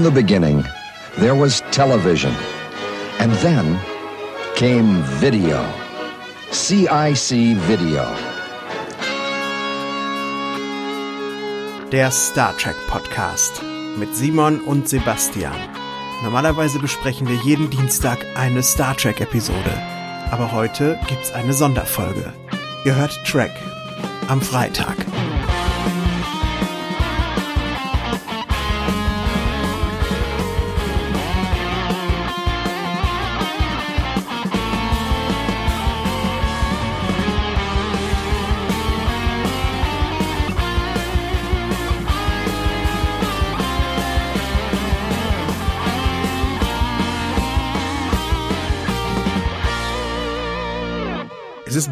In the beginning, there was television. And then came video. CIC Video. Der Star Trek Podcast mit Simon und Sebastian. Normalerweise besprechen wir jeden Dienstag eine Star Trek Episode. Aber heute gibt's eine Sonderfolge. Ihr hört Trek am Freitag.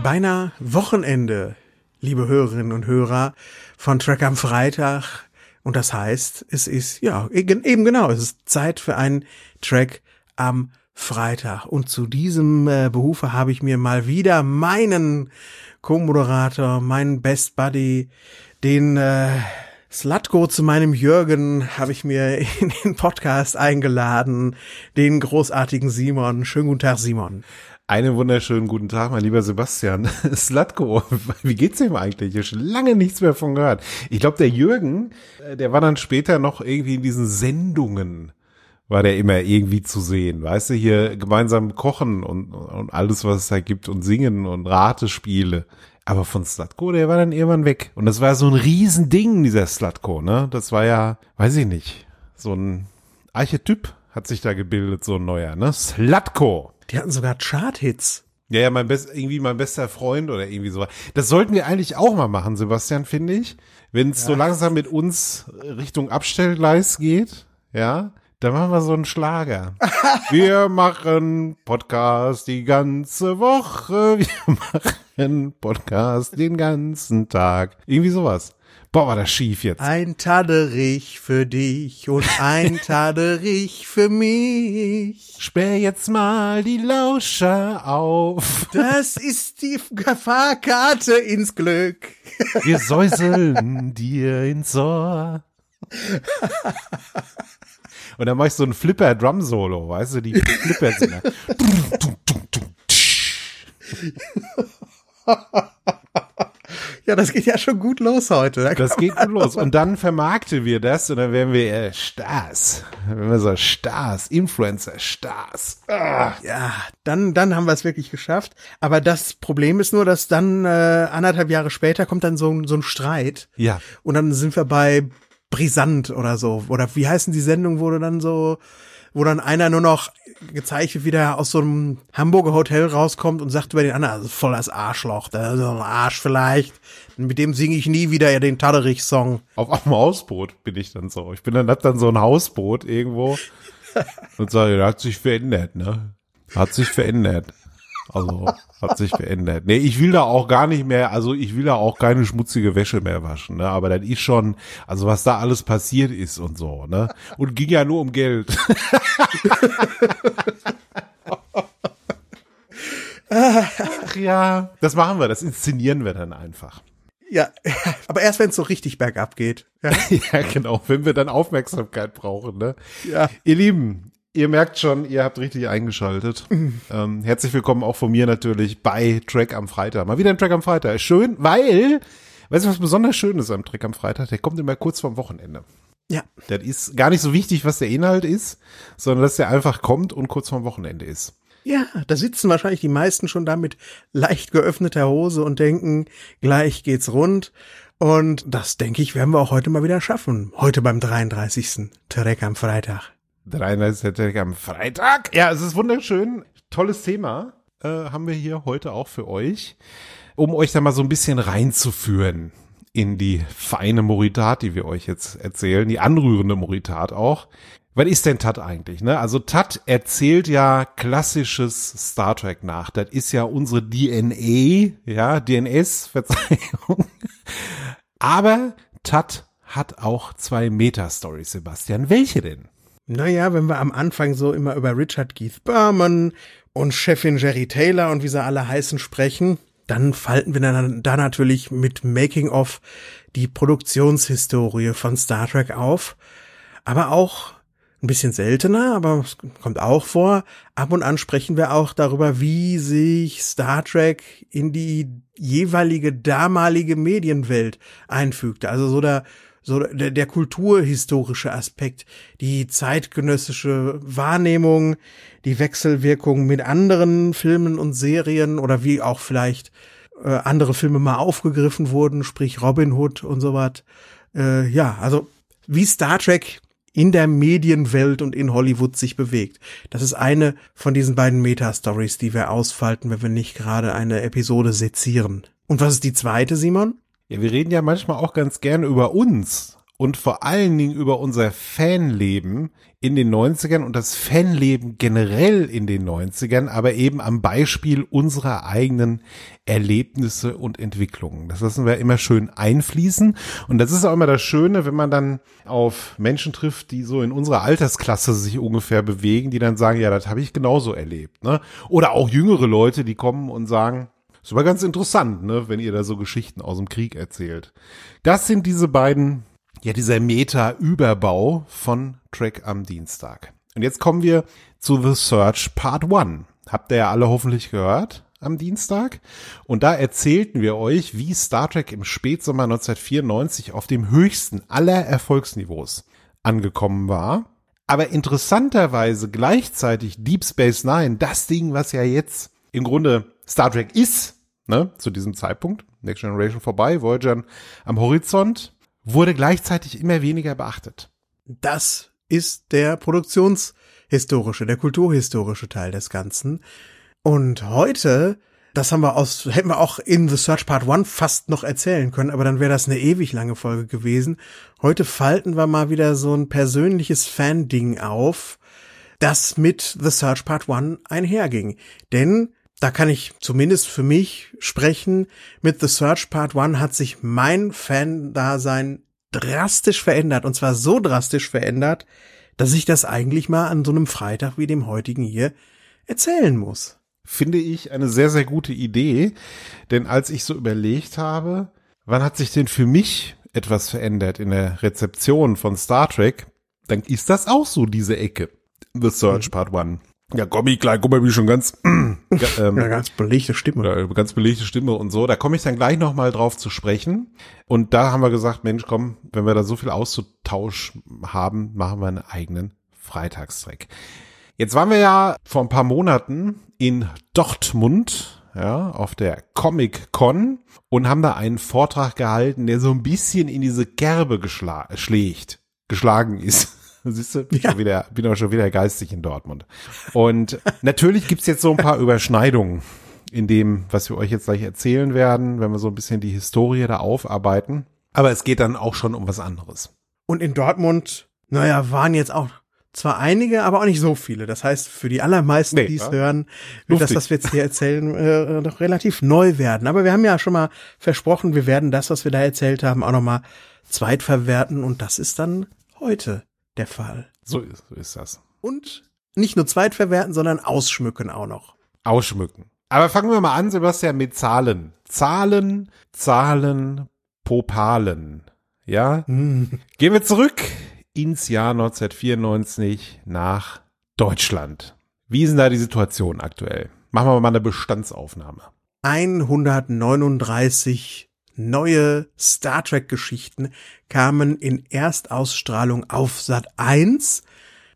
Beinahe Wochenende, liebe Hörerinnen und Hörer von Track am Freitag. Und das heißt, es ist, ja, eben genau, es ist Zeit für einen Track am Freitag. Und zu diesem äh, Behufe habe ich mir mal wieder meinen Co-Moderator, meinen Best Buddy, den äh, Slutko zu meinem Jürgen habe ich mir in den Podcast eingeladen, den großartigen Simon. Schönen guten Tag, Simon. Einen wunderschönen guten Tag, mein lieber Sebastian. Slatko, wie geht's ihm eigentlich? Ich habe schon lange nichts mehr von gehört. Ich glaube, der Jürgen, äh, der war dann später noch irgendwie in diesen Sendungen, war der immer irgendwie zu sehen. Weißt du, hier gemeinsam kochen und, und alles, was es da gibt und singen und Ratespiele. Aber von Slatko, der war dann irgendwann weg. Und das war so ein Riesending, dieser Slatko, ne? Das war ja, weiß ich nicht, so ein Archetyp hat sich da gebildet, so ein neuer, ne? Slatko. Die hatten sogar Chart-Hits. Ja, ja, mein best, irgendwie mein bester Freund oder irgendwie so. Das sollten wir eigentlich auch mal machen, Sebastian, finde ich. Wenn es ja. so langsam mit uns Richtung Abstellgleis geht, ja, dann machen wir so einen Schlager. wir machen Podcast die ganze Woche. Wir machen Podcast den ganzen Tag. Irgendwie sowas. Boah, war das schief jetzt. Ein Taderich für dich und ein Taderich für mich. Sperr jetzt mal die Lauscher auf. Das ist die Fahrkarte ins Glück. Wir säuseln dir ins Ohr. Und dann mach ich so ein Flipper-Drum-Solo, weißt du, die Flipper sind Ja, das geht ja schon gut los heute. Da das geht gut los. Und dann vermarkten wir das und dann werden wir äh, Stars. Werden wir so Stars, Influencer, Stars. Ah. Ja, dann, dann haben wir es wirklich geschafft. Aber das Problem ist nur, dass dann äh, anderthalb Jahre später kommt dann so, so ein Streit. Ja. Und dann sind wir bei Brisant oder so. Oder wie heißen die Sendungen, wo du dann so wo dann einer nur noch gezeichnet wieder aus so einem Hamburger Hotel rauskommt und sagt über den anderen, also voll das Arschloch, der ist so ein Arsch vielleicht. Mit dem singe ich nie wieder den Taderich-Song. Auf, auf dem Hausboot bin ich dann so. Ich bin dann, hab dann so ein Hausboot irgendwo und sage, der hat sich verändert, ne? Hat sich verändert. Also hat sich verändert. Nee, ich will da auch gar nicht mehr, also ich will da auch keine schmutzige Wäsche mehr waschen, ne? Aber das ist schon, also was da alles passiert ist und so, ne? Und ging ja nur um Geld. Ach ja, das machen wir, das inszenieren wir dann einfach. Ja, aber erst wenn es so richtig bergab geht. Ja? ja, genau, wenn wir dann Aufmerksamkeit brauchen, ne? Ja. Ihr Lieben, Ihr merkt schon, ihr habt richtig eingeschaltet. Mhm. Ähm, herzlich willkommen auch von mir natürlich bei Track am Freitag. Mal wieder ein Track am Freitag. Schön, weil, weißt du, was besonders schön ist am Track am Freitag? Der kommt immer kurz vorm Wochenende. Ja. Das ist gar nicht so wichtig, was der Inhalt ist, sondern dass der einfach kommt und kurz vorm Wochenende ist. Ja, da sitzen wahrscheinlich die meisten schon da mit leicht geöffneter Hose und denken, gleich geht's rund. Und das, denke ich, werden wir auch heute mal wieder schaffen. Heute beim 33. Track am Freitag. 33. am Freitag. Ja, es ist wunderschön. Tolles Thema äh, haben wir hier heute auch für euch, um euch da mal so ein bisschen reinzuführen in die feine Moritat, die wir euch jetzt erzählen, die anrührende Moritat auch. Was ist denn Tat eigentlich? Ne? Also Tat erzählt ja klassisches Star Trek nach. Das ist ja unsere DNA, ja, DNS-Verzeihung. Aber Tat hat auch zwei Meta-Stories, Sebastian. Welche denn? Naja, wenn wir am Anfang so immer über Richard Keith Berman und Chefin Jerry Taylor und wie sie alle heißen sprechen, dann falten wir dann da natürlich mit Making of die Produktionshistorie von Star Trek auf, aber auch ein bisschen seltener, aber es kommt auch vor. Ab und an sprechen wir auch darüber, wie sich Star Trek in die jeweilige damalige Medienwelt einfügte. Also so der, so der, der kulturhistorische Aspekt, die zeitgenössische Wahrnehmung, die Wechselwirkung mit anderen Filmen und Serien oder wie auch vielleicht äh, andere Filme mal aufgegriffen wurden, sprich Robin Hood und so was. Äh, ja, also wie Star Trek in der Medienwelt und in Hollywood sich bewegt. Das ist eine von diesen beiden Meta-Stories, die wir ausfalten, wenn wir nicht gerade eine Episode sezieren. Und was ist die zweite, Simon? Ja, wir reden ja manchmal auch ganz gerne über uns und vor allen Dingen über unser Fanleben in den 90ern und das Fanleben generell in den 90ern, aber eben am Beispiel unserer eigenen Erlebnisse und Entwicklungen. Das lassen wir immer schön einfließen. Und das ist auch immer das Schöne, wenn man dann auf Menschen trifft, die so in unserer Altersklasse sich ungefähr bewegen, die dann sagen, ja, das habe ich genauso erlebt. Ne? Oder auch jüngere Leute, die kommen und sagen, ist aber ganz interessant, ne, wenn ihr da so Geschichten aus dem Krieg erzählt. Das sind diese beiden ja dieser Meta-Überbau von Track am Dienstag. Und jetzt kommen wir zu The Search Part 1. Habt ihr ja alle hoffentlich gehört am Dienstag. Und da erzählten wir euch, wie Star Trek im Spätsommer 1994 auf dem höchsten aller Erfolgsniveaus angekommen war. Aber interessanterweise gleichzeitig Deep Space Nine, das Ding, was ja jetzt im Grunde Star Trek ist, ne, zu diesem Zeitpunkt, Next Generation vorbei, Voyager am Horizont, wurde gleichzeitig immer weniger beachtet. Das ist der produktionshistorische, der kulturhistorische Teil des Ganzen. Und heute, das haben wir aus, hätten wir auch in The Search Part 1 fast noch erzählen können, aber dann wäre das eine ewig lange Folge gewesen. Heute falten wir mal wieder so ein persönliches Fan-Ding auf, das mit The Search Part 1 einherging. Denn da kann ich zumindest für mich sprechen. Mit The Search Part 1 hat sich mein Fan-Dasein drastisch verändert. Und zwar so drastisch verändert, dass ich das eigentlich mal an so einem Freitag wie dem heutigen hier erzählen muss. Finde ich eine sehr, sehr gute Idee. Denn als ich so überlegt habe, wann hat sich denn für mich etwas verändert in der Rezeption von Star Trek, dann ist das auch so diese Ecke. The Search mhm. Part 1. Ja, komm ich gleich, guck mal, wie schon ganz, ähm, ja, ganz belegte Stimme. Ganz belegte Stimme und so. Da komme ich dann gleich nochmal drauf zu sprechen. Und da haben wir gesagt, Mensch, komm, wenn wir da so viel Auszutausch haben, machen wir einen eigenen Freitagstreck. Jetzt waren wir ja vor ein paar Monaten in Dortmund, ja, auf der Comic Con und haben da einen Vortrag gehalten, der so ein bisschen in diese Kerbe geschlägt, geschlagen ist. Siehst du, bin, ja. schon wieder, bin auch schon wieder geistig in Dortmund. Und natürlich gibt's jetzt so ein paar Überschneidungen in dem, was wir euch jetzt gleich erzählen werden, wenn wir so ein bisschen die Historie da aufarbeiten. Aber es geht dann auch schon um was anderes. Und in Dortmund, naja, waren jetzt auch zwar einige, aber auch nicht so viele. Das heißt, für die allermeisten, nee, die es ja. hören, wird Luftig. das, was wir jetzt hier erzählen, äh, doch relativ neu werden. Aber wir haben ja schon mal versprochen, wir werden das, was wir da erzählt haben, auch noch mal zweitverwerten. Und das ist dann heute der Fall. So ist, so ist das. Und nicht nur zweitverwerten, sondern ausschmücken auch noch. Ausschmücken. Aber fangen wir mal an, Sebastian, mit Zahlen. Zahlen, Zahlen, Popalen. Ja? Hm. Gehen wir zurück ins Jahr 1994 nach Deutschland. Wie ist denn da die Situation aktuell? Machen wir mal eine Bestandsaufnahme. 139 neue Star Trek Geschichten kamen in Erstausstrahlung auf Sat 1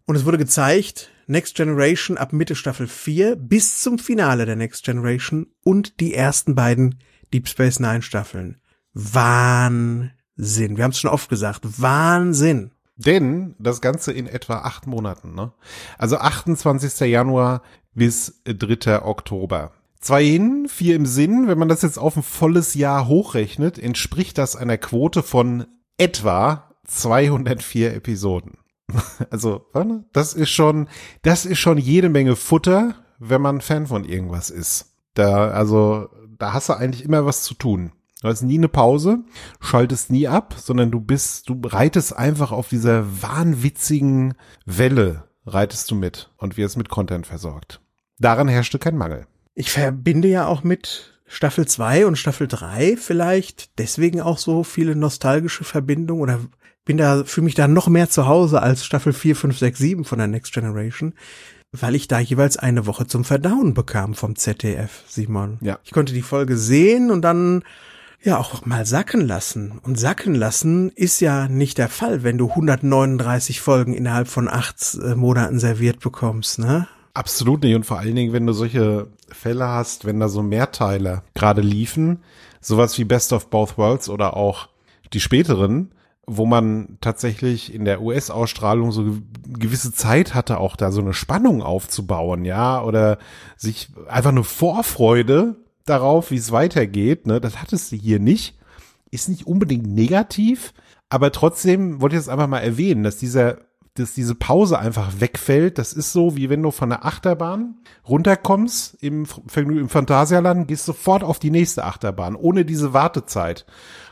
und es wurde gezeigt Next Generation ab Mitte Staffel 4 bis zum Finale der Next Generation und die ersten beiden Deep Space Nine Staffeln. Wahnsinn. Wir haben es schon oft gesagt. Wahnsinn. Denn das Ganze in etwa acht Monaten, ne? Also 28. Januar bis 3. Oktober. Zwei hin, vier im Sinn. Wenn man das jetzt auf ein volles Jahr hochrechnet, entspricht das einer Quote von etwa 204 Episoden. Also, das ist schon, das ist schon jede Menge Futter, wenn man Fan von irgendwas ist. Da, also, da hast du eigentlich immer was zu tun. Du hast nie eine Pause, schaltest nie ab, sondern du bist, du reitest einfach auf dieser wahnwitzigen Welle, reitest du mit und wirst mit Content versorgt. Daran herrschte kein Mangel. Ich verbinde ja auch mit Staffel 2 und Staffel 3 vielleicht deswegen auch so viele nostalgische Verbindungen oder bin da, fühle mich da noch mehr zu Hause als Staffel 4, 5, 6, 7 von der Next Generation, weil ich da jeweils eine Woche zum Verdauen bekam vom ZDF, Simon. Ja. Ich konnte die Folge sehen und dann ja auch mal sacken lassen. Und sacken lassen ist ja nicht der Fall, wenn du 139 Folgen innerhalb von acht äh, Monaten serviert bekommst, ne? Absolut nicht. Und vor allen Dingen, wenn du solche Fälle hast, wenn da so Mehrteile gerade liefen, sowas wie Best of Both Worlds oder auch die späteren, wo man tatsächlich in der US-Ausstrahlung so gewisse Zeit hatte, auch da so eine Spannung aufzubauen, ja, oder sich einfach eine Vorfreude darauf, wie es weitergeht, ne, das hattest du hier nicht. Ist nicht unbedingt negativ, aber trotzdem wollte ich jetzt einfach mal erwähnen, dass dieser dass diese Pause einfach wegfällt. Das ist so, wie wenn du von der Achterbahn runterkommst im, im Phantasialand, gehst sofort auf die nächste Achterbahn, ohne diese Wartezeit.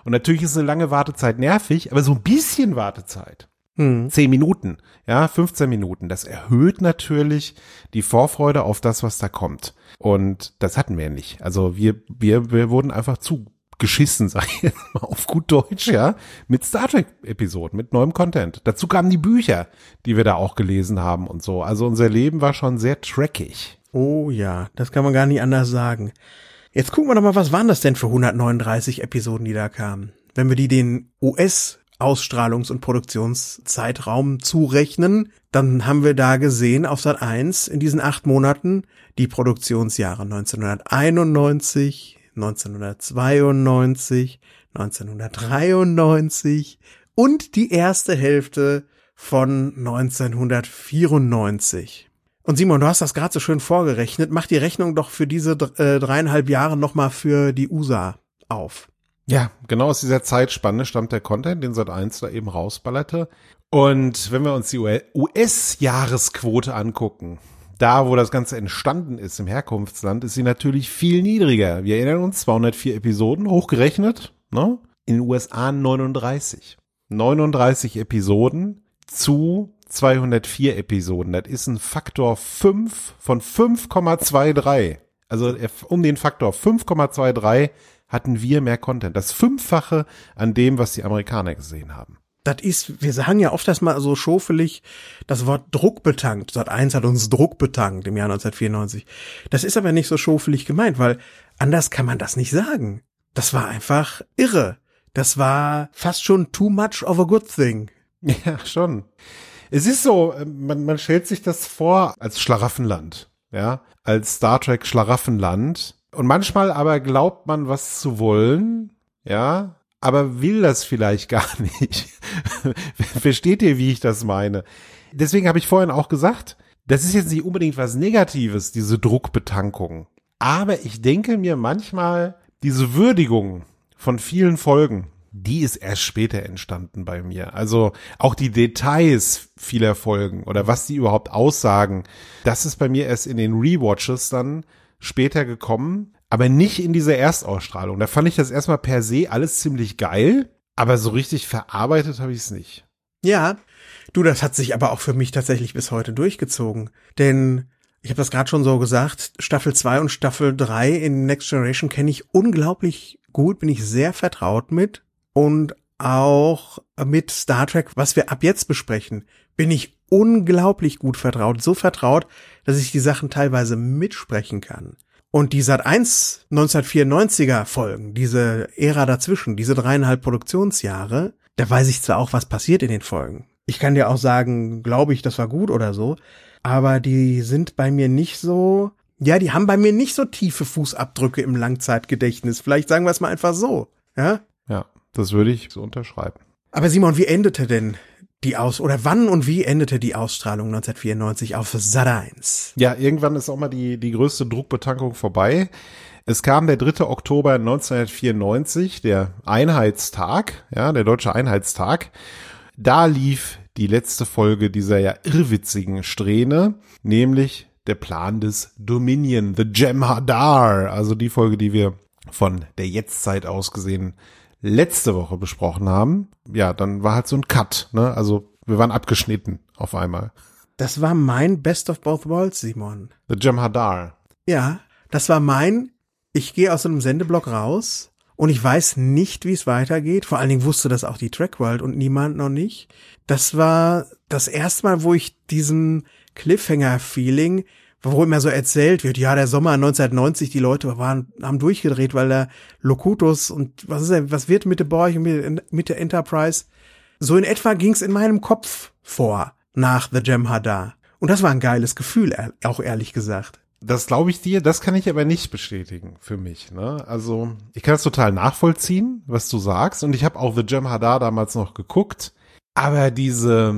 Und natürlich ist eine lange Wartezeit nervig, aber so ein bisschen Wartezeit. Hm. Zehn Minuten, ja, 15 Minuten. Das erhöht natürlich die Vorfreude auf das, was da kommt. Und das hatten wir nicht. Also wir, wir, wir wurden einfach zu geschissen, sag ich jetzt mal auf gut Deutsch, ja, mit Star Trek-Episoden, mit neuem Content. Dazu kamen die Bücher, die wir da auch gelesen haben und so. Also unser Leben war schon sehr trackig. Oh ja, das kann man gar nicht anders sagen. Jetzt gucken wir doch mal, was waren das denn für 139 Episoden, die da kamen? Wenn wir die den US Ausstrahlungs- und Produktionszeitraum zurechnen, dann haben wir da gesehen auf Sat 1 in diesen acht Monaten die Produktionsjahre 1991, 1992, 1993 und die erste Hälfte von 1994. Und Simon, du hast das gerade so schön vorgerechnet. Mach die Rechnung doch für diese äh, dreieinhalb Jahre nochmal für die USA auf. Ja, genau aus dieser Zeitspanne stammt der Content, den Sat1 da eben rausballerte. Und wenn wir uns die US-Jahresquote angucken, da wo das Ganze entstanden ist, im Herkunftsland, ist sie natürlich viel niedriger. Wir erinnern uns, 204 Episoden, hochgerechnet, ne? In den USA 39. 39 Episoden zu 204 Episoden. Das ist ein Faktor 5 von 5,23. Also um den Faktor 5,23 hatten wir mehr Content. Das Fünffache an dem, was die Amerikaner gesehen haben. Das ist, wir sagen ja oft das mal so schofelig, das Wort Druck betankt. Sat 1 hat uns Druck betankt im Jahr 1994. Das ist aber nicht so schofelig gemeint, weil anders kann man das nicht sagen. Das war einfach irre. Das war fast schon too much of a good thing. Ja, schon. Es ist so, man, man stellt sich das vor als Schlaraffenland, ja, als Star Trek Schlaraffenland. Und manchmal aber glaubt man, was zu wollen, ja, aber will das vielleicht gar nicht. Versteht ihr, wie ich das meine? Deswegen habe ich vorhin auch gesagt, das ist jetzt nicht unbedingt was Negatives, diese Druckbetankung. Aber ich denke mir manchmal, diese Würdigung von vielen Folgen, die ist erst später entstanden bei mir. Also auch die Details vieler Folgen oder was die überhaupt aussagen, das ist bei mir erst in den Rewatches dann später gekommen, aber nicht in dieser Erstausstrahlung. Da fand ich das erstmal per se alles ziemlich geil, aber so richtig verarbeitet habe ich es nicht. Ja, du, das hat sich aber auch für mich tatsächlich bis heute durchgezogen. Denn ich habe das gerade schon so gesagt, Staffel 2 und Staffel 3 in Next Generation kenne ich unglaublich gut, bin ich sehr vertraut mit und auch mit Star Trek, was wir ab jetzt besprechen, bin ich unglaublich gut vertraut. So vertraut, dass ich die Sachen teilweise mitsprechen kann. Und die Sat 1 1994er Folgen, diese Ära dazwischen, diese dreieinhalb Produktionsjahre, da weiß ich zwar auch, was passiert in den Folgen. Ich kann dir auch sagen, glaube ich, das war gut oder so. Aber die sind bei mir nicht so, ja, die haben bei mir nicht so tiefe Fußabdrücke im Langzeitgedächtnis. Vielleicht sagen wir es mal einfach so, ja? Ja, das würde ich so unterschreiben. Aber Simon, wie endete denn die Aus oder wann und wie endete die Ausstrahlung 1994 auf Sat 1? Ja, irgendwann ist auch mal die die größte Druckbetankung vorbei. Es kam der 3. Oktober 1994, der Einheitstag, ja, der deutsche Einheitstag. Da lief die letzte Folge dieser ja irrwitzigen Strähne, nämlich der Plan des Dominion, The Jem'Hadar, also die Folge, die wir von der Jetztzeit aus gesehen letzte Woche besprochen haben, ja, dann war halt so ein Cut, ne? Also wir waren abgeschnitten auf einmal. Das war mein Best of Both Worlds, Simon. The Jem'Hadar. Ja, das war mein, ich gehe aus einem Sendeblock raus und ich weiß nicht, wie es weitergeht. Vor allen Dingen wusste das auch die Trackworld und niemand noch nicht. Das war das erste Mal, wo ich diesen Cliffhanger-Feeling, wo immer so erzählt wird, ja, der Sommer 1990, die Leute waren, haben durchgedreht, weil der Locutus und was ist denn, was wird mit der Borg und mit, der Enterprise? So in etwa ging's in meinem Kopf vor nach The Gem Hadar. Und das war ein geiles Gefühl, auch ehrlich gesagt. Das glaube ich dir, das kann ich aber nicht bestätigen für mich. Ne? Also ich kann es total nachvollziehen, was du sagst. Und ich habe auch The Gem Hadar damals noch geguckt. Aber diese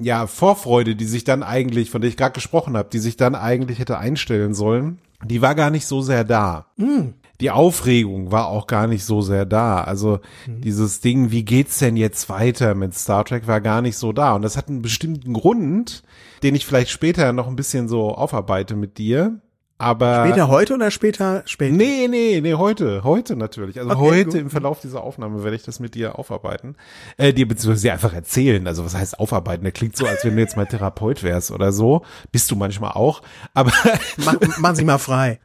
ja, Vorfreude, die sich dann eigentlich, von der ich gerade gesprochen habe, die sich dann eigentlich hätte einstellen sollen, die war gar nicht so sehr da. Mm. Die Aufregung war auch gar nicht so sehr da. Also mm. dieses Ding, wie geht's denn jetzt weiter mit Star Trek, war gar nicht so da. Und das hat einen bestimmten Grund, den ich vielleicht später noch ein bisschen so aufarbeite mit dir. Aber später heute oder später später? Nee, nee, nee, heute, heute natürlich. Also okay, heute gut. im Verlauf dieser Aufnahme werde ich das mit dir aufarbeiten. Äh, dir beziehungsweise einfach erzählen. Also was heißt aufarbeiten? Der klingt so, als wenn du jetzt mal Therapeut wärst oder so. Bist du manchmal auch. Aber Mach, machen Sie mal frei.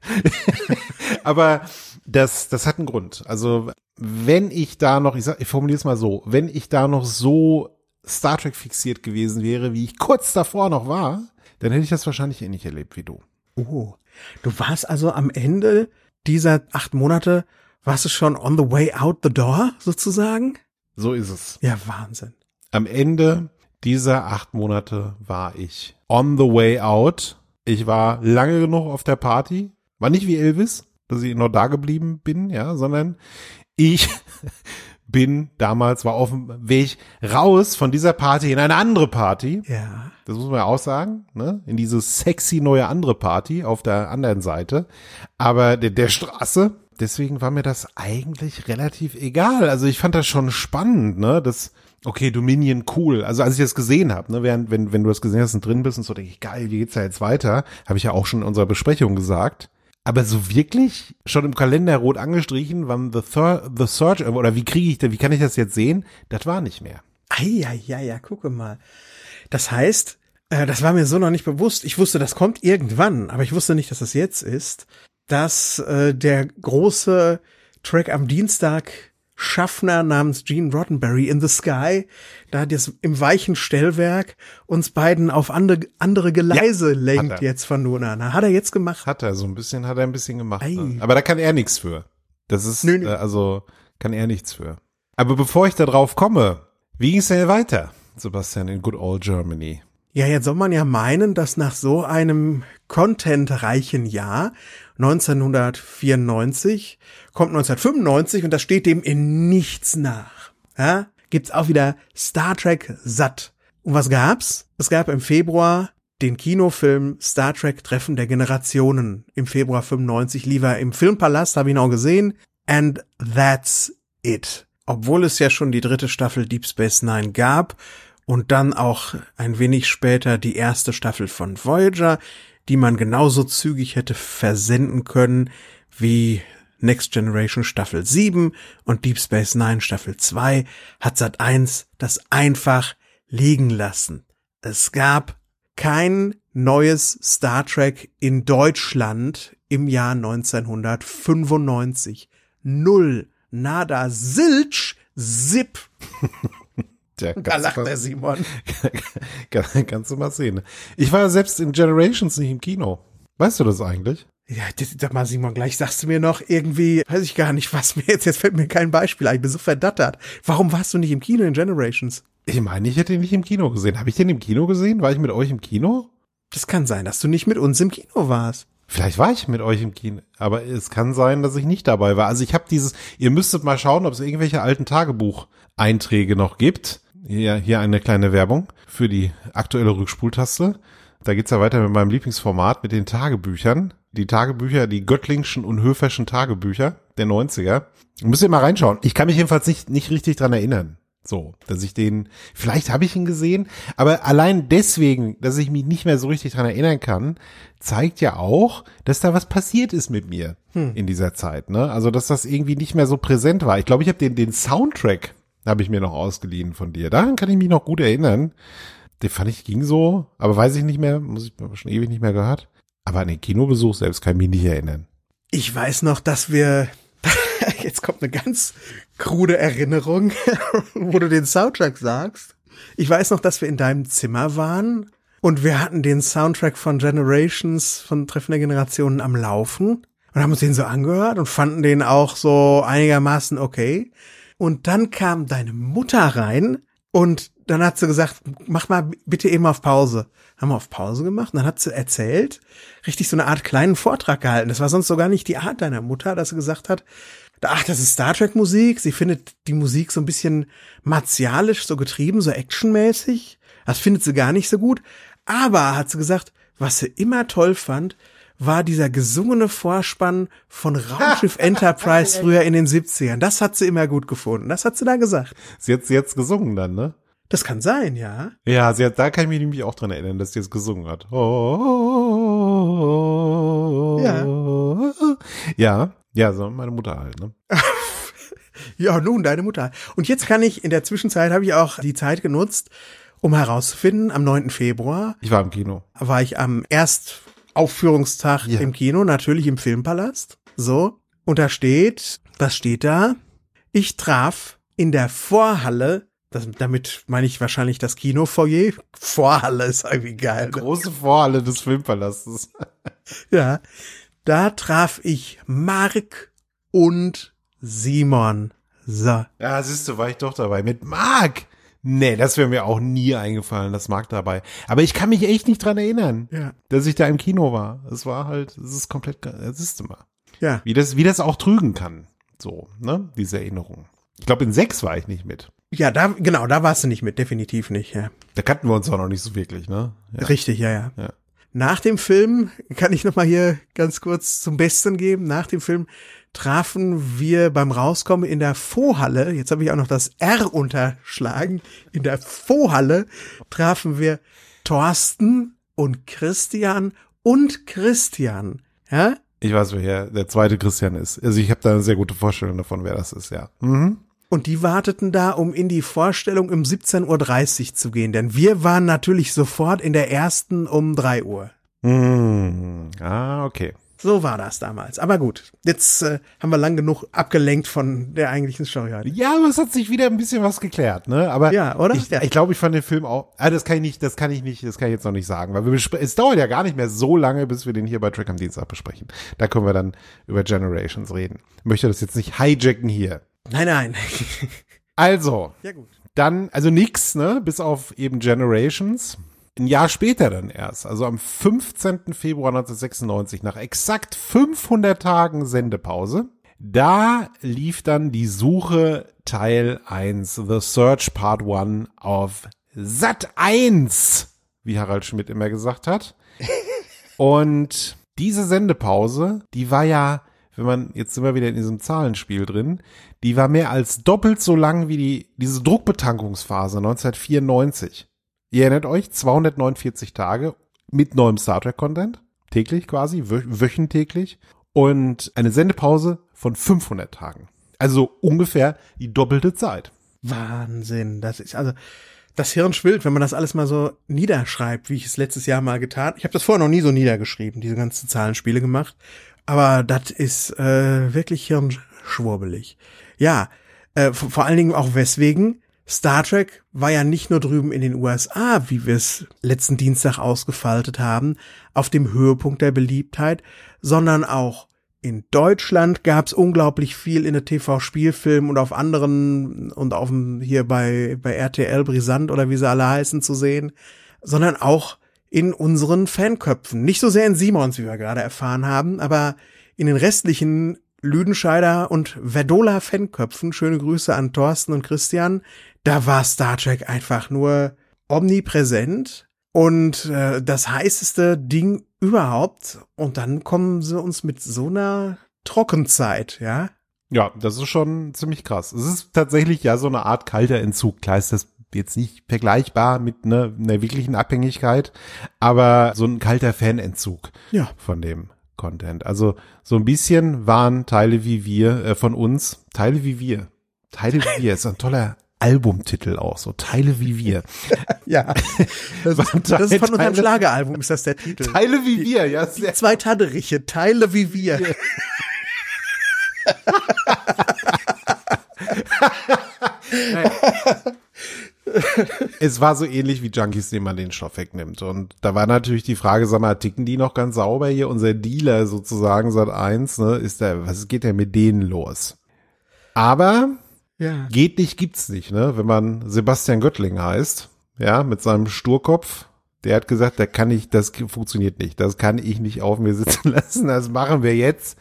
aber das, das hat einen Grund. Also wenn ich da noch, ich, sag, ich formuliere es mal so, wenn ich da noch so Star Trek fixiert gewesen wäre, wie ich kurz davor noch war, dann hätte ich das wahrscheinlich ähnlich erlebt wie du. Oh, du warst also am Ende dieser acht Monate, warst du schon on the way out the door sozusagen? So ist es. Ja, Wahnsinn. Am Ende dieser acht Monate war ich on the way out. Ich war lange genug auf der Party. War nicht wie Elvis, dass ich noch da geblieben bin, ja, sondern ich bin damals, war auf dem Weg raus von dieser Party in eine andere Party. Ja. Das muss man ja auch sagen, ne? In diese sexy neue andere Party auf der anderen Seite. Aber der, der Straße. Deswegen war mir das eigentlich relativ egal. Also ich fand das schon spannend, ne? Das, okay, Dominion cool. Also als ich das gesehen habe, ne, während, wenn, wenn du das gesehen hast und drin bist und so, denke ich, geil, wie geht's da jetzt weiter? Habe ich ja auch schon in unserer Besprechung gesagt. Aber so wirklich schon im Kalender rot angestrichen, wann The, Thir The Search, oder wie kriege ich da, wie kann ich das jetzt sehen? Das war nicht mehr. Ja, ja, ja, gucke mal. Das heißt, äh, das war mir so noch nicht bewusst. Ich wusste, das kommt irgendwann, aber ich wusste nicht, dass das jetzt ist, dass äh, der große Track am Dienstag Schaffner namens Gene Roddenberry in the Sky, da das im weichen Stellwerk uns beiden auf andere, andere Geleise ja, lenkt jetzt von nun an. Hat er jetzt gemacht? Hat er, so ein bisschen, hat er ein bisschen gemacht. Ne? Aber da kann er nichts für. Das ist, nö, nö. Äh, also, kann er nichts für. Aber bevor ich da drauf komme, wie ging es denn weiter, Sebastian, in Good Old Germany? Ja, jetzt soll man ja meinen, dass nach so einem contentreichen Jahr 1994 kommt 1995 und das steht dem in nichts nach. Ja? Gibt's auch wieder Star Trek satt. Und was gab's? Es gab im Februar den Kinofilm Star Trek Treffen der Generationen. Im Februar 95 lief er im Filmpalast, habe ich ihn auch gesehen. And that's it. Obwohl es ja schon die dritte Staffel Deep Space Nine gab und dann auch ein wenig später die erste Staffel von Voyager, die man genauso zügig hätte versenden können wie Next Generation Staffel 7 und Deep Space Nine Staffel 2 hat Sat 1 das einfach liegen lassen. Es gab kein neues Star Trek in Deutschland im Jahr 1995. Null. Nada. Silch. Zip. Ja, da lacht der Simon. kannst du mal sehen. Ich war selbst in Generations nicht im Kino. Weißt du das eigentlich? Ja, sag mal, Simon, gleich sagst du mir noch irgendwie, weiß ich gar nicht, was mir jetzt, jetzt fällt mir kein Beispiel ein, ich bin so verdattert. Warum warst du nicht im Kino in Generations? Ich meine, ich hätte ihn nicht im Kino gesehen. Habe ich den im Kino gesehen? War ich mit euch im Kino? Das kann sein, dass du nicht mit uns im Kino warst. Vielleicht war ich mit euch im Kino, aber es kann sein, dass ich nicht dabei war. Also ich habe dieses, ihr müsstet mal schauen, ob es irgendwelche alten Tagebucheinträge noch gibt. Hier, hier eine kleine Werbung für die aktuelle Rückspultaste. Da geht's ja weiter mit meinem Lieblingsformat, mit den Tagebüchern. Die Tagebücher, die Göttlingschen und Höferschen Tagebücher der 90er. Müsst ihr mal reinschauen. Ich kann mich jedenfalls nicht, nicht richtig dran erinnern. So, dass ich den, vielleicht habe ich ihn gesehen, aber allein deswegen, dass ich mich nicht mehr so richtig dran erinnern kann, zeigt ja auch, dass da was passiert ist mit mir hm. in dieser Zeit. Ne? Also, dass das irgendwie nicht mehr so präsent war. Ich glaube, ich habe den, den Soundtrack habe ich mir noch ausgeliehen von dir. Daran kann ich mich noch gut erinnern. Den fand ich ging so, aber weiß ich nicht mehr, muss ich schon ewig nicht mehr gehört. Aber an den Kinobesuch selbst kann ich mich nicht erinnern. Ich weiß noch, dass wir jetzt kommt eine ganz krude Erinnerung, wo du den Soundtrack sagst. Ich weiß noch, dass wir in deinem Zimmer waren und wir hatten den Soundtrack von Generations von Treffen der Generationen am Laufen und haben uns den so angehört und fanden den auch so einigermaßen okay. Und dann kam deine Mutter rein und dann hat sie gesagt, mach mal bitte eben auf Pause. Haben wir auf Pause gemacht und dann hat sie erzählt, richtig so eine Art kleinen Vortrag gehalten. Das war sonst so gar nicht die Art deiner Mutter, dass sie gesagt hat, ach, das ist Star Trek Musik. Sie findet die Musik so ein bisschen martialisch, so getrieben, so actionmäßig. Das findet sie gar nicht so gut. Aber hat sie gesagt, was sie immer toll fand, war dieser gesungene Vorspann von Raumschiff Enterprise früher in den 70ern. Das hat sie immer gut gefunden. Das hat sie da gesagt. Sie hat sie jetzt gesungen dann, ne? Das kann sein, ja. Ja, sie hat, da kann ich mich nämlich auch dran erinnern, dass sie es gesungen hat. Oh, Ja. Ja, ja, so meine Mutter halt, ne? Ja, nun, deine Mutter. Und jetzt kann ich, in der Zwischenzeit habe ich auch die Zeit genutzt, um herauszufinden, am 9. Februar Ich war im Kino. war ich am Erstaufführungstag Ja. im Kino, natürlich im Filmpalast. So. Und da steht, was steht da? Ich traf in der Vorhalle, das, damit meine ich wahrscheinlich das Kinofoyer. Vorhalle ist irgendwie geil. Ne? Große Vorhalle des Filmpalastes. Ja. Da traf ich Mark und Simon. So. Ja, siehst du, war ich doch dabei. Mit Marc. Nee, das wäre mir auch nie eingefallen, das Marc dabei. Aber ich kann mich echt nicht dran erinnern, Ja. dass ich da im Kino war. Es war halt, es ist komplett, siehst du mal. Ja. Wie das, wie das auch trügen kann. So, ne? Diese Erinnerung. Ich glaube, in sechs war ich nicht mit. Ja, da, genau, da warst du nicht mit, definitiv nicht, ja. Da kannten wir uns auch noch nicht so wirklich, ne? Ja. Richtig, ja, ja. Ja. Nach dem Film, kann ich nochmal hier ganz kurz zum Besten geben, nach dem Film trafen wir beim Rauskommen in der Fohalle, jetzt habe ich auch noch das R unterschlagen, in der Fohalle trafen wir Thorsten und Christian und Christian, ja? Ich weiß, wer der zweite Christian ist. Also ich habe da eine sehr gute Vorstellung davon, wer das ist, ja. Mhm. Und die warteten da, um in die Vorstellung um 17.30 Uhr zu gehen, denn wir waren natürlich sofort in der ersten um 3 Uhr. Mhm. Ah, okay. So war das damals. Aber gut, jetzt äh, haben wir lang genug abgelenkt von der eigentlichen Story heute. Ja, aber es hat sich wieder ein bisschen was geklärt, ne? Aber Ja, oder? Ich, Ja. ich glaube, ich fand den Film auch. Ah, das kann ich nicht, das kann ich nicht, das kann ich jetzt noch nicht sagen, weil wir es dauert ja gar nicht mehr so lange, bis wir den hier bei Track am Dienstag besprechen. Da können wir dann über Generations reden. Ich möchte das jetzt nicht hijacken hier. Nein, nein. Also, ja gut. dann, also nix, ne, bis auf eben Generations. Ein Jahr später dann erst, also am 15. Februar 1996, nach exakt 500 Tagen Sendepause, da lief dann die Suche Teil 1, The Search Part 1 auf Sat 1, wie Harald Schmidt immer gesagt hat. Und diese Sendepause, die war ja, wenn man jetzt immer wieder in diesem Zahlenspiel drin, die war mehr als doppelt so lang wie die, diese Druckbetankungsphase 1994. Ihr erinnert euch, 249 Tage mit neuem Star Trek Content, täglich quasi, wö wöchentäglich und eine Sendepause von 500 Tagen. Also ungefähr die doppelte Zeit. Wahnsinn. Das ist also das Hirn schwillt, wenn man das alles mal so niederschreibt, wie ich es letztes Jahr mal getan. Ich habe das vorher noch nie so niedergeschrieben, diese ganzen Zahlenspiele gemacht. Aber das ist äh, wirklich hirnschwurbelig. Ja, äh, vor allen Dingen auch weswegen. Star Trek war ja nicht nur drüben in den USA, wie wir es letzten Dienstag ausgefaltet haben, auf dem Höhepunkt der Beliebtheit, sondern auch in Deutschland gab es unglaublich viel in der TV-Spielfilm und auf anderen und auf dem, hier bei, bei RTL Brisant oder wie sie alle heißen zu sehen, sondern auch in unseren Fanköpfen. Nicht so sehr in Simons, wie wir gerade erfahren haben, aber in den restlichen Lüdenscheider und Verdola Fanköpfen, schöne Grüße an Thorsten und Christian, da war Star Trek einfach nur omnipräsent und äh, das heißeste Ding überhaupt. Und dann kommen sie uns mit so einer Trockenzeit, ja. Ja, das ist schon ziemlich krass. Es ist tatsächlich ja so eine Art kalter Entzug. Klar ist das jetzt nicht vergleichbar mit ne, einer wirklichen Abhängigkeit, aber so ein kalter Fanentzug Ja. von dem Content. Also so ein bisschen waren Teile wie wir äh, von uns, Teile wie wir. Teile wie wir ist ein toller Albumtitel auch, so Teile wie wir. Ja. Das, ist, das ist von unserem Teile- Schlageralbum, ist das der Titel. Teile wie wir, ja, sehr Zwei Taderiche, Teile wie wir. es war so ähnlich wie Junkies, denen man den Stoff wegnimmt. Und da war natürlich die Frage, sag mal, ticken die noch ganz sauber hier? Unser Dealer sozusagen seit eins, ne, ist der, was geht denn mit denen los? Aber Ja. geht nicht, gibt's nicht, ne? Wenn man Sebastian Göttling heißt, ja, mit seinem Sturkopf, der hat gesagt, der kann nicht, das funktioniert nicht, das kann ich nicht auf mir sitzen lassen, das machen wir jetzt.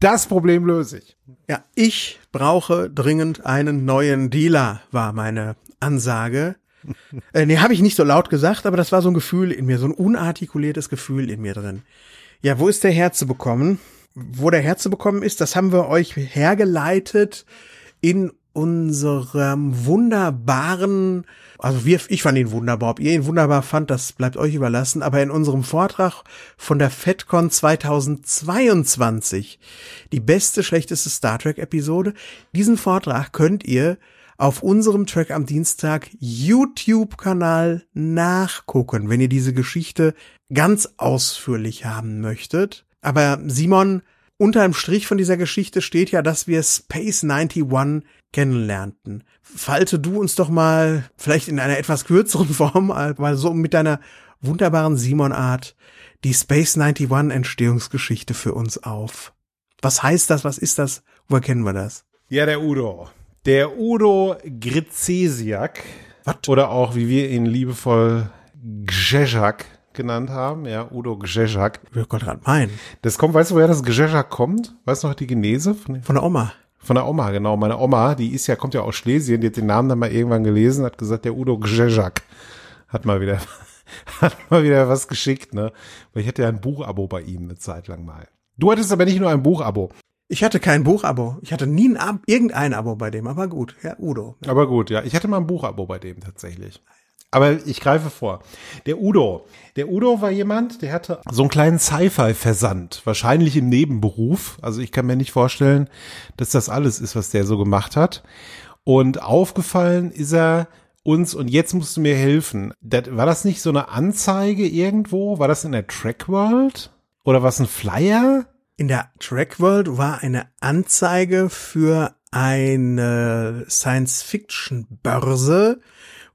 Das Problem löse ich. Ja, ich brauche dringend einen neuen Dealer, war meine Ansage. äh, nee, habe ich nicht so laut gesagt, aber das war so ein Gefühl in mir, so ein unartikuliertes Gefühl in mir drin. Ja, wo ist der herzubekommen? Wo der herzubekommen ist, das haben wir euch hergeleitet in unserem wunderbaren, also wir, ich fand ihn wunderbar, ob ihr ihn wunderbar fand, das bleibt euch überlassen, aber in unserem Vortrag von der FedCon 2022, die beste, schlechteste Star Trek Episode, diesen Vortrag könnt ihr auf unserem Track am Dienstag YouTube-Kanal nachgucken, wenn ihr diese Geschichte ganz ausführlich haben möchtet. Aber Simon, unter dem Strich von dieser Geschichte steht ja, dass wir Space 91 kennenlernten. Falte du uns doch mal, vielleicht in einer etwas kürzeren Form, mal so mit deiner wunderbaren Simon-Art, die Space 91 Entstehungsgeschichte für uns auf. Was heißt das? Was ist das? Woher kennen wir das? Ja, der Udo. Der Udo Grizesiak. Was? Oder auch, wie wir ihn liebevoll Gzezak genannt haben. Ja, Udo Gzezak. Ich will Gott gerade meinen. Das kommt, weißt du, woher das Gzezak kommt? Weißt du noch die Genese? Von, Von der Oma. Von der Oma, genau. Meine Oma, die ist ja, kommt ja aus Schlesien, die hat den Namen dann mal irgendwann gelesen, hat gesagt, der Udo Gzezak. Hat mal wieder, hat mal wieder was geschickt, ne? Weil ich hatte ja ein Buchabo bei ihm eine Zeit lang mal. Du hattest aber nicht nur ein Buchabo. Ich hatte kein Buchabo. Ich hatte nie ein Ab irgendein Abo bei dem, aber gut. Ja, Udo. Aber gut, ja. Ich hatte mal ein Buchabo bei dem tatsächlich. Aber ich greife vor. Der Udo. Der Udo war jemand, der hatte so einen kleinen Sci-Fi-Versand. Wahrscheinlich im Nebenberuf. Also ich kann mir nicht vorstellen, dass das alles ist, was der so gemacht hat. Und aufgefallen ist er uns, und jetzt musst du mir helfen. Das, war das nicht so eine Anzeige irgendwo? War das in der Track World? Oder was ein Flyer? In der Track World war eine Anzeige für eine Science-Fiction-Börse,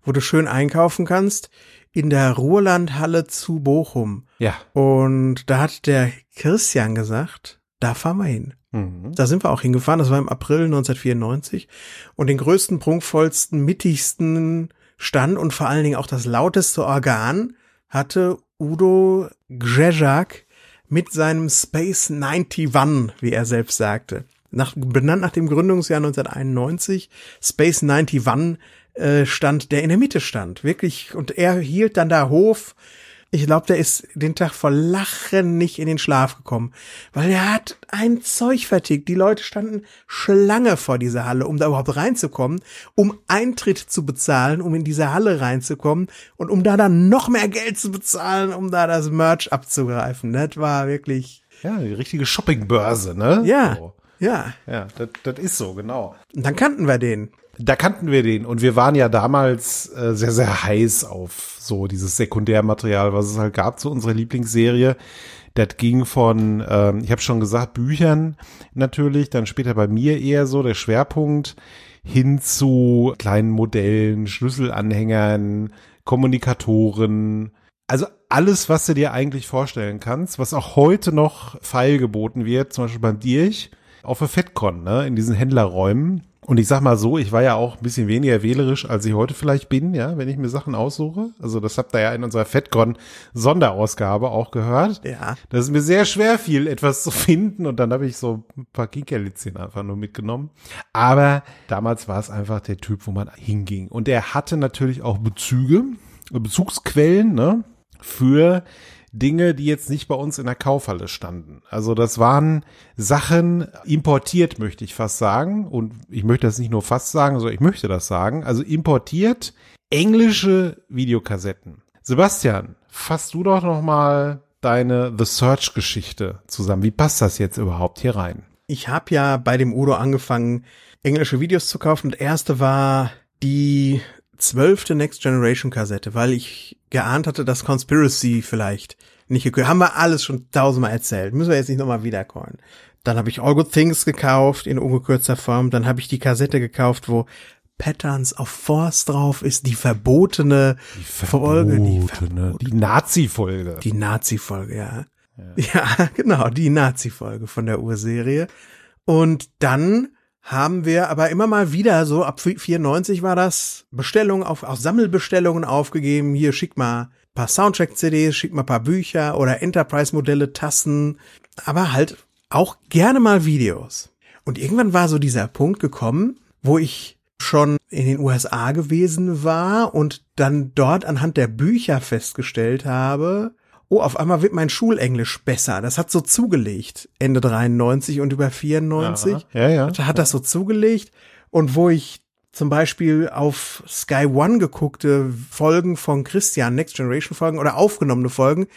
wo du schön einkaufen kannst, in der Ruhrlandhalle zu Bochum. Ja. Und da hat der Christian gesagt, da fahren wir hin. Mhm. Da sind wir auch hingefahren, das war im April 1994. Und den größten, prunkvollsten, mittigsten Stand und vor allen Dingen auch das lauteste Organ hatte Udo Grzezak mit seinem Space 91, wie er selbst sagte. Nach, benannt nach dem Gründungsjahr 1991, Space 91 äh, stand, der in der Mitte stand. Wirklich, und er hielt dann da Hof. Ich glaube, der ist den Tag vor Lachen nicht in den Schlaf gekommen, weil er hat ein Zeug vertickt. Die Leute standen Schlange vor dieser Halle, um da überhaupt reinzukommen, um Eintritt zu bezahlen, um in diese Halle reinzukommen und um da dann noch mehr Geld zu bezahlen, um da das Merch abzugreifen. Das war wirklich, Ja, die richtige Shoppingbörse, ne? ja, So. ja. Ja, das, das ist so, genau. Und dann kannten wir den. Da kannten wir den und wir waren ja damals äh, sehr, sehr heiß auf so dieses Sekundärmaterial, was es halt gab zu unserer Lieblingsserie. Das ging von, ähm, ich habe schon gesagt, Büchern natürlich, dann später bei mir eher so der Schwerpunkt hin zu kleinen Modellen, Schlüsselanhängern, Kommunikatoren, also alles, was du dir eigentlich vorstellen kannst, was auch heute noch feilgeboten wird, zum Beispiel beim Dirch auf der FedCon, ne, in diesen Händlerräumen. Und ich sag mal so, ich war ja auch ein bisschen weniger wählerisch, als ich heute vielleicht bin, ja, wenn ich mir Sachen aussuche. Also das habt ihr ja in unserer FedCon Sonderausgabe auch gehört. Ja. Dass es mir sehr schwer fiel, etwas zu finden und dann habe ich so ein paar Kinkerlitzchen einfach nur mitgenommen. Aber damals war es einfach der Typ, wo man hinging. Und er hatte natürlich auch Bezüge, Bezugsquellen, ne, für Dinge, die jetzt nicht bei uns in der Kaufhalle standen. Also das waren Sachen importiert, möchte ich fast sagen. Und ich möchte das nicht nur fast sagen, sondern ich möchte das sagen. Also importiert englische Videokassetten. Sebastian, fass du doch noch mal deine The Search Geschichte zusammen. Wie passt das jetzt überhaupt hier rein? Ich habe ja bei dem Udo angefangen, englische Videos zu kaufen. Und erste war die zwölfte Next Generation Kassette, weil ich geahnt hatte, dass Conspiracy vielleicht nicht gekürt. Haben wir alles schon tausendmal erzählt. Müssen wir jetzt nicht nochmal wiedercallen. Dann habe ich All Good Things gekauft in ungekürzter Form. Dann habe ich die Kassette gekauft, wo Patterns of Force drauf ist, die verbotene Die Folge, die, verbotene, die Nazi-Folge. die Nazi-Folge, ja. ja. genau, die Nazi-Folge von der Urserie. Und dann haben wir aber immer mal wieder, so ab 94 war das, Bestellungen auf, auch Sammelbestellungen aufgegeben. Hier schick mal paar Soundtrack-CDs, schick mal paar Bücher oder Enterprise-Modelle, Tassen, aber halt auch gerne mal Videos. Und irgendwann war so dieser Punkt gekommen, wo ich schon in den USA gewesen war und dann dort anhand der Bücher festgestellt habe, oh, auf einmal wird mein Schulenglisch besser. Das hat so zugelegt, Ende 93 und über 94. Aha. Ja, ja. Da hat das so zugelegt. Und wo ich zum Beispiel auf Sky One geguckte Folgen von Christian, Next Generation Folgen oder aufgenommene Folgen,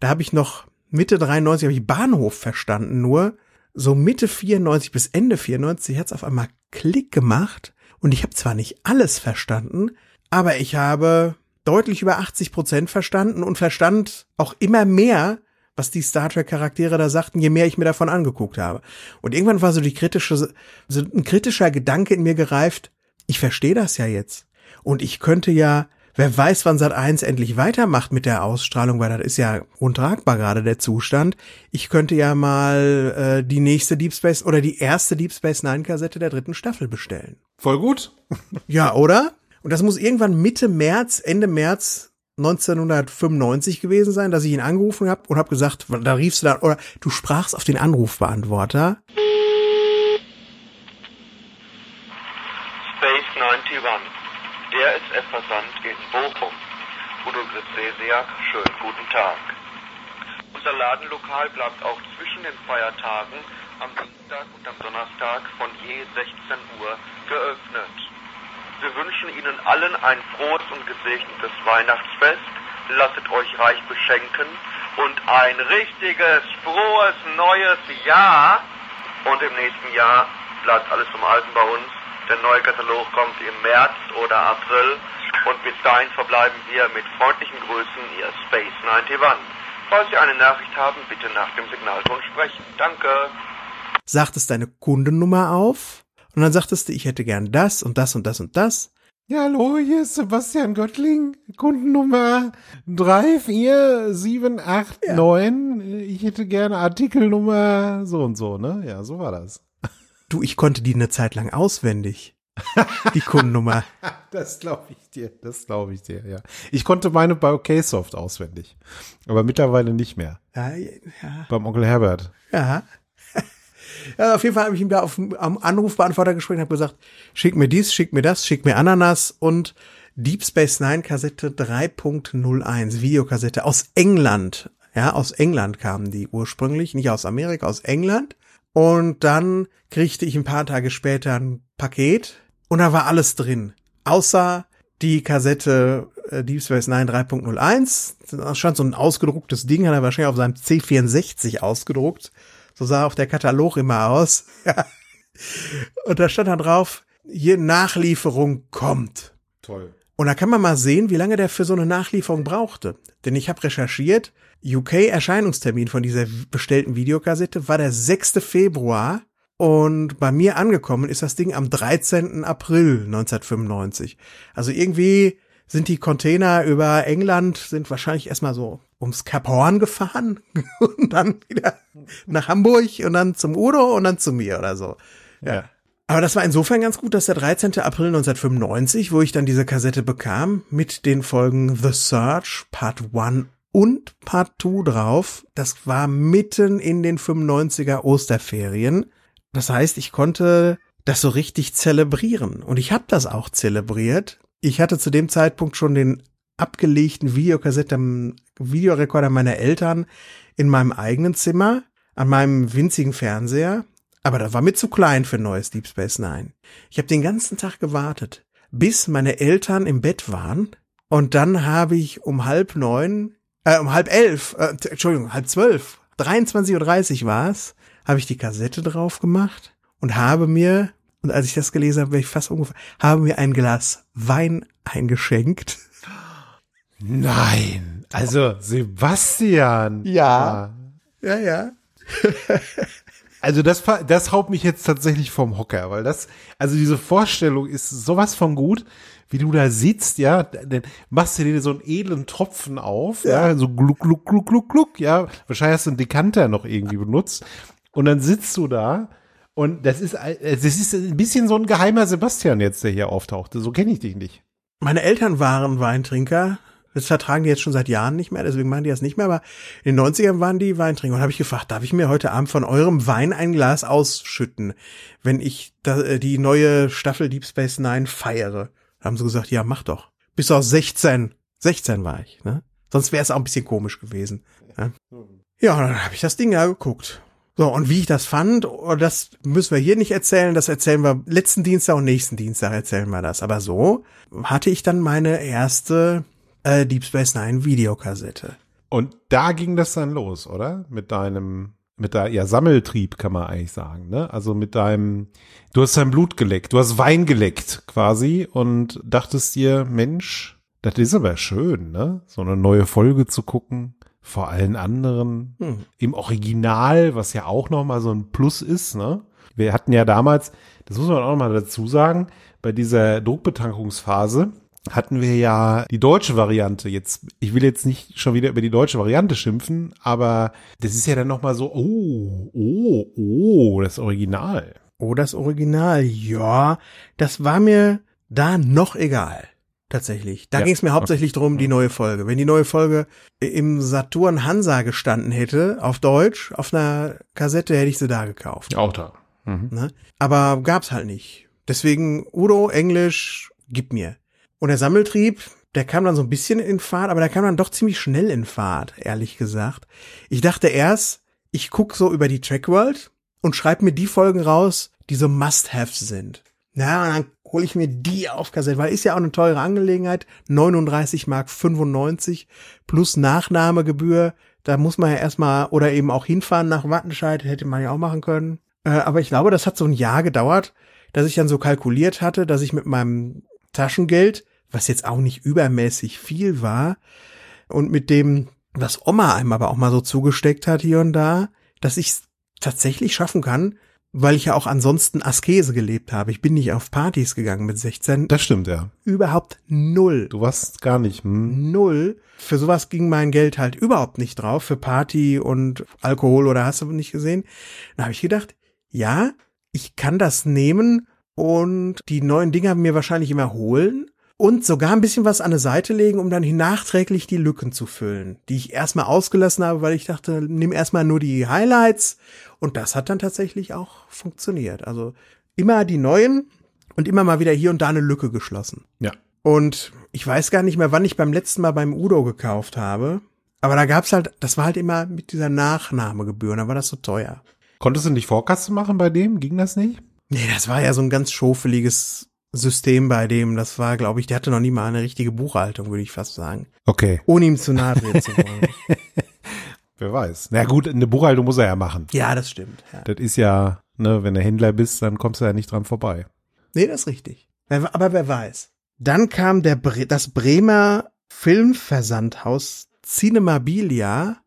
da habe ich noch Mitte 93 habe ich Bahnhof verstanden nur. So Mitte 94 bis Ende 94 hat's auf einmal Klick gemacht und ich habe zwar nicht alles verstanden, aber ich habe deutlich über 80 Prozent verstanden und verstand auch immer mehr, was die Star Trek Charaktere da sagten, je mehr ich mir davon angeguckt habe. Und irgendwann war so die kritische, so ein kritischer Gedanke in mir gereift, ich verstehe das ja jetzt. Und ich könnte ja, wer weiß, wann Sat 1 endlich weitermacht mit der Ausstrahlung, weil das ist ja untragbar gerade der Zustand. Ich könnte ja mal äh, die nächste Deep Space oder die erste Deep Space Nine Kassette der dritten Staffel bestellen. Voll gut. Ja, oder? Und das muss irgendwann Mitte März, Ende März 1995 gewesen sein, dass ich ihn angerufen habe und habe gesagt, da riefst du dann, oder du sprachst auf den Anrufbeantworter. Space 91, der SF-Versand in Bochum. Udo Gritzesiak, schönen guten Tag. Unser Ladenlokal bleibt auch zwischen den Feiertagen am Dienstag und am Donnerstag von je 16 Uhr geöffnet. Wir wünschen Ihnen allen ein frohes und gesegnetes Weihnachtsfest. Lasset euch reich beschenken und ein richtiges, frohes, neues Jahr. Und im nächsten Jahr bleibt alles zum Alten bei uns. Der neue Katalog kommt im März oder April. Und bis dahin verbleiben wir mit freundlichen Grüßen, Ihr Space 91. Falls Sie eine Nachricht haben, bitte nach dem Signalton sprechen. Danke. sagtest deine Kundennummer auf und dann sagtest du, ich hätte gern das und das und das und das. Ja, hallo, hier ist Sebastian Göttling, Kundennummer 34789. Ich hätte gerne Artikelnummer so und so, ne? Ja, so war das. Du, ich konnte die eine Zeit lang auswendig. Die Kundennummer. Das glaube ich dir, das glaube ich dir, ja. Ich konnte meine bei OKSoft auswendig, aber mittlerweile nicht mehr. Ja, ja, Beim Onkel Herbert. ja. Ja, auf jeden Fall habe ich ihm da auf, am Anrufbeantworter gesprochen und habe gesagt, schick mir dies, schick mir das, schick mir Ananas und Deep Space Nine Kassette 3.01, Videokassette aus England. Ja, aus England kamen die ursprünglich, nicht aus Amerika, aus England. Und dann kriegte ich ein paar Tage später ein Paket und da war alles drin. Außer die Kassette äh, Deep Space Nine 3.01. Da stand so ein ausgedrucktes Ding, hat er wahrscheinlich auf seinem C64 ausgedruckt. So sah auch der Katalog immer aus. Ja. Und da stand dann drauf, hier Nachlieferung kommt. Toll. Und da kann man mal sehen, wie lange der für so eine Nachlieferung brauchte. Denn ich habe recherchiert, UK-Erscheinungstermin von dieser bestellten Videokassette war der 6. Februar und bei mir angekommen ist das Ding am 13. April 1995. Also irgendwie sind die Container über England, sind wahrscheinlich erstmal so ums Kap Horn gefahren und dann wieder nach Hamburg und dann zum Udo und dann zu mir oder so. Ja. Aber das war insofern ganz gut, dass der 13. April 1995, wo ich dann diese Kassette bekam, mit den Folgen The Search Part 1 und Part 2 drauf, das war mitten in den 95er Osterferien. Das heißt, ich konnte das so richtig zelebrieren. Und ich habe das auch zelebriert. Ich hatte zu dem Zeitpunkt schon den abgelegten Videokassette am Videorekorder meiner Eltern in meinem eigenen Zimmer, an meinem winzigen Fernseher. Aber da war mir zu klein für ein neues Deep Space Nine. Ich habe den ganzen Tag gewartet, bis meine Eltern im Bett waren. Und dann habe ich um halb neun, äh, um halb elf, äh, Entschuldigung, halb zwölf, 23.30 Uhr war es, habe ich die Kassette drauf gemacht und habe mir, und als ich das gelesen habe, wäre ich fast ungefähr, habe mir ein Glas Wein eingeschenkt. Nein. Also, Sebastian. Ja. Ja, ja. Also das, das haut mich jetzt tatsächlich vom Hocker, weil das, also diese Vorstellung ist sowas von gut, wie du da sitzt, ja, dann machst du dir so einen edlen Tropfen auf, ja, so gluck, gluck, gluck, gluck, gluck, ja, wahrscheinlich hast du einen Dekanter noch irgendwie benutzt und dann sitzt du da und das ist, ein- das ist ein bisschen so ein geheimer Sebastian jetzt, der hier auftauchte, so kenne ich dich nicht. Meine Eltern waren Weintrinker. Das vertragen die jetzt schon seit Jahren nicht mehr, deswegen machen die das nicht mehr, aber in den 90ern waren die Weintrinker und habe ich gefragt, darf ich mir heute Abend von eurem Wein ein Glas ausschütten, wenn ich äh, die neue Staffel Deep Space Nine feiere? Da haben sie gesagt, ja, mach doch. Bis auf 16. 16 war ich, ne? Sonst wäre es auch ein bisschen komisch gewesen. Ja, ja und dann habe ich das Ding ja geguckt. So, und wie ich das fand, oh, das müssen wir hier nicht erzählen, das erzählen wir letzten Dienstag und nächsten Dienstag erzählen wir das. Aber so hatte ich dann meine erste äh, Deep Space Nine Videokassette. Und da ging das dann los, oder? Mit deinem, mit der, ja, Sammeltrieb kann man eigentlich sagen, ne? Also mit deinem, du hast dein Blut geleckt, du hast Wein geleckt quasi und dachtest dir, Mensch, das ist aber schön, ne? So eine neue Folge zu gucken, vor allen anderen, Hm. im Original, was ja auch nochmal so ein Plus ist, ne? Wir hatten ja damals, das muss man auch nochmal dazu sagen, bei dieser Druckbetankungsphase hatten wir ja die deutsche Variante. Jetzt, ich will jetzt nicht schon wieder über die deutsche Variante schimpfen, aber das ist ja dann nochmal so, oh, oh, oh, das Original. Oh, das Original, ja, das war mir da noch egal. Tatsächlich. Da Ja, ging es mir hauptsächlich drum, die neue Folge. Wenn die neue Folge im Saturn Hansa gestanden hätte, auf Deutsch, auf einer Kassette, hätte ich sie da gekauft. Auch da. Mhm. Ne? Aber gab's halt nicht. Deswegen Udo, Englisch, gib mir. Und der Sammeltrieb, der kam dann so ein bisschen in Fahrt, aber der kam dann doch ziemlich schnell in Fahrt, ehrlich gesagt. Ich dachte erst, ich guck so über die Trackworld und schreib mir die Folgen raus, die so Must-Haves sind. Ja, und dann hole ich mir die auf Kassette, weil ist ja auch eine teure Angelegenheit. 39 Mark 95 plus Nachnahmegebühr. Da muss man ja erstmal oder eben auch hinfahren nach Wattenscheid, hätte man ja auch machen können. Äh, aber ich glaube, das hat so ein Jahr gedauert, dass ich dann so kalkuliert hatte, dass ich mit meinem Taschengeld, was jetzt auch nicht übermäßig viel war, und mit dem, was Oma einem aber auch mal so zugesteckt hat hier und da, dass ich es tatsächlich schaffen kann, weil ich ja auch ansonsten Askese gelebt habe. Ich bin nicht auf Partys gegangen mit 16. Das stimmt, ja. Überhaupt null. Du warst gar nicht, hm? Null. Für sowas ging mein Geld halt überhaupt nicht drauf. Für Party und Alkohol oder hast du nicht gesehen. Da habe ich gedacht, ja, ich kann das nehmen und die neuen Dinger mir wahrscheinlich immer holen und sogar ein bisschen was an der Seite legen, um dann nachträglich die Lücken zu füllen, die ich erstmal ausgelassen habe, weil ich dachte, nimm erstmal nur die Highlights und das hat dann tatsächlich auch funktioniert. Also immer die neuen und immer mal wieder hier und da eine Lücke geschlossen. Ja. Und ich weiß gar nicht mehr, wann ich beim letzten Mal beim Udo gekauft habe. Aber da gab's halt, das war halt immer mit dieser Nachnahmegebühr, und da war das so teuer. Konntest du nicht Vorkasse machen bei dem? Ging das nicht? Nee, das war ja so ein ganz schofeliges System bei dem. Das war, glaube ich, der hatte noch nie mal eine richtige Buchhaltung, würde ich fast sagen. Okay, Ohne ihm zu nahe treten zu wollen. wer weiß. Na gut, eine Buchhaltung muss er ja machen. ja, das stimmt. Ja. Das ist ja, ne, wenn du Händler bist, dann kommst du ja nicht dran vorbei. Nee, das ist richtig. Aber wer weiß. Dann kam der Bre das Bremer Filmversandhaus Cinemabilia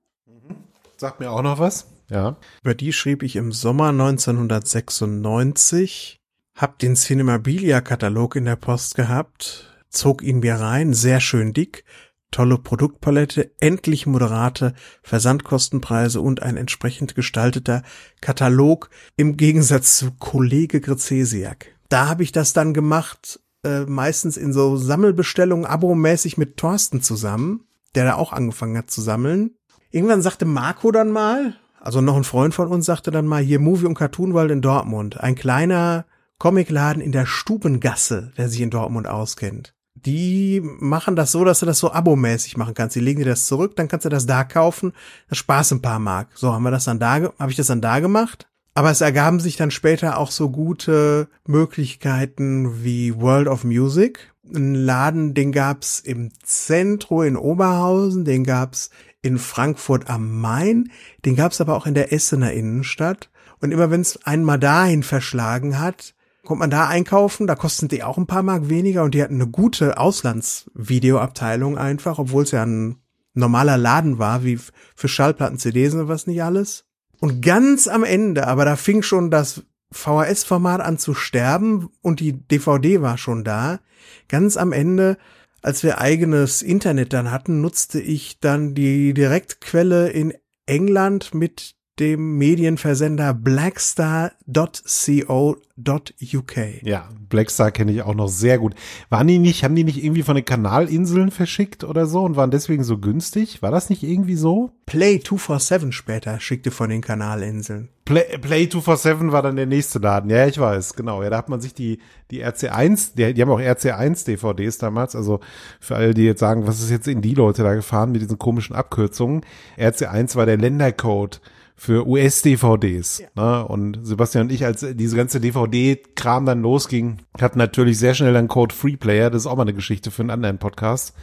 Sagt mir auch noch was? Ja. Über die schrieb ich im Sommer 1996, hab den Cinemabilia-Katalog in der Post gehabt, zog ihn mir rein, sehr schön dick, tolle Produktpalette, endlich moderate Versandkostenpreise und ein entsprechend gestalteter Katalog im Gegensatz zu Kollege Grezesiak. Da habe ich das dann gemacht, äh, meistens in so Sammelbestellungen, abomäßig mit Thorsten zusammen, der da auch angefangen hat zu sammeln. Irgendwann sagte Marco dann mal, also noch ein Freund von uns sagte dann mal hier Movie und Cartoonwald in Dortmund, ein kleiner Comicladen in der Stubengasse, der sich in Dortmund auskennt. Die machen das so, dass du das so abomäßig machen kannst. Die legen dir das zurück, dann kannst du das da kaufen. Das Spaß ein paar Mark. So haben wir das dann da, habe ich das dann da gemacht. Aber es ergaben sich dann später auch so gute Möglichkeiten wie World of Music. Ein Laden, den gab's im Zentro in Oberhausen, den gab's in Frankfurt am Main, den gab's aber auch in der Essener Innenstadt. Und immer wenn es einen mal dahin verschlagen hat, kommt man da einkaufen, da kosten die auch ein paar Mark weniger und die hatten eine gute Auslandsvideoabteilung einfach, obwohl es ja ein normaler Laden war, wie für Schallplatten, CDs und was nicht alles. Und ganz am Ende, aber da fing schon das VHS-Format an zu sterben und die DVD war schon da. Ganz am Ende, als wir eigenes Internet dann hatten, nutzte ich dann die Direktquelle in England mit dem Medienversender blackstar.co.uk. Ja, Blackstar kenne ich auch noch sehr gut. Waren die nicht, haben die nicht irgendwie von den Kanalinseln verschickt oder so und waren deswegen so günstig? War das nicht irgendwie so? Play 247 später schickte von den Kanalinseln. Play, Play 247 war dann der nächste Laden. Ja, ich weiß, genau. Ja, da hat man sich die, die RC1, die, die haben auch RC1 DVDs damals. Also für alle, die jetzt sagen, was ist jetzt in die Leute da gefahren mit diesen komischen Abkürzungen. RC1 war der Ländercode für US-DVDs. Ja. Ne? Und Sebastian und ich, als diese ganze DVD-Kram dann losging, hatten natürlich sehr schnell dann Code Free Player. Das ist auch mal eine Geschichte für einen anderen Podcast.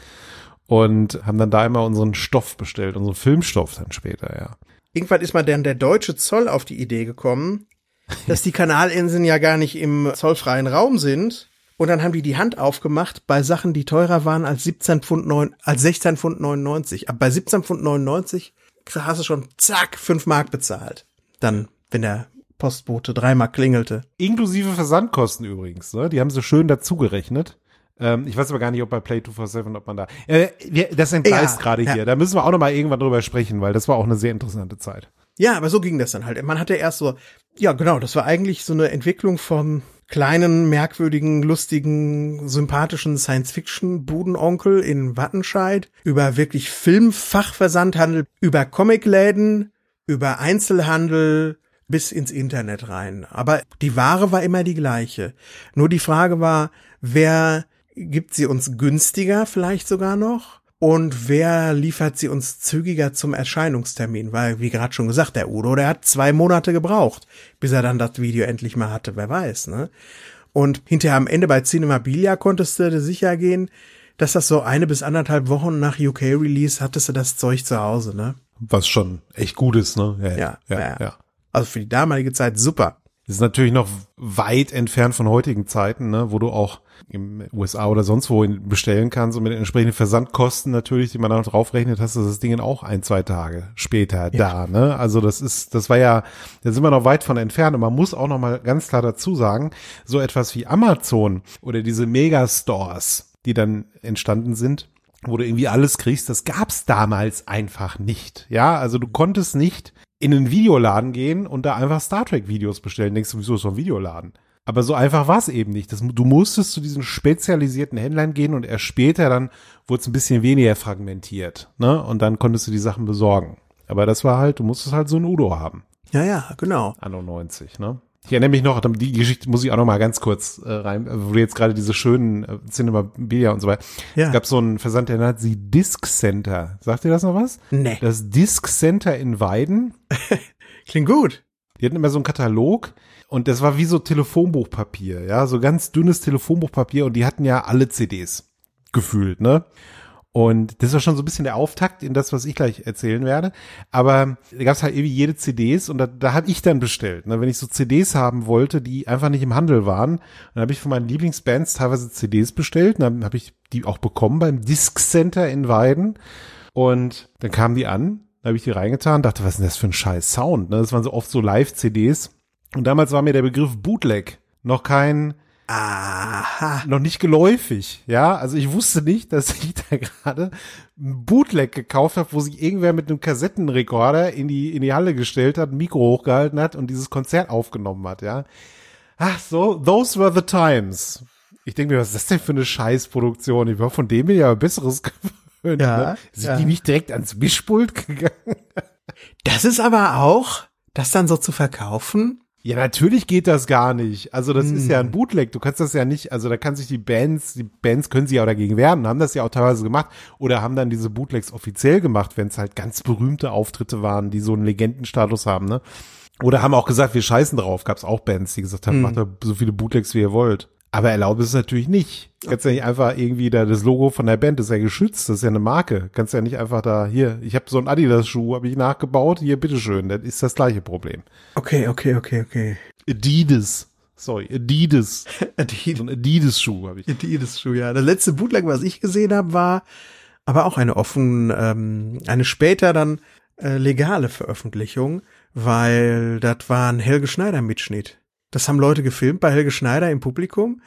Und haben dann da immer unseren Stoff bestellt, unseren Filmstoff dann später, ja. Irgendwann ist mal dann der deutsche Zoll auf die Idee gekommen, dass die Kanalinseln ja gar nicht im zollfreien Raum sind. Und dann haben die die Hand aufgemacht bei Sachen, die teurer waren als 17 Pfund 9, als 16 Pfund 99. Aber bei 17 Pfund 99 hast du schon zack, 5 Mark bezahlt. Dann, wenn der Postbote dreimal klingelte. Inklusive Versandkosten übrigens, ne? Die haben sie schön dazugerechnet. Ähm, ich weiß aber gar nicht, ob bei Play 247, ob man da. Äh, das entgleist ja, gerade ja. hier. Da müssen wir auch noch mal irgendwann drüber sprechen, weil das war auch eine sehr interessante Zeit. Ja, aber so ging das dann halt. Man hatte erst so, ja genau, das war eigentlich so eine Entwicklung vom kleinen, merkwürdigen, lustigen, sympathischen Science-Fiction-Budenonkel in Wattenscheid über wirklich Filmfachversandhandel, über Comicläden, über Einzelhandel bis ins Internet rein. Aber die Ware war immer die gleiche. Nur die Frage war, wer gibt sie uns günstiger vielleicht sogar noch? Und wer liefert sie uns zügiger zum Erscheinungstermin? Weil, wie gerade schon gesagt, der Udo, der hat zwei Monate gebraucht, bis er dann das Video endlich mal hatte, wer weiß, ne? Und hinterher am Ende bei Cinemabilia konntest du sicher gehen, dass das so eine bis anderthalb Wochen nach UK-Release hattest du das Zeug zu Hause, ne? Was schon echt gut ist, ne? Ja, ja, ja. ja. ja. Also für die damalige Zeit super. Das ist natürlich noch weit entfernt von heutigen Zeiten, ne, wo du auch im USA oder sonst wo bestellen kannst und mit den entsprechenden Versandkosten natürlich, die man dann draufrechnet, hast du das Ding auch ein, zwei Tage später ja. da, ne? Also das ist, das war ja, da sind wir noch weit von entfernt und man muss auch noch mal ganz klar dazu sagen, so etwas wie Amazon oder diese Megastores, die dann entstanden sind, wo du irgendwie alles kriegst, das gab's damals einfach nicht. Ja, also du konntest nicht in einen Videoladen gehen und da einfach Star Trek Videos bestellen. Denkst du, wieso ist so ein Videoladen? Aber so einfach war es eben nicht. Das, du musstest zu diesen spezialisierten Händlern gehen und erst später dann wurde es ein bisschen weniger fragmentiert. Ne? Und dann konntest du die Sachen besorgen. Aber das war halt, du musstest halt so ein Udo haben. Ja, ja, genau. Anno 90, ne? Ich erinnere mich noch, die Geschichte muss ich auch noch mal ganz kurz äh, rein, wo du jetzt gerade diese schönen äh, Cinema-Bilder und so weiter. Ja. Es gab so einen Versand, der nennt sie Disc Center. Sagt ihr das noch was? Nee. Das Disc Center in Weiden. Klingt gut. Die hatten immer so einen Katalog und das war wie so Telefonbuchpapier, ja, so ganz dünnes Telefonbuchpapier und die hatten ja alle CDs gefühlt, ne? Und das war schon so ein bisschen der Auftakt in das, was ich gleich erzählen werde. Aber da gab es halt irgendwie jede CDs und da, da habe ich dann bestellt. Ne? Wenn ich so CDs haben wollte, die einfach nicht im Handel waren, dann habe ich von meinen Lieblingsbands teilweise CDs bestellt. Und dann habe ich die auch bekommen beim Disc Center in Weiden. Und dann kamen die an, da habe ich die reingetan, dachte, was ist denn das für ein scheiß Sound? Ne? Das waren so oft so Live-CDs. Und damals war mir der Begriff Bootleg noch kein Aha. noch nicht geläufig. Ja, also ich wusste nicht, dass ich da gerade ein Bootleg gekauft habe, wo sich irgendwer mit einem Kassettenrekorder in die, in die Halle gestellt hat, ein Mikro hochgehalten hat und dieses Konzert aufgenommen hat, ja. Ach so, those were the times. Ich denke mir, was ist das denn für eine Scheißproduktion? Ich war von dem ja Besseres gewöhnt. Ja, ne? Sind ja. die nicht direkt ans Mischpult gegangen? Das ist aber auch, das dann so zu verkaufen, ja, natürlich geht das gar nicht. Also das hm. ist ja ein hm. Bootleg. Du kannst das ja nicht, also da kann sich die Bands, die Bands können sich ja auch dagegen wehren, haben das ja auch teilweise gemacht oder haben dann diese Bootlegs offiziell gemacht, wenn es halt ganz berühmte Auftritte waren, die so einen Legendenstatus haben, ne? Oder haben auch gesagt, wir scheißen drauf. Gab es auch Bands, die gesagt haben, hm. macht da so viele Bootlegs, wie ihr wollt. Aber erlaubt es natürlich nicht. Kannst ja nicht einfach irgendwie da das Logo von der Band das ist ja geschützt, das ist ja eine Marke. Kannst ja nicht einfach da hier, ich habe so einen Adidas Schuh, habe ich nachgebaut, hier bitteschön, das ist das gleiche Problem. Okay, okay, okay, okay. Adidas. Sorry, Adidas. Adidas. So ein Adidas Schuh habe ich. Adidas Schuh, ja. Das letzte Bootleg, was ich gesehen habe, war aber auch eine offen ähm, eine später dann äh, legale Veröffentlichung weil das war ein Helge Schneider Mitschnitt. Das haben Leute gefilmt bei Helge Schneider im Publikum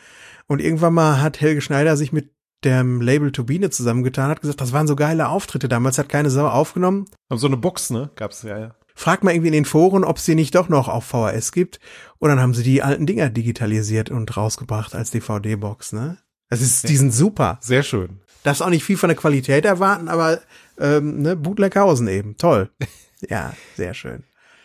und irgendwann mal hat Helge Schneider sich mit dem Label Turbine zusammengetan, hat gesagt, das waren so geile Auftritte damals, hat keine Sau aufgenommen. Aber so eine Box, ne? Gab's ja, ja. Fragt mal irgendwie in den Foren, ob es die nicht doch noch auf VHS gibt. Und dann haben sie die alten Dinger digitalisiert und rausgebracht als DVD-Box, ne? Das ist, die sind super. Sehr schön. Darfst auch nicht viel von der Qualität erwarten, aber ähm, ne, Bootleghausen eben. Toll. ja, sehr schön.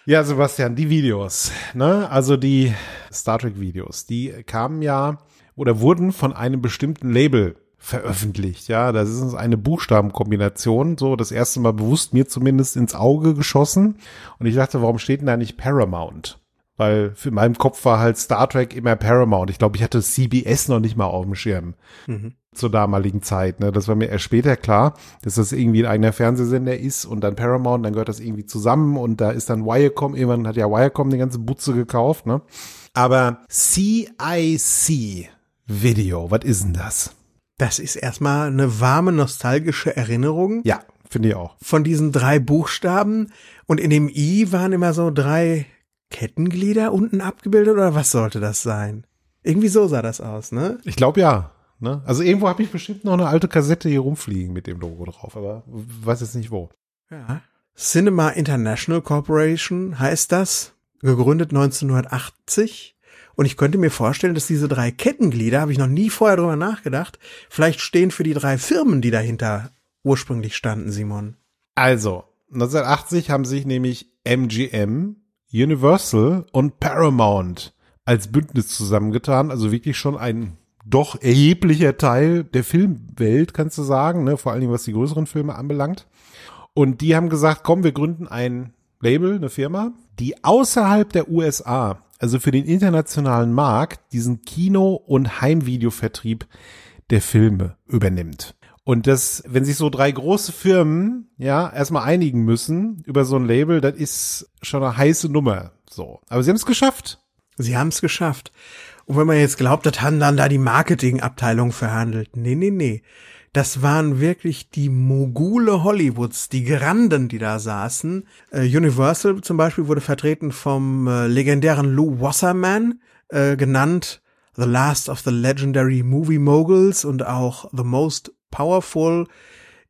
Ja, Sebastian, die Videos, ne? Also die Star Trek Videos, die kamen ja oder wurden von einem bestimmten Label veröffentlicht. Ja, das ist eine Buchstabenkombination, so das erste Mal bewusst mir zumindest ins Auge geschossen. Und ich dachte, warum steht denn da nicht Paramount? Weil für meinem Kopf war halt Star Trek immer Paramount. Ich glaube, ich hatte CBS noch nicht mal auf dem Schirm. Mhm. Zur damaligen Zeit. Ne? Das war mir erst später klar, dass das irgendwie ein eigener Fernsehsender ist und dann Paramount, dann gehört das irgendwie zusammen und da ist dann Wirecom, irgendwann hat ja Wirecom die ganze Butze gekauft. Ne? Aber CIC Video, was ist denn das? Das ist erstmal eine warme, nostalgische Erinnerung. Ja, finde ich auch. Von diesen drei Buchstaben. Und in dem I waren immer so drei Kettenglieder unten abgebildet oder was sollte das sein? Irgendwie so sah das aus, ne? Ich glaube ja. Ne? Also irgendwo habe ich bestimmt noch eine alte Kassette hier rumfliegen mit dem Logo drauf, aber weiß jetzt nicht wo. Ja. Cinema International Corporation heißt das, gegründet 1980 und ich könnte mir vorstellen, dass diese drei Kettenglieder, habe ich noch nie vorher drüber nachgedacht, vielleicht stehen für die drei Firmen, die dahinter ursprünglich standen, Simon. Also, 1980 haben sich nämlich MGM, Universal und Paramount als Bündnis zusammengetan, also wirklich schon ein doch erheblicher Teil der Filmwelt, kannst du sagen, ne? vor allen Dingen was die größeren Filme anbelangt. Und die haben gesagt, komm, wir gründen ein Label, eine Firma, die außerhalb der USA also für den internationalen Markt, diesen Kino- und Heimvideovertrieb der Filme übernimmt. Und das, wenn sich so drei große Firmen, ja, erstmal einigen müssen über so ein Label, das ist schon eine heiße Nummer, so. Aber sie haben es geschafft. Sie haben es geschafft. Und wenn man jetzt glaubt, das haben dann da die Marketingabteilung verhandelt. Nee, nee, nee. Das waren wirklich die Mogule Hollywoods, die Granden, die da saßen. Äh, Universal zum Beispiel wurde vertreten vom äh, legendären Lou Wasserman, äh, genannt The Last of the Legendary Movie Moguls und auch The Most Powerful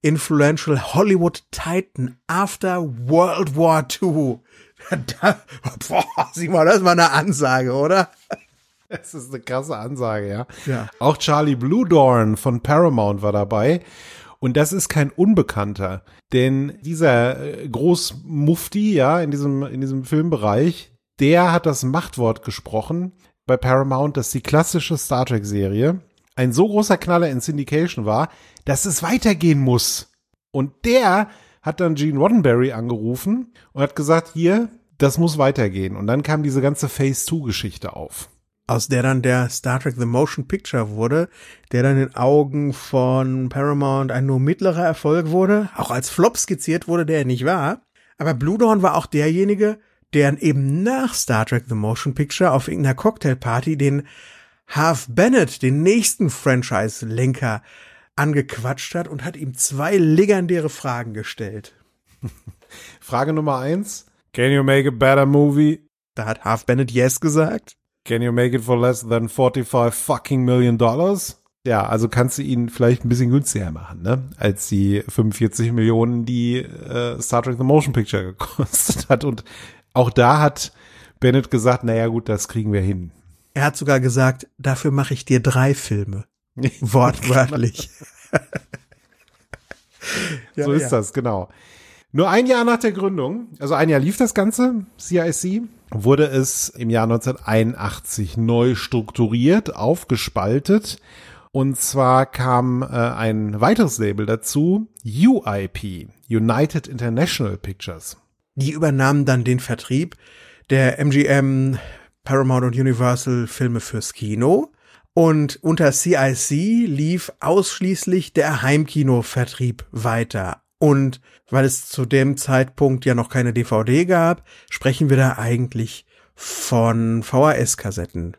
Influential Hollywood Titan after World War II. da, boah, sieh mal, das ist mal eine Ansage, oder? Das ist eine krasse Ansage, ja. Ja. Auch Charlie Blue Dorn von Paramount war dabei. Und das ist kein Unbekannter, denn dieser äh, Großmufti, ja, in diesem, in diesem Filmbereich, der hat das Machtwort gesprochen bei Paramount, dass die klassische Star Trek Serie ein so großer Knaller in Syndication war, dass es weitergehen muss. Und der hat dann Gene Roddenberry angerufen und hat gesagt, hier, das muss weitergehen. Und dann kam diese ganze Phase 2 Geschichte auf aus der dann der Star Trek The Motion Picture wurde, der dann in Augen von Paramount ein nur mittlerer Erfolg wurde, auch als Flop skizziert wurde, der nicht war. Aber Blue Dawn war auch derjenige, der eben nach Star Trek The Motion Picture auf irgendeiner Cocktailparty den Half Bennett, den nächsten Franchise-Lenker, angequatscht hat und hat ihm zwei legendäre Fragen gestellt. Frage Nummer eins. Can you make a better movie? Da hat Half Bennett yes gesagt. Can you make it for less than 45 fucking million dollars? Ja, also kannst du ihn vielleicht ein bisschen günstiger machen, ne? Als die 45 Millionen, die äh, Star Trek The Motion Picture gekostet hat. Und auch da hat Bennett gesagt, naja gut, das kriegen wir hin. Er hat sogar gesagt, dafür mache ich dir drei Filme. Wortwörtlich. so ist ja. das, genau. Nur ein Jahr nach der Gründung, also ein Jahr lief das Ganze, CIC, wurde es im Jahr 1981 neu strukturiert, aufgespaltet. Und zwar kam äh, ein weiteres Label dazu, UIP, United International Pictures. Die übernahmen dann den Vertrieb der MGM, Paramount und Universal Filme fürs Kino. Und unter CIC lief ausschließlich der Heimkinovertrieb weiter. Und weil es zu dem Zeitpunkt ja noch keine DVD gab, sprechen wir da eigentlich von VHS-Kassetten.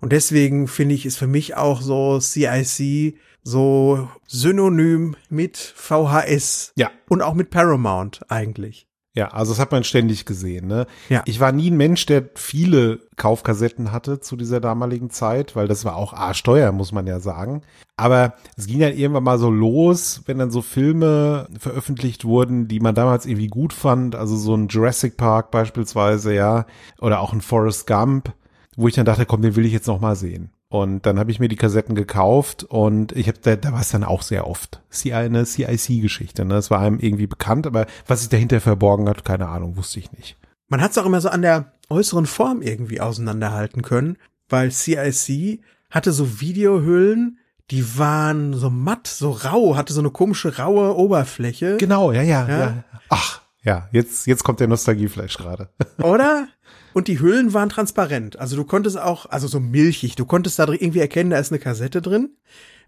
Und deswegen finde ich, ist für mich auch so CIC so synonym mit VHS. Ja. Und auch mit Paramount eigentlich. Ja, also das hat man ständig gesehen. Ne? Ja. Ich war nie ein Mensch, der viele Kaufkassetten hatte zu dieser damaligen Zeit, weil das war auch arschteuer, muss man ja sagen. Aber es ging dann irgendwann mal so los, wenn dann so Filme veröffentlicht wurden, die man damals irgendwie gut fand, also so ein Jurassic Park beispielsweise, ja, oder auch ein Forrest Gump, wo ich dann dachte, komm, den will ich jetzt noch mal sehen. Und dann habe ich mir die Kassetten gekauft und ich habe da, da war es dann auch sehr oft. CI, eine CIC-Geschichte, ne? Das war einem irgendwie bekannt, aber was sich dahinter verborgen hat, keine Ahnung, wusste ich nicht. Man hat es auch immer so an der äußeren Form irgendwie auseinanderhalten können, weil CIC hatte so Videohüllen, die waren so matt, so rau, hatte so eine komische raue Oberfläche. Genau, ja, ja, Ja. ja. Ach, ja, jetzt, jetzt kommt der Nostalgieflash gerade. Oder? Und die Hüllen waren transparent. Also du konntest auch, also so milchig, du konntest da irgendwie erkennen, da ist eine Kassette drin.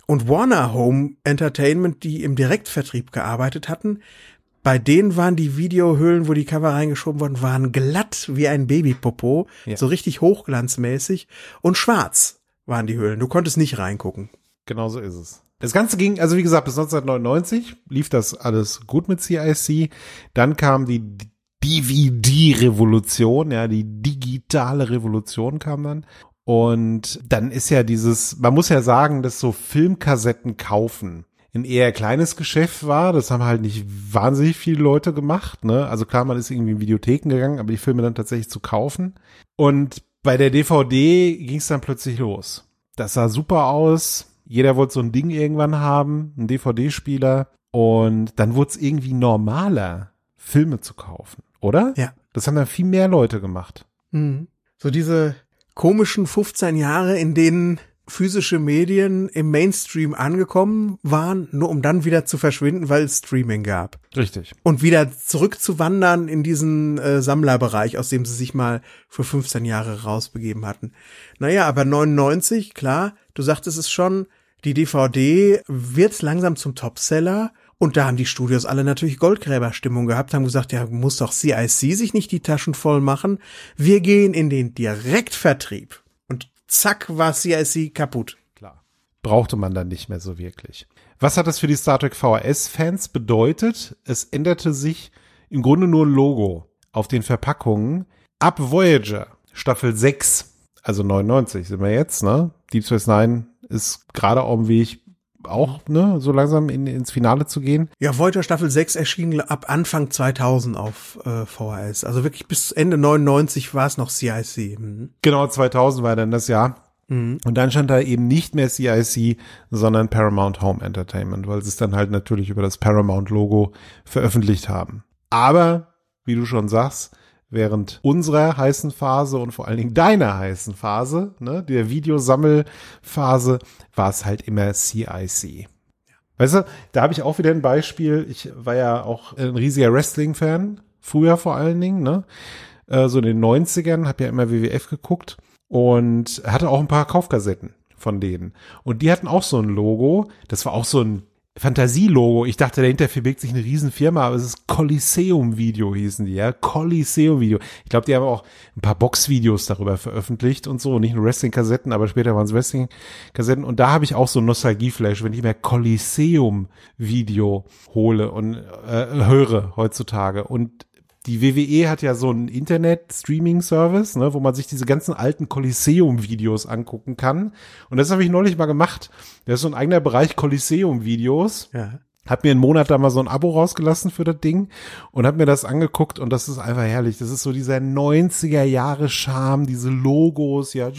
Und Warner Home Entertainment, die im Direktvertrieb gearbeitet hatten, bei denen waren die Videohüllen, wo die Cover reingeschoben wurden, waren glatt wie ein Babypopo, Ja. so richtig hochglanzmäßig und schwarz waren die Hüllen. Du konntest nicht reingucken. Genau so ist es. Das Ganze ging, also wie gesagt, bis 1999 lief das alles gut mit CIC. Dann kam die DVD-Revolution, ja, die digitale Revolution kam dann. Und dann ist ja dieses, man muss ja sagen, dass so Filmkassetten kaufen ein eher kleines Geschäft war. Das haben halt nicht wahnsinnig viele Leute gemacht. Ne? Also klar, man ist irgendwie in Videotheken gegangen, aber die Filme dann tatsächlich zu kaufen. Und bei der DVD ging es dann plötzlich los. Das sah super aus. Jeder wollte so ein Ding irgendwann haben, einen DVD-Spieler. Und dann wurde es irgendwie normaler, Filme zu kaufen, oder? Ja. Das haben dann viel mehr Leute gemacht. Mhm. So diese komischen 15 Jahre, in denen physische Medien im Mainstream angekommen waren, nur um dann wieder zu verschwinden, weil es Streaming gab. Richtig. Und wieder zurückzuwandern in diesen äh, Sammlerbereich, aus dem sie sich mal für 15 Jahre rausbegeben hatten. Naja, aber 99, klar, du sagtest es schon, die DVD wird langsam zum Topseller. Und da haben die Studios alle natürlich Goldgräberstimmung gehabt, haben gesagt, ja, muss doch CIC sich nicht die Taschen voll machen. Wir gehen in den Direktvertrieb. Und zack war CIC kaputt. Klar. Brauchte man dann nicht mehr so wirklich. Was hat das für die Star Trek VHS-Fans bedeutet? Es änderte sich im Grunde nur Logo auf den Verpackungen. Ab Voyager, Staffel 6, also 99 sind wir jetzt, ne? Deep Space Nine ist gerade auf dem Weg, auch, ne, so langsam in, ins Finale zu gehen. Ja, Voyager Staffel 6 erschien ab Anfang 2000 auf äh, VHS. Also wirklich bis Ende 99 war es noch CIC. Mhm. Genau, 2000 war dann das Jahr. Und dann stand da eben nicht mehr CIC, sondern Paramount Home Entertainment, weil sie es dann halt natürlich über das Paramount-Logo veröffentlicht haben. Aber, wie du schon sagst, während unserer heißen Phase und vor allen Dingen deiner heißen Phase, ne, der Videosammelphase, war es halt immer CIC. Weißt du, da habe ich auch wieder ein Beispiel. Ich war ja auch ein riesiger Wrestling-Fan, früher vor allen Dingen, ne? Äh, so in den 90ern, habe ja immer WWF geguckt und hatte auch ein paar Kaufkassetten von denen. Und die hatten auch so ein Logo, das war auch so ein Fantasielogo. Ich dachte, dahinter verbirgt sich eine Riesenfirma, aber es ist Coliseum Video hießen die, ja. Coliseum Video. Ich glaube, die haben auch ein paar Boxvideos darüber veröffentlicht und so. Nicht nur Wrestling-Kassetten, aber später waren es Wrestling-Kassetten. Und da habe ich auch so ein Nostalgieflash, wenn ich mir Coliseum Video hole und äh, höre heutzutage. Und die WWE hat ja so einen Internet-Streaming-Service, ne, wo man sich diese ganzen alten Coliseum-Videos angucken kann. Und das habe ich neulich mal gemacht. Da ist so ein eigener Bereich Coliseum-Videos. Ja. Hab mir einen Monat da mal so ein Abo rausgelassen für das Ding und hab mir das angeguckt und das ist einfach herrlich. Das ist so dieser 90er Jahre Charme, diese Logos, ja. Da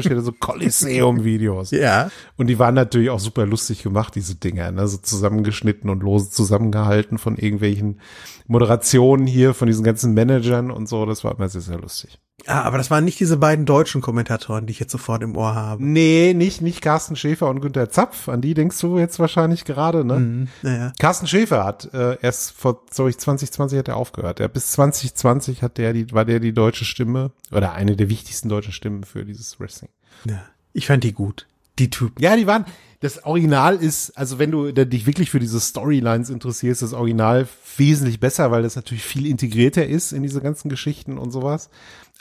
steht da so Coliseum-Videos. Ja. Und die waren natürlich auch super lustig gemacht, diese Dinger, ne? so zusammengeschnitten und lose zusammengehalten von irgendwelchen Moderationen hier, von diesen ganzen Managern und so. Das war immer sehr, sehr lustig. Ah, aber das waren nicht diese beiden deutschen Kommentatoren, die ich jetzt sofort im Ohr habe. Nee, nicht, nicht Carsten Schäfer und Günter Zapf. An die denkst du jetzt wahrscheinlich gerade, ne? Mhm. Naja. Carsten Schäfer hat äh, erst vor, sorry, 2020 hat er aufgehört. Er, bis 2020 hat der die, war der die deutsche Stimme oder eine der wichtigsten deutschen Stimmen für dieses Wrestling. Ja. Ich fand die gut. Die Typen. Ja, die waren, das Original ist, also wenn du dich wirklich für diese Storylines interessierst, das Original wesentlich besser, weil das natürlich viel integrierter ist in diese ganzen Geschichten und sowas.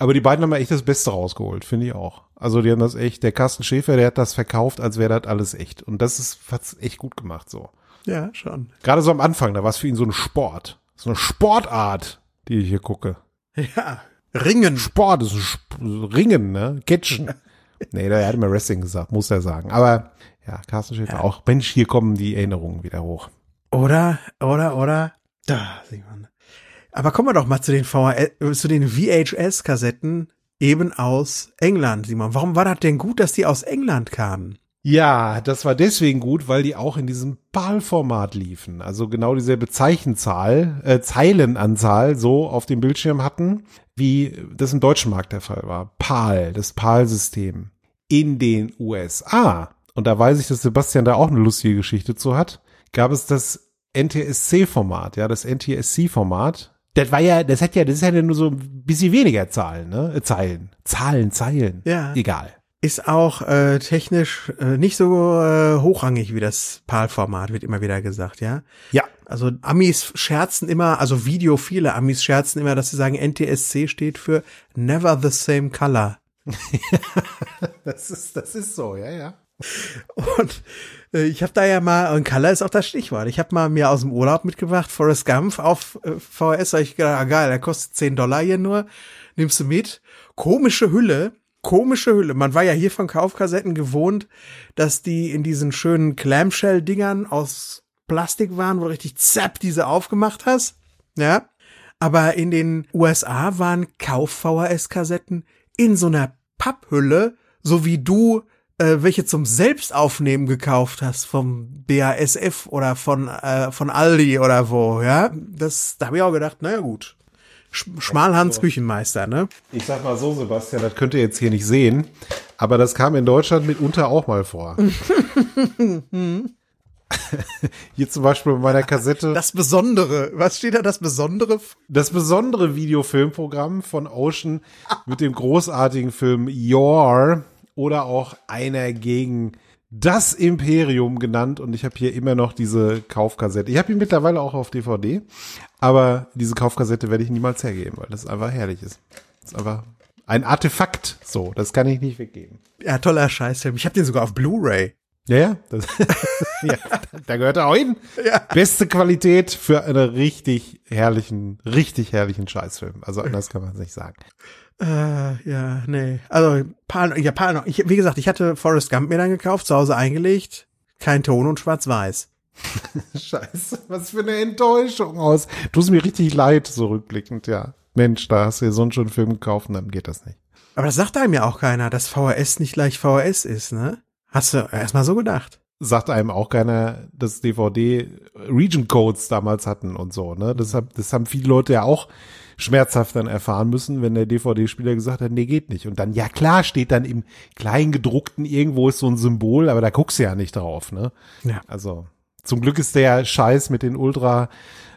Aber die beiden haben ja echt das Beste rausgeholt, finde ich auch. Also die haben das echt, der Carsten Schäfer, der hat das verkauft, als wäre das alles echt. Und das ist, hat's echt gut gemacht so. Ja, schon. Gerade so am Anfang, da war es für ihn so ein Sport. so eine Sportart, die ich hier gucke. Ja, Ringen. Sport ist ein Sp Ringen, ne? Catchen. nee, da hat mir Wrestling gesagt, muss er sagen. Aber ja, Carsten Schäfer Ja. auch. Mensch, hier kommen die Erinnerungen wieder hoch. Oder, oder, oder, da, Simon. Aber kommen wir doch mal zu den VHS, zu den VHS-Kassetten eben aus England, Simon. Warum war das denn gut, dass die aus England kamen? Ja, das war deswegen gut, weil die auch in diesem PAL-Format liefen. Also genau dieselbe Zeichenzahl, äh, Zeilenanzahl so auf dem Bildschirm hatten, wie das im deutschen Markt der Fall war. PAL, das PAL-System. In den USA, und da weiß ich, dass Sebastian da auch eine lustige Geschichte zu hat, gab es das NTSC-Format, ja, das NTSC-Format. Das war ja, das hat ja, das ist ja nur so ein bisschen weniger Zahlen, ne? Äh, Zeilen. Zahlen, Zeilen. Ja. Egal. Ist auch äh, technisch äh, nicht so äh, hochrangig wie das PAL-Format, wird immer wieder gesagt, ja. Ja. Also Amis scherzen immer, also Video, viele Amis scherzen immer, dass sie sagen, NTSC steht für Never the Same Color. Das ist, das ist so, ja, ja. Und ich habe da ja mal, und Color ist auch das Stichwort. Ich habe mal mir aus dem Urlaub mitgebracht, Forrest Gump auf äh, VHS. Da hab ich gedacht, ah, geil, der kostet 10 Dollar hier nur. Nimmst du mit. Komische Hülle. Komische Hülle. Man war ja hier von Kaufkassetten gewohnt, dass die in diesen schönen Clamshell-Dingern aus Plastik waren, wo du richtig zapp diese aufgemacht hast. Ja. Aber in den USA waren Kauf-VHS-Kassetten in so einer Papphülle, so wie du äh, welche zum Selbstaufnehmen gekauft hast vom BASF oder von äh, von Aldi oder wo, ja? Das da habe ich auch gedacht, naja gut. Sch Schmalhans Küchenmeister, ne? Ich sag mal so, Sebastian, das könnt ihr jetzt hier nicht sehen, aber das kam in Deutschland mitunter auch mal vor. hier zum Beispiel bei meiner Kassette Das Besondere, was steht da das Besondere? das besondere Videofilmprogramm von Ocean mit dem großartigen Film Your oder auch einer gegen das Imperium genannt und ich habe hier immer noch diese Kaufkassette. Ich habe ihn mittlerweile auch auf DVD, aber diese Kaufkassette werde ich niemals hergeben, weil das einfach herrlich ist. Das ist einfach ein Artefakt, so, das kann ich nicht weggeben. Ja, toller Scheißfilm. Ich habe den sogar auf Blu-ray. Ja, ja, das, ja da gehört er auch hin. Ja. Beste Qualität für einen richtig herrlichen, richtig herrlichen Scheißfilm. Also anders kann man es nicht sagen. Äh, ja, nee. Also, paar, ja, paar. Ich, wie gesagt, ich hatte Forrest Gump mir dann gekauft, zu Hause eingelegt. Kein Ton und schwarz-weiß. Scheiße, was für eine Enttäuschung aus. Tust mir richtig leid, so rückblickend, ja. Mensch, da hast du dir so einen schönen Film gekauft und dann geht das nicht. Aber das sagt einem ja auch keiner, dass VHS nicht gleich VHS ist, ne? Hast du erstmal so gedacht? Sagt einem auch keiner, dass DVD Region Codes damals hatten und so, ne? Das, hab, das haben viele Leute ja auch schmerzhaft dann erfahren müssen, wenn der DVD-Spieler gesagt hat, nee, geht nicht. Und dann, ja klar, steht dann im Kleingedruckten irgendwo ist so ein Symbol, aber da guckst du ja nicht drauf, ne? Ja. Also zum Glück ist der Scheiß mit den Ultra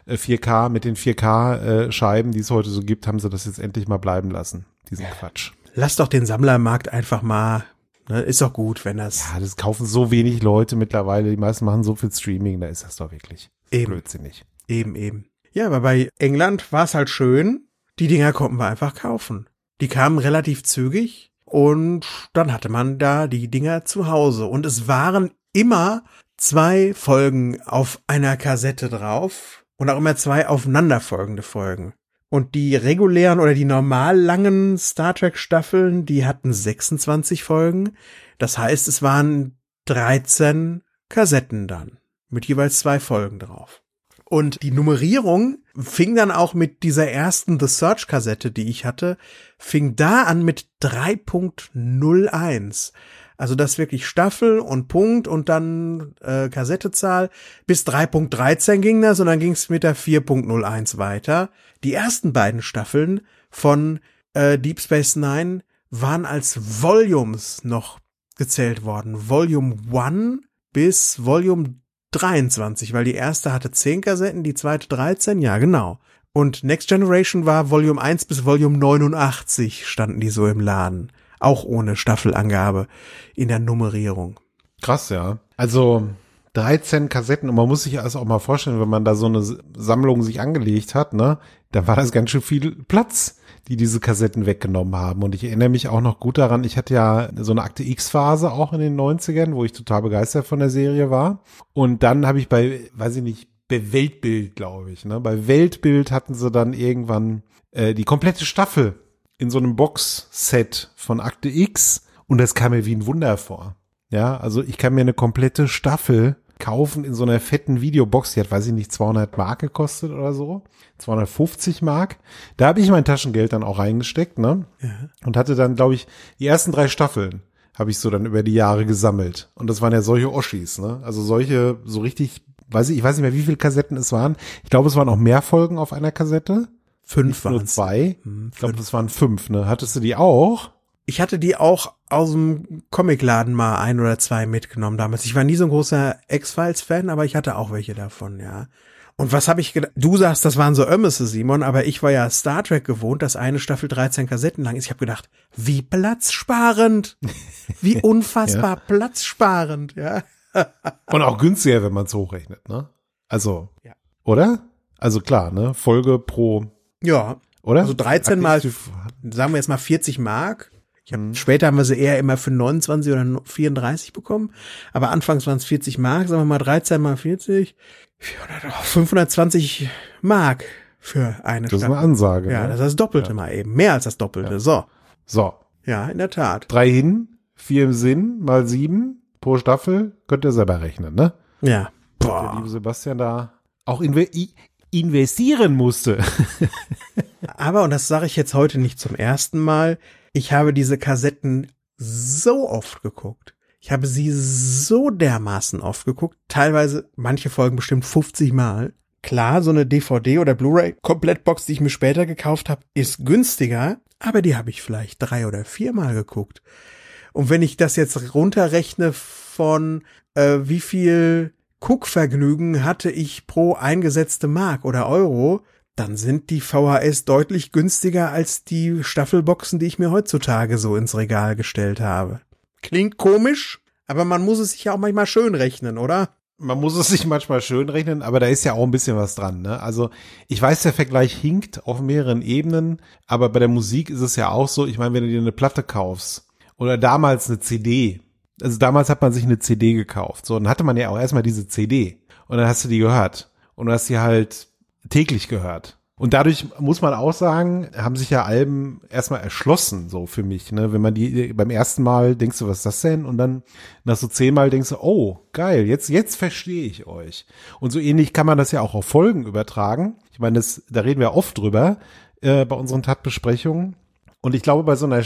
äh, 4K, mit den 4K äh, die es heute so gibt, haben sie das jetzt endlich mal bleiben lassen. Diesen Quatsch. Lass doch den Sammlermarkt einfach mal. Ne? Ist doch gut, wenn das Ja, das kaufen so wenig Leute mittlerweile. Die meisten machen so viel Streaming, da ist das doch wirklich Eben. blödsinnig. eben, eben. Ja, aber bei England war es halt schön. Die Dinger konnten wir einfach kaufen. Die kamen relativ zügig und dann hatte man da die Dinger zu Hause. Und es waren immer zwei Folgen auf einer Kassette drauf und auch immer zwei aufeinanderfolgende Folgen. Und die regulären oder die normal langen Star Trek Staffeln, die hatten 26 Folgen. Das heißt, es waren 13 Kassetten dann mit jeweils zwei Folgen drauf. Und die Nummerierung fing dann auch mit dieser ersten The Search Kassette, die ich hatte, fing da an mit 3.01. Also das wirklich Staffel und Punkt und dann äh, Kassettezahl. Bis 3.13 ging das und dann ging es mit der 4.01 weiter. Die ersten beiden Staffeln von äh, Deep Space Nine waren als Volumes noch gezählt worden. Volume 1 bis Volume 23, weil die erste hatte 10 Kassetten, die zweite 13, ja genau. Und Next Generation war Volume 1 bis Volume 89 standen die so im Laden. Auch ohne Staffelangabe in der Nummerierung. Krass, ja. Also 13 Kassetten und man muss sich das auch mal vorstellen, wenn man da so eine Sammlung sich angelegt hat, ne, da war das ganz schön viel Platz, die diese Kassetten weggenommen haben. Und ich erinnere mich auch noch gut daran, ich hatte ja so eine Akte X-Phase auch in den 90ern, wo ich total begeistert von der Serie war. Und dann habe ich bei, weiß ich nicht, bei Weltbild, glaube ich. Ne? Bei Weltbild hatten sie dann irgendwann äh, die komplette Staffel in so einem Box-Set von Akte X und das kam mir wie ein Wunder vor. Ja, also ich kann mir eine komplette Staffel kaufen in so einer fetten Videobox, die hat, weiß ich nicht, 200 Mark gekostet oder so, 250 Mark. Da habe ich mein Taschengeld dann auch reingesteckt, ne? Ja. Und hatte dann, glaube ich, die ersten drei Staffeln habe ich so dann über die Jahre gesammelt. Und das waren ja solche Oschis, ne? Also solche, so richtig, weiß ich, ich weiß nicht mehr, wie viele Kassetten es waren. Ich glaube, es waren auch mehr Folgen auf einer Kassette. Fünf waren Nur zwei. Hm, ich glaube, das waren fünf, ne? Hattest du die auch? Ich hatte die auch aus dem Comicladen mal ein oder zwei mitgenommen damals. Ich war nie so ein großer X-Files-Fan, aber ich hatte auch welche davon, ja. Und was habe ich gedacht? Du sagst, das waren so Ömmese, Simon, aber ich war ja Star Trek gewohnt, dass eine Staffel 13 Kassetten lang ist. Ich habe gedacht, wie platzsparend. Wie unfassbar ja. platzsparend, ja. Und auch günstiger, wenn man es hochrechnet, ne? Also, ja. oder? Also klar, ne? Folge pro. Ja. Oder? Also 13 mal, sagen wir jetzt mal 40 Mark. Ich hab, mhm. Später haben wir sie eher immer für 29 oder 34 bekommen. Aber anfangs waren es 40 Mark, sagen wir mal 13 mal 40. 520 Mark für eine Das ist eine Ansage. Ja, ne? das ist das Doppelte ja. mal eben. Mehr als das Doppelte. Ja. So. So. Ja, in der Tat. Drei hin, vier im Sinn, mal sieben pro Staffel. Könnt ihr selber rechnen, ne? Ja. Boah. Der liebe Sebastian da auch inve investieren musste. Aber, und das sage ich jetzt heute nicht zum ersten Mal, ich habe diese Kassetten so oft geguckt. Ich habe sie so dermaßen oft geguckt, teilweise manche Folgen bestimmt 50 Mal. Klar, so eine DVD oder Blu-ray Komplettbox, die ich mir später gekauft habe, ist günstiger, aber die habe ich vielleicht drei oder viermal geguckt. Und wenn ich das jetzt runterrechne von äh, wie viel Guckvergnügen hatte ich pro eingesetzte Mark oder Euro, dann sind die VHS deutlich günstiger als die Staffelboxen, die ich mir heutzutage so ins Regal gestellt habe. Klingt komisch, aber man muss es sich ja auch manchmal schön rechnen, oder? Man muss es sich manchmal schön rechnen, aber da ist ja auch ein bisschen was dran. Ne? Also ich weiß, der Vergleich hinkt auf mehreren Ebenen, aber bei der Musik ist es ja auch so, ich meine, wenn du dir eine Platte kaufst oder damals eine CD, also damals hat man sich eine CD gekauft, so, dann hatte man ja auch erstmal diese CD und dann hast du die gehört und du hast sie halt täglich gehört. Und dadurch muss man auch sagen, haben sich ja Alben erstmal erschlossen, so für mich. Ne? Wenn man die beim ersten Mal denkst du, was ist das denn? Und dann nach so zehnmal denkst du, oh, geil, jetzt, jetzt verstehe ich euch. Und so ähnlich kann man das ja auch auf Folgen übertragen. Ich meine, das, da reden wir oft drüber äh, bei unseren Tat-Besprechungen. Und ich glaube, bei so einer,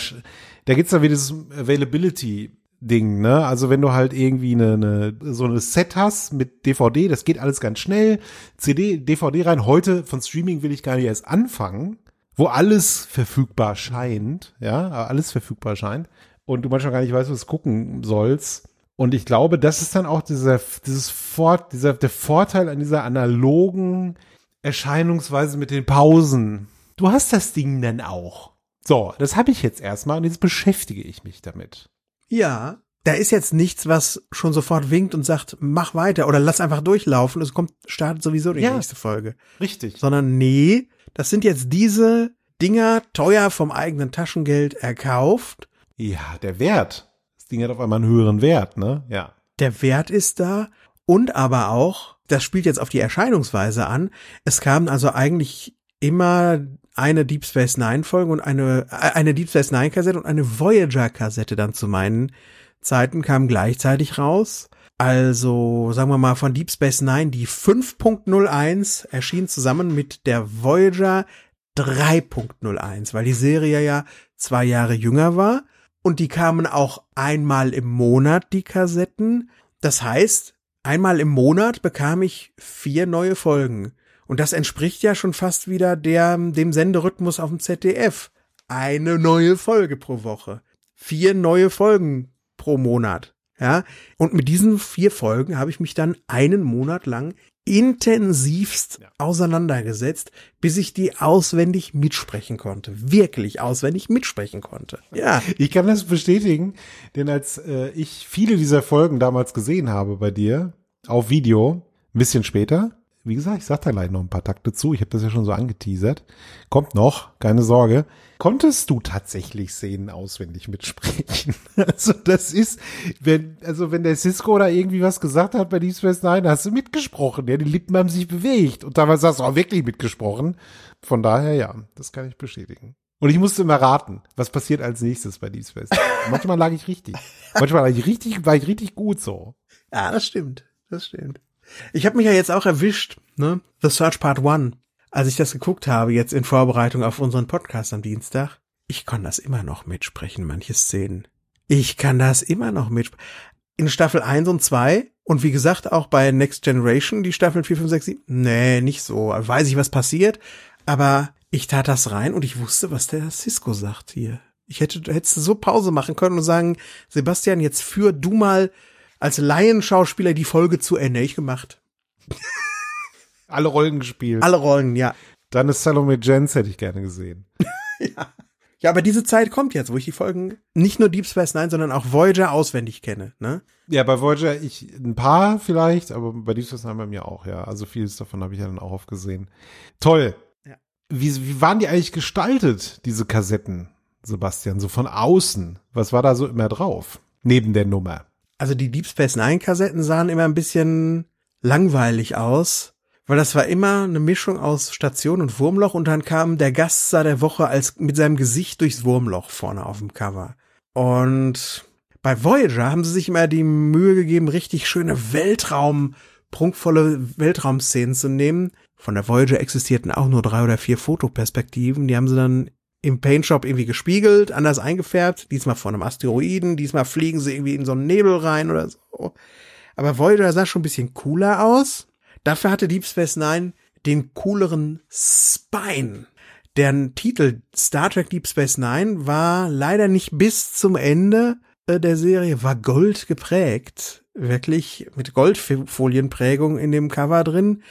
da gibt's da wieder dieses Availability Ding, ne? Also wenn du halt irgendwie eine, eine so eine Set hast mit DVD, das geht alles ganz schnell. CD, DVD rein. Heute von Streaming will ich gar nicht erst anfangen, wo alles verfügbar scheint, ja, alles verfügbar scheint und du manchmal gar nicht weißt, was gucken sollst. Und ich glaube, das ist dann auch dieser, dieses Fort, dieser, der Vorteil an dieser analogen Erscheinungsweise mit den Pausen. Du hast das Ding dann auch. So, das habe ich jetzt erstmal und jetzt beschäftige ich mich damit. Ja, da ist jetzt nichts, was schon sofort winkt und sagt, mach weiter oder lass einfach durchlaufen. Es kommt, startet sowieso die ja, nächste Folge. Richtig. Sondern nee, das sind jetzt diese Dinger teuer vom eigenen Taschengeld erkauft. Ja, der Wert. Das Ding hat auf einmal einen höheren Wert, ne? Ja. Der Wert ist da und aber auch, das spielt jetzt auf die Erscheinungsweise an. Es kamen also eigentlich immer eine Deep Space Nine Folge und eine, äh, eine Deep Space Nine Kassette und eine Voyager Kassette dann zu meinen Zeiten kamen gleichzeitig raus. Also, sagen wir mal, von Deep Space Nine, die 5.01 erschien zusammen mit der Voyager 3.01, weil die Serie ja zwei Jahre jünger war. Und die kamen auch einmal im Monat, die Kassetten. Das heißt, einmal im Monat bekam ich vier neue Folgen. Und das entspricht ja schon fast wieder der, dem Senderhythmus auf dem ZDF. Eine neue Folge pro Woche. Vier neue Folgen pro Monat. Ja. Und mit diesen vier Folgen habe ich mich dann einen Monat lang intensivst ja. auseinandergesetzt, bis ich die auswendig mitsprechen konnte. Wirklich auswendig mitsprechen konnte. Ja. Ich kann das bestätigen, denn als äh, ich viele dieser Folgen damals gesehen habe bei dir auf Video, ein bisschen später, Wie gesagt, ich sag da gleich noch ein paar Takte zu. Ich habe das ja schon so angeteasert. Kommt noch, keine Sorge. Konntest du tatsächlich Szenen auswendig mitsprechen? Also das ist, wenn, also wenn der Cisco da irgendwie was gesagt hat bei Deep Space Nine, hast du mitgesprochen. Ja, die Lippen haben sich bewegt. Und damals hast du auch wirklich mitgesprochen. Von daher, ja, das kann ich bestätigen. Und ich musste immer raten, was passiert als nächstes bei Deep Space. Manchmal lag ich richtig. Manchmal lag ich richtig, war ich richtig gut so. Ja, das stimmt. Das stimmt. Ich habe mich ja jetzt auch erwischt, ne? The Search Part One, als ich das geguckt habe, jetzt in Vorbereitung auf unseren Podcast am Dienstag. Ich kann das immer noch mitsprechen, manche Szenen. Ich kann das immer noch mitsprechen. In Staffel 1 und 2 und wie gesagt auch bei Next Generation, die Staffeln 4, 5, 6, 7. Nee, nicht so. Weiß ich, was passiert, aber ich tat das rein und ich wusste, was der Cisco sagt hier. Ich hätte, hättest so Pause machen können und sagen, Sebastian, jetzt führ du mal als Laienschauspieler die Folge zu Ende. Ich gemacht. Alle Rollen gespielt. Alle Rollen, ja. Dann ist Salome Jens hätte ich gerne gesehen. ja. Ja, aber diese Zeit kommt jetzt, wo ich die Folgen nicht nur Deep Space Nine, sondern auch Voyager auswendig kenne, ne? Ja, bei Voyager ich ein paar vielleicht, aber bei Deep Space Nine bei mir auch, ja. Also vieles davon habe ich ja dann auch aufgesehen. Toll. Ja. Wie, wie waren die eigentlich gestaltet, diese Kassetten, Sebastian? So von außen. Was war da so immer drauf? Neben der Nummer. Also die Deep Space Nine Kassetten sahen immer ein bisschen langweilig aus, weil das war immer eine Mischung aus Station und Wurmloch und dann kam der Gaststar der Woche als mit seinem Gesicht durchs Wurmloch vorne auf dem Cover. Und bei Voyager haben sie sich immer die Mühe gegeben, richtig schöne Weltraum, prunkvolle Weltraumszenen zu nehmen. Von der Voyager existierten auch nur drei oder vier Fotoperspektiven. Die haben sie dann im Paint Shop irgendwie gespiegelt, anders eingefärbt, diesmal von einem Asteroiden, diesmal fliegen sie irgendwie in so einen Nebel rein oder so. Aber Voyager sah schon ein bisschen cooler aus. Dafür hatte Deep Space Nine den cooleren Spine. Deren Titel Star Trek Deep Space Nine war leider nicht bis zum Ende äh, der Serie, war Gold geprägt. Wirklich mit Goldfolienprägung in dem Cover drin.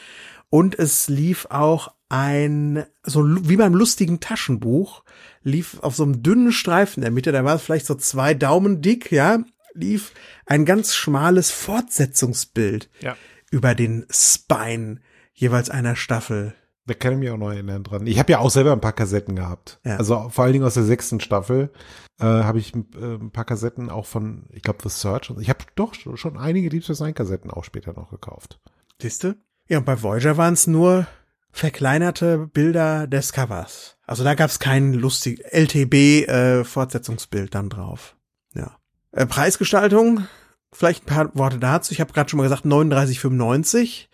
Und es lief auch ein, so wie beim lustigen Taschenbuch, lief auf so einem dünnen Streifen in der Mitte, da war es vielleicht so zwei Daumen dick, ja, lief ein ganz schmales Fortsetzungsbild Ja. über den Spine jeweils einer Staffel. Da kann ich mich auch noch erinnern dran. Ich habe ja auch selber ein paar Kassetten gehabt. Ja. Also vor allen Dingen aus der sechsten Staffel äh, habe ich äh, ein paar Kassetten auch von, ich glaube, The Search. Ich habe doch schon einige Deep Space Nine Kassetten auch später noch gekauft. Siehste? Ja, und bei Voyager waren es nur verkleinerte Bilder des Covers. Also da gab es kein lustig LTB-Fortsetzungsbild dann drauf. Ja. Äh, Preisgestaltung, vielleicht ein paar Worte dazu. Ich habe gerade schon mal gesagt, 39,95.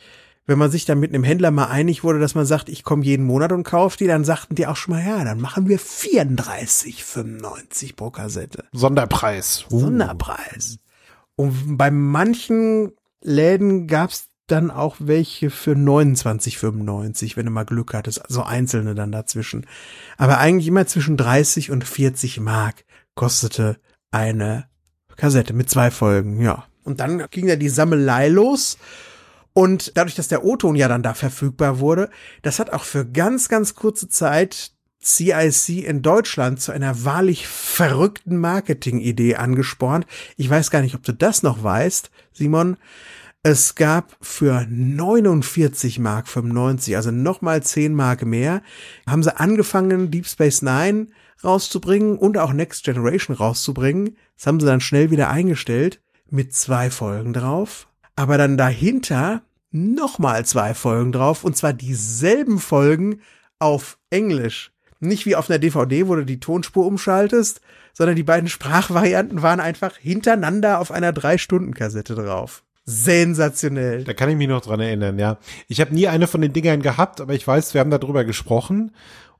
Wenn man sich dann mit einem Händler mal einig wurde, dass man sagt, ich komme jeden Monat und kaufe die, dann sagten die auch schon mal, ja, dann machen wir 34,95 pro Kassette. Sonderpreis. Uh. Sonderpreis. Und bei manchen Läden gab's dann auch welche für 29,95, wenn du mal Glück hattest, also einzelne dann dazwischen. Aber eigentlich immer zwischen 30 und 40 Mark kostete eine Kassette mit zwei Folgen, ja. Und dann ging ja die Sammelei los. Und dadurch, dass der O-Ton ja dann da verfügbar wurde, das hat auch für ganz, ganz kurze Zeit CIC in Deutschland zu einer wahrlich verrückten Marketingidee angespornt. Ich weiß gar nicht, ob du das noch weißt, Simon. Es gab für 49 Mark 95, also nochmal 10 Mark mehr, haben sie angefangen, Deep Space Nine rauszubringen und auch Next Generation rauszubringen. Das haben sie dann schnell wieder eingestellt mit zwei Folgen drauf. Aber dann dahinter nochmal zwei Folgen drauf und zwar dieselben Folgen auf Englisch. Nicht wie auf einer DVD, wo du die Tonspur umschaltest, sondern die beiden Sprachvarianten waren einfach hintereinander auf einer Drei-Stunden-Kassette drauf. Sensationell. Da kann ich mich noch dran erinnern, ja. Ich habe nie eine von den Dingern gehabt, aber ich weiß, wir haben darüber gesprochen.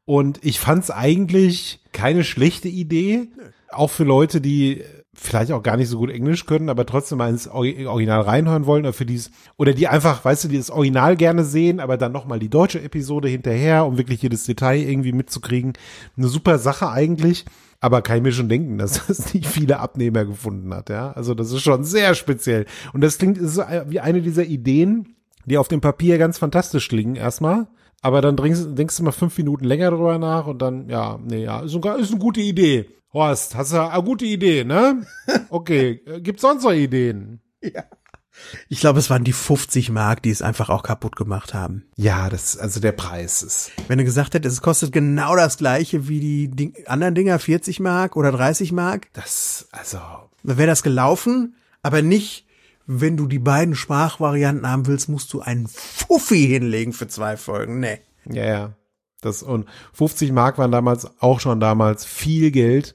Und ich fand es eigentlich keine schlechte Idee. Auch für Leute, die vielleicht auch gar nicht so gut Englisch können, aber trotzdem mal ins Original reinhören wollen oder für dies oder die einfach, weißt du, die das Original gerne sehen, aber dann nochmal die deutsche Episode hinterher, um wirklich jedes Detail irgendwie mitzukriegen. Eine super Sache eigentlich. Aber kann ich mir schon denken, dass das nicht viele Abnehmer gefunden hat, ja. Also das ist schon sehr speziell. Und das klingt ist so wie eine dieser Ideen, die auf dem Papier ganz fantastisch klingen erstmal. Aber dann denkst, denkst du mal fünf Minuten länger drüber nach und dann, ja, nee, ja, ist, eine, ist eine gute Idee. Horst, hast du eine gute Idee, ne? Okay, gibt's sonst noch Ideen? Ja. Ich glaube, es waren die 50 Mark, die es einfach auch kaputt gemacht haben. Ja, das, also der Preis ist. Wenn du gesagt hättest, es kostet genau das gleiche wie die Ding anderen Dinger, 40 Mark oder 30 Mark, Das, also, dann wäre das gelaufen, aber nicht, wenn du die beiden Sprachvarianten haben willst, musst du einen Fuffi hinlegen für zwei Folgen. Nee. ja, ja. Das, und 50 Mark waren damals auch schon damals viel Geld.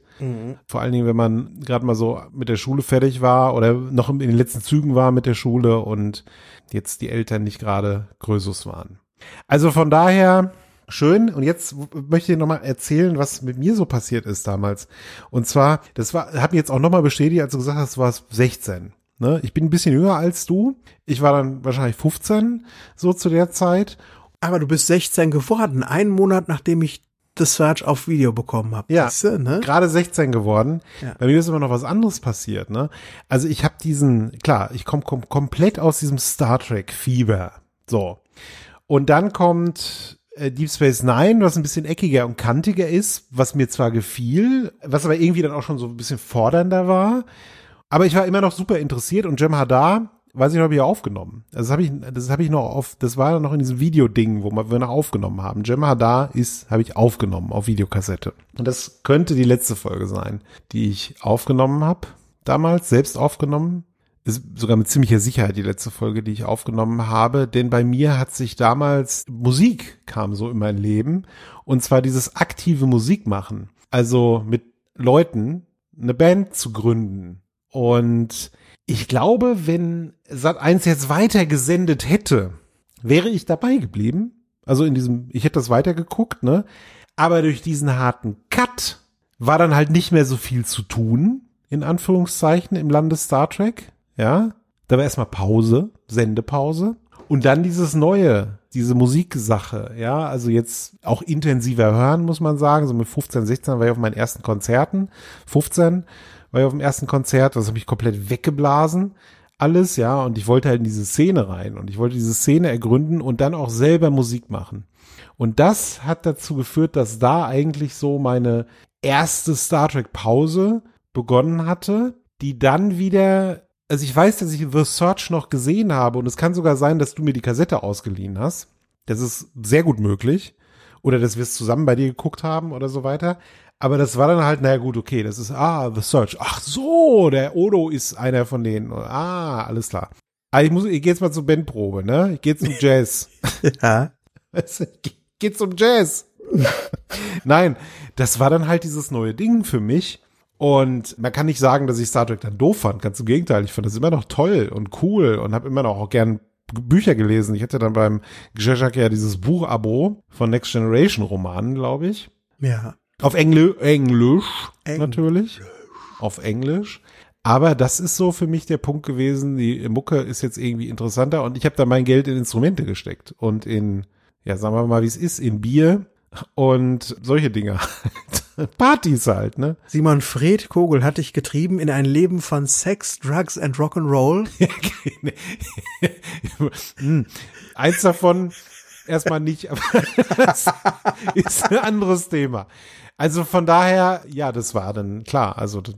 Vor allen Dingen, wenn man gerade mal so mit der Schule fertig war oder noch in den letzten Zügen war mit der Schule und jetzt die Eltern nicht gerade Größus waren. Also von daher schön. Und jetzt möchte ich noch mal erzählen, was mit mir so passiert ist damals. Und zwar, das war, hat mir jetzt auch noch mal bestätigt, als du gesagt hast, du warst 16. Ne? Ich bin ein bisschen jünger als du. Ich war dann wahrscheinlich 15 so zu der Zeit. Aber du bist 16 geworden, einen Monat nachdem ich The Search auf Video bekommen habe. Ja, Siehste, ne? gerade 16 geworden. Ja. Bei mir ist immer noch was anderes passiert. Ne? Also ich habe diesen, klar, ich komme komm komplett aus diesem Star Trek Fieber. So. Und dann kommt äh, Deep Space Nine, was ein bisschen eckiger und kantiger ist, was mir zwar gefiel, was aber irgendwie dann auch schon so ein bisschen fordernder war. Aber ich war immer noch super interessiert und Jem Hadar, weiß ich noch, habe ich aufgenommen. Also das habe ich, das habe ich noch auf, das war noch in diesem Videoding, wo wir noch aufgenommen haben. Jem Hadar ist, habe ich aufgenommen auf Videokassette. Und das könnte die letzte Folge sein, die ich aufgenommen habe. Damals, selbst aufgenommen. Ist sogar mit ziemlicher Sicherheit die letzte Folge, die ich aufgenommen habe. Denn bei mir hat sich damals Musik kam so in mein Leben. Und zwar dieses aktive Musikmachen. Also mit Leuten eine Band zu gründen. Und ich glaube, wenn Sat1 jetzt weiter gesendet hätte, wäre ich dabei geblieben. Also in diesem, ich hätte das weitergeguckt, ne? Aber durch diesen harten Cut war dann halt nicht mehr so viel zu tun, in Anführungszeichen, im Lande Star Trek. Ja. Da war erstmal Pause, Sendepause. Und dann dieses Neue, diese Musiksache, ja, also jetzt auch intensiver hören, muss man sagen. So mit 15, 16 war ich auf meinen ersten Konzerten. 15 war ich auf dem ersten Konzert, das habe ich komplett weggeblasen. Alles, ja, und ich wollte halt in diese Szene rein und ich wollte diese Szene ergründen und dann auch selber Musik machen. Und das hat dazu geführt, dass da eigentlich so meine erste Star Trek Pause begonnen hatte, die dann wieder, also ich weiß, dass ich The Search noch gesehen habe und es kann sogar sein, dass du mir die Kassette ausgeliehen hast. Das ist sehr gut möglich. Oder dass wir es zusammen bei dir geguckt haben oder so weiter. Aber das war dann halt, naja gut, okay, das ist, ah, The Search. Ach so, der Odo ist einer von denen. Ah, alles klar. Aber ich muss, ich gehe jetzt mal zur Bandprobe, ne? Ich gehe zum Jazz. Ja. Weißt du, ich geh zum Jazz. Nein, das war dann halt dieses neue Ding für mich. Und man kann nicht sagen, dass ich Star Trek dann doof fand. Ganz im Gegenteil, ich fand das immer noch toll und cool und habe immer noch auch gern Bücher gelesen. Ich hatte dann beim Grzeszak ja dieses Buchabo von Next Generation Romanen, glaube ich. Ja. Auf Engl Englisch Eng- natürlich. Auf Englisch. Aber das ist so für mich der Punkt gewesen, die Mucke ist jetzt irgendwie interessanter und ich habe da mein Geld in Instrumente gesteckt und in, ja, sagen wir mal, wie es ist, in Bier und solche Dinge halt. Partys halt, ne? Simon Fred Kogel hat dich getrieben in ein Leben von Sex, Drugs and Rock'n'Roll. Hm. Eins davon erstmal nicht, aber das ist ein anderes Thema. Also von daher, ja, das war dann klar, also das,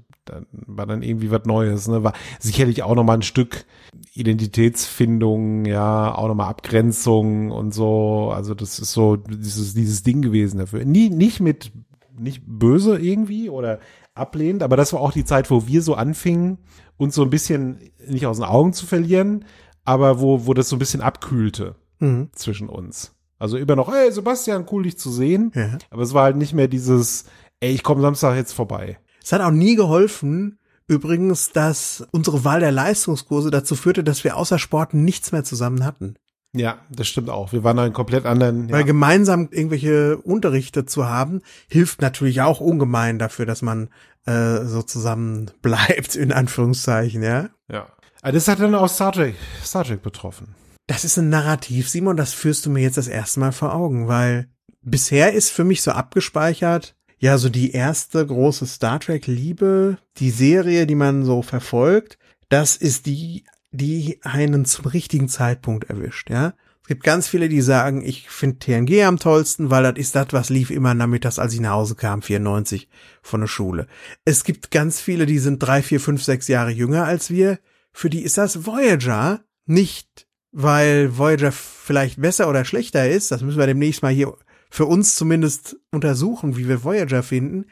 war dann irgendwie was Neues, ne? War sicherlich auch nochmal ein Stück Identitätsfindung, ja, auch nochmal Abgrenzung und so. Also das ist so dieses, dieses Ding gewesen dafür. Nie, nicht mit, nicht böse irgendwie oder ablehnend, aber das war auch die Zeit, wo wir so anfingen, uns so ein bisschen nicht aus den Augen zu verlieren, aber wo, wo das so ein bisschen abkühlte Mhm. zwischen uns. Also immer noch, ey Sebastian, cool dich zu sehen. Ja. Aber es war halt nicht mehr dieses, ey, ich komme Samstag jetzt vorbei. Es hat auch nie geholfen, übrigens, dass unsere Wahl der Leistungskurse dazu führte, dass wir außer Sport nichts mehr zusammen hatten. Ja, das stimmt auch. Wir waren da in komplett anderen. Ja. Weil gemeinsam irgendwelche Unterrichte zu haben, hilft natürlich auch ungemein dafür, dass man äh, so zusammen bleibt, in Anführungszeichen, ja. ja. Aber das hat dann auch Star Trek, Star Trek betroffen. Das ist ein Narrativ, Simon, das führst du mir jetzt das erste Mal vor Augen, weil bisher ist für mich so abgespeichert, ja, so die erste große Star Trek Liebe, die Serie, die man so verfolgt, das ist die, die einen zum richtigen Zeitpunkt erwischt, ja. Es gibt ganz viele, die sagen, ich finde TNG am tollsten, weil das ist das, was lief immer nachmittags, als ich nach Hause kam, 94 von der Schule. Es gibt ganz viele, die sind drei, vier, fünf, sechs Jahre jünger als wir. für die ist das Voyager nicht, weil Voyager vielleicht besser oder schlechter ist. Das müssen wir demnächst mal hier für uns zumindest untersuchen, wie wir Voyager finden.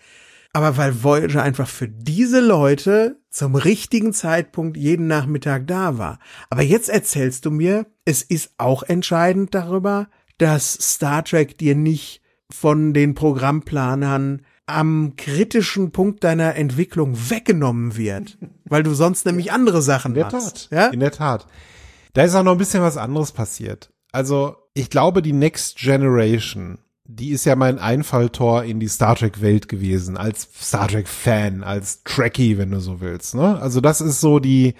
Aber weil Voyager einfach für diese Leute zum richtigen Zeitpunkt jeden Nachmittag da war. Aber jetzt erzählst du mir, es ist auch entscheidend darüber, dass Star Trek dir nicht von den Programmplanern am kritischen Punkt deiner Entwicklung weggenommen wird, weil du sonst nämlich andere Sachen In der machst. Tat. Ja? In der Tat. Da ist auch noch ein bisschen was anderes passiert. Also, ich glaube, die Next Generation, die ist ja mein Einfalltor in die Star Trek Welt gewesen, als Star Trek Fan, als Trekkie, wenn du so willst, ne? Also, das ist so die,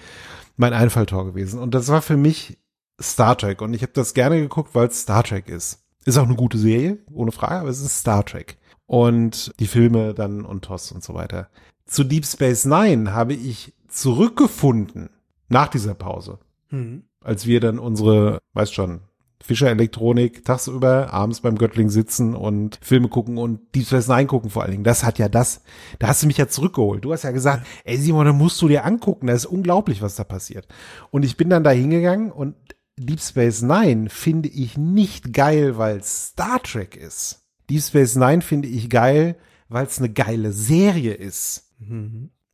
mein Einfalltor gewesen. Und das war für mich Star Trek. Und ich habe das gerne geguckt, weil es Star Trek ist. Ist auch eine gute Serie, ohne Frage, aber es ist Star Trek. Und die Filme dann und TOS und so weiter. Zu Deep Space Nine habe ich zurückgefunden nach dieser Pause Hm. Als wir dann unsere, weißt schon, Fischer Elektronik tagsüber, abends beim Göttling sitzen und Filme gucken und Deep Space Nine gucken vor allen Dingen. Das hat ja das, da hast du mich ja zurückgeholt. Du hast ja gesagt, ey Simon, da musst du dir angucken, das ist unglaublich, was da passiert. Und ich bin dann da hingegangen und Deep Space Nine finde ich nicht geil, weil Star Trek ist. Deep Space Nine finde ich geil, weil es eine geile Serie ist.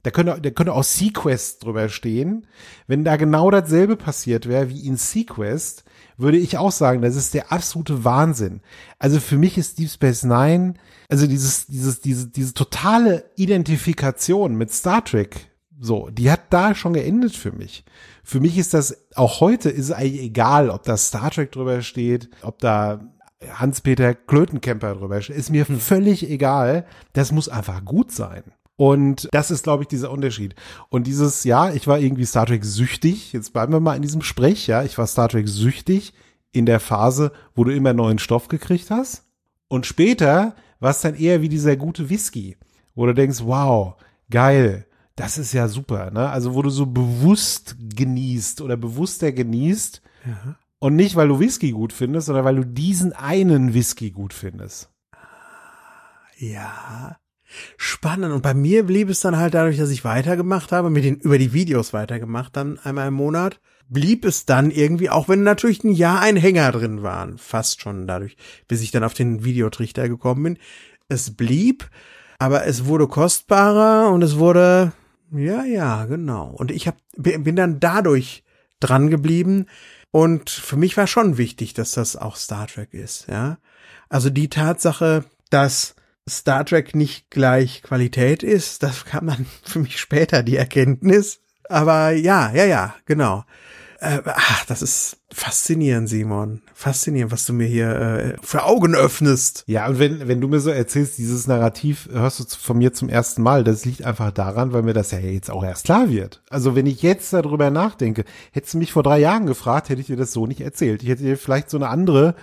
Da könnte, da könnte auch Sequest drüber stehen. Wenn da genau dasselbe passiert wäre wie in Sequest, würde ich auch sagen, das ist der absolute Wahnsinn. Also für mich ist Deep Space Nine, also dieses, dieses, diese, diese totale Identifikation mit Star Trek, so, die hat da schon geendet für mich. Für mich ist das, auch heute ist es eigentlich egal, ob da Star Trek drüber steht, ob da Hans-Peter Klötenkemper drüber steht, ist mir völlig egal. Das muss einfach gut sein. Und das ist, glaube ich, dieser Unterschied. Und dieses, ja, ich war irgendwie Star Trek süchtig. Jetzt bleiben wir mal in diesem Sprech, ja. Ich war Star Trek süchtig in der Phase, wo du immer neuen Stoff gekriegt hast. Und später war es dann eher wie dieser gute Whisky, wo du denkst, wow, geil, das ist ja super, ne? Also, wo du so bewusst genießt oder bewusster genießt. Und nicht, weil du Whisky gut findest, sondern weil du diesen einen Whisky gut findest. Ja. Spannend. Und bei mir blieb es dann halt dadurch, dass ich weitergemacht habe, mit den, über die Videos weitergemacht, dann einmal im Monat, blieb es dann irgendwie, auch wenn natürlich ein Jahr ein Hänger drin waren, fast schon dadurch, bis ich dann auf den Videotrichter gekommen bin. Es blieb, aber es wurde kostbarer und es wurde, ja, ja, genau. Und ich hab, bin dann dadurch dran geblieben. Und für mich war schon wichtig, dass das auch Star Trek ist, ja. Also die Tatsache, dass Star Trek nicht gleich Qualität ist, das kam dann für mich später die Erkenntnis. Aber ja, ja, ja, genau. Äh, ach, das ist faszinierend, Simon. Faszinierend, was du mir hier äh, für Augen öffnest. Ja, und wenn, wenn du mir so erzählst, dieses Narrativ hörst du von mir zum ersten Mal, das liegt einfach daran, weil mir das ja jetzt auch erst klar wird. Also wenn ich jetzt darüber nachdenke, hättest du mich vor drei Jahren gefragt, hätte ich dir das so nicht erzählt. Ich hätte dir vielleicht so eine andere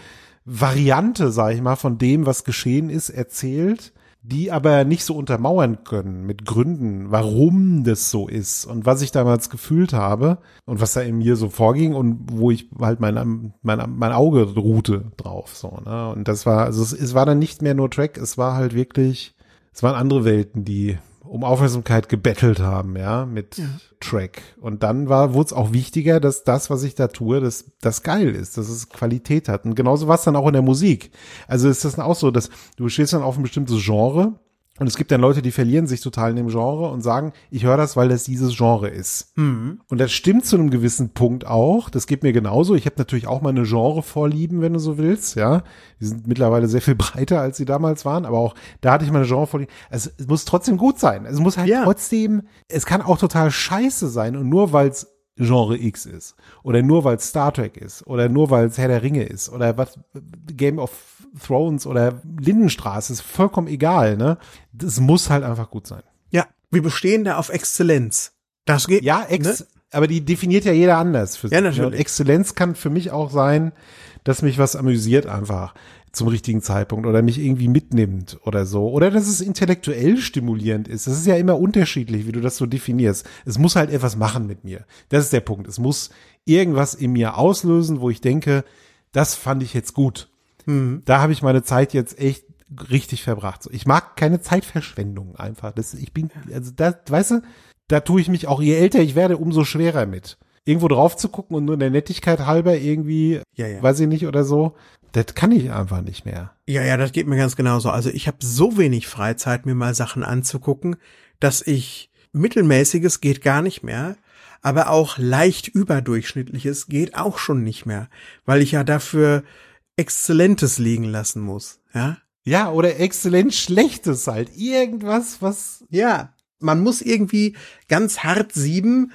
Variante, sag ich mal, von dem, was geschehen ist, erzählt, die aber nicht so untermauern können mit Gründen, warum das so ist und was ich damals gefühlt habe und was da in mir so vorging und wo ich halt mein, mein, mein Auge ruhte drauf, so, ne? Und das war, also es, es war dann nicht mehr nur Track, es war halt wirklich, es waren andere Welten, die um Aufmerksamkeit gebettelt haben, ja, mit Track. Und dann war, wurde es auch wichtiger, dass das, was ich da tue, dass das geil ist, dass es Qualität hat. Und genauso war es dann auch in der Musik. Also ist das dann auch so, dass du stehst dann auf ein bestimmtes Genre und es gibt dann Leute, die verlieren sich total in dem Genre und sagen, ich höre das, weil das dieses Genre ist. Und das stimmt zu einem gewissen Punkt auch. Das geht mir genauso. Ich habe natürlich auch meine Genre-Vorlieben, wenn du so willst. Ja, die sind mittlerweile sehr viel breiter, als sie damals waren. Aber auch da hatte ich meine Genre-Vorlieben. Also, es muss trotzdem gut sein. Es muss halt Ja. trotzdem, es kann auch total scheiße sein. Und nur weil es Genre X ist oder nur weil es Star Trek ist oder nur weil es Herr der Ringe ist oder was Game of Thrones oder Lindenstraße ist vollkommen egal, ne? Das muss halt einfach gut sein. Ja, wir bestehen da auf Exzellenz. Das geht. Ja, Ex, ne? aber die definiert ja jeder anders für Ja, sich. natürlich. Und Exzellenz kann für mich auch sein, dass mich was amüsiert einfach zum richtigen Zeitpunkt oder mich irgendwie mitnimmt oder so. Oder dass es intellektuell stimulierend ist. Das ist ja immer unterschiedlich, wie du das so definierst. Es muss halt etwas machen mit mir. Das ist der Punkt. Es muss irgendwas in mir auslösen, wo ich denke, das fand ich jetzt gut. Da habe ich meine Zeit jetzt echt richtig verbracht. Ich mag keine Zeitverschwendung einfach. Das, ich bin, also das, weißt du, da tue ich mich auch, je älter ich werde, umso schwerer mit. Irgendwo drauf zu gucken und nur in der Nettigkeit halber irgendwie, Ja, ja. weiß ich nicht, oder so, das kann ich einfach nicht mehr. Ja, ja, das geht mir ganz genauso. Also ich habe so wenig Freizeit, mir mal Sachen anzugucken, dass ich mittelmäßiges geht gar nicht mehr, aber auch leicht überdurchschnittliches geht auch schon nicht mehr, weil ich ja dafür Exzellentes liegen lassen muss, ja? Ja, oder exzellent Schlechtes halt. Irgendwas, was, Ja, man muss irgendwie ganz hart sieben,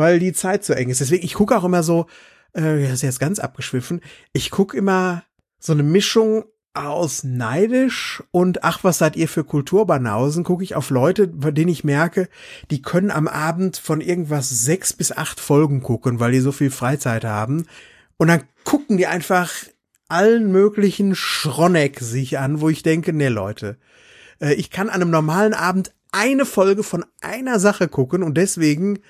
weil die Zeit so eng ist. Deswegen, ich gucke auch immer so, äh, das ist jetzt ganz abgeschwiffen, ich gucke immer so eine Mischung aus neidisch und ach, was seid ihr für Kulturbanausen, gucke ich auf Leute, bei denen ich merke, die können am Abend von irgendwas sechs bis acht Folgen gucken, weil die so viel Freizeit haben. Und dann gucken die einfach allen möglichen Schronneck sich an, wo ich denke, nee Leute, äh, ich kann an einem normalen Abend eine Folge von einer Sache gucken und deswegen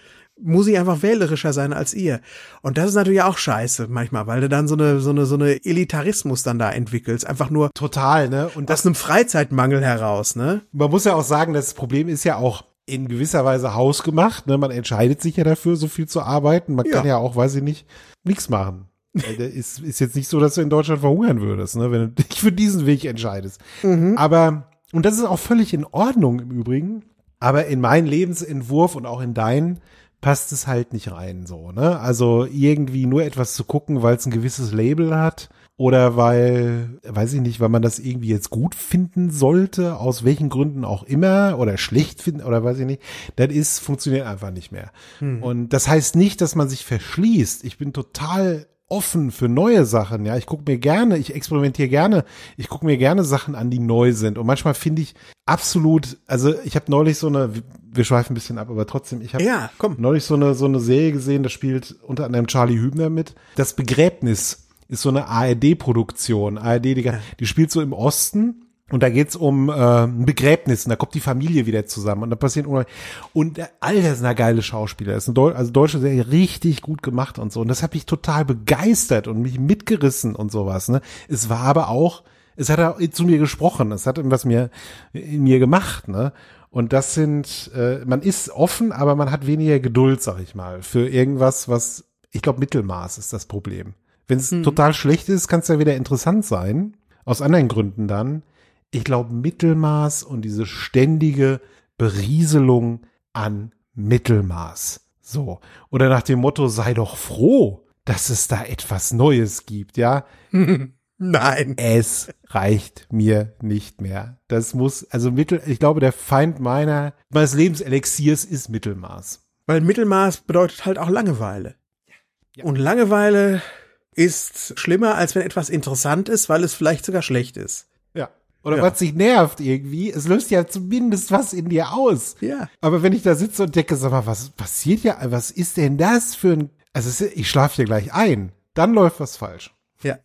muss ich einfach wählerischer sein als ihr. Und das ist natürlich auch scheiße manchmal, weil du dann so eine, so eine, so eine Elitarismus dann da entwickelst. Einfach nur total, ne? Und aus einem Freizeitmangel heraus, ne? man muss ja auch sagen, das Problem ist ja auch in gewisser Weise hausgemacht. Ne? Man entscheidet sich ja dafür, so viel zu arbeiten. Man Ja. kann ja auch, weiß ich nicht, nichts machen. Ist, ist jetzt nicht so, dass du in Deutschland verhungern würdest, ne? wenn du dich für diesen Weg entscheidest. Aber, und das ist auch völlig in Ordnung im Übrigen, aber in meinen Lebensentwurf und auch in deinen passt es halt nicht rein so, ne? Also irgendwie nur etwas zu gucken, weil es ein gewisses Label hat oder weil, weiß ich nicht, weil man das irgendwie jetzt gut finden sollte, aus welchen Gründen auch immer oder schlecht finden oder weiß ich nicht, das ist, funktioniert einfach nicht mehr. Und das heißt nicht, dass man sich verschließt. Ich bin total offen für neue Sachen, ja. Ich gucke mir gerne, ich experimentiere gerne, ich gucke mir gerne Sachen an, die neu sind. Und manchmal finde ich absolut, also ich habe neulich so eine, wir schweifen ein bisschen ab, aber trotzdem, ich habe Ja, komm. neulich so eine, so eine Serie gesehen, da spielt unter anderem Charlie Hübner mit. Das Begräbnis ist so eine ARD-Produktion. ARD, die, die spielt so im Osten. Und da geht's um äh, ein Begräbnis und da kommt die Familie wieder zusammen und da passiert unheimlich- und der, all das sind da geile Schauspieler. Das ist eine Deu also deutsche Serie richtig gut gemacht und so und das hat mich total begeistert und mich mitgerissen und sowas. Ne, es war aber auch, es hat auch zu mir gesprochen, es hat irgendwas mir in mir gemacht. Ne, und das sind, äh, man ist offen, aber man hat weniger Geduld, sag ich mal, für irgendwas, was ich glaube Mittelmaß ist das Problem. Wenn es total schlecht ist, kann es ja wieder interessant sein. Aus anderen Gründen dann. Ich glaube, Mittelmaß und diese ständige Berieselung an Mittelmaß. So. Oder nach dem Motto, sei doch froh, dass es da etwas Neues gibt, ja. Nein. Es reicht mir nicht mehr. Das muss, also Mittel, ich glaube, der Feind meiner, meines Lebenselixiers ist Mittelmaß. Weil Mittelmaß bedeutet halt auch Langeweile. Und Langeweile ist schlimmer, als wenn etwas interessant ist, weil es vielleicht sogar schlecht ist. Oder Ja. was dich nervt irgendwie, es löst ja zumindest was in dir aus. Ja. Aber wenn ich da sitze und denke, sag mal, was passiert ja, was ist denn das für ein, also ich schlafe hier gleich ein, dann läuft was falsch. Ja.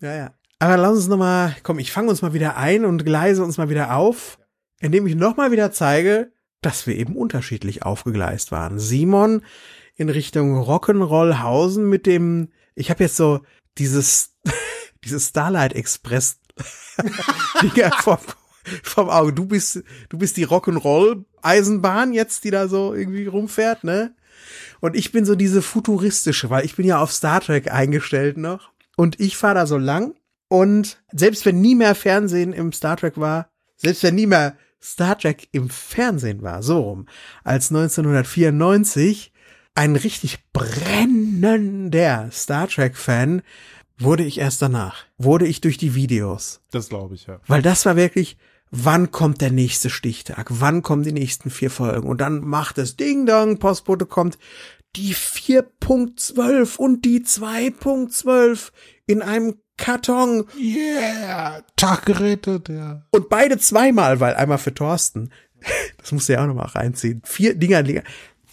Ja, ja. Aber lass uns nochmal, komm, ich fange uns mal wieder ein und gleise uns mal wieder auf, indem ich nochmal wieder zeige, dass wir eben unterschiedlich aufgegleist waren. Simon in Richtung Rock'n'Rollhausen mit dem, ich habe jetzt so dieses, dieses Starlight Express Dinger vom, vom Auge. Du bist, du bist die Rock'n'Roll Eisenbahn jetzt, die da so irgendwie rumfährt, ne? Und ich bin so diese futuristische, weil ich bin ja auf Star Trek eingestellt noch. Und ich fahre da so lang. Und selbst wenn nie mehr Fernsehen im Star Trek war, selbst wenn nie mehr Star Trek im Fernsehen war, so rum, als 1994 ein richtig brennender Star Trek-Fan wurde ich erst danach. Wurde ich durch die Videos. Das glaube ich, ja. Weil das war wirklich, wann kommt der nächste Stichtag? Wann kommen die nächsten vier Folgen? Und dann macht es Ding Dong, Postbote kommt die 4.12 und die 2.12 in einem Karton. Yeah, Tag gerettet, ja. Und beide zweimal, weil einmal für Thorsten. Das musst du ja auch nochmal reinziehen. Vier Dinger, Dinger.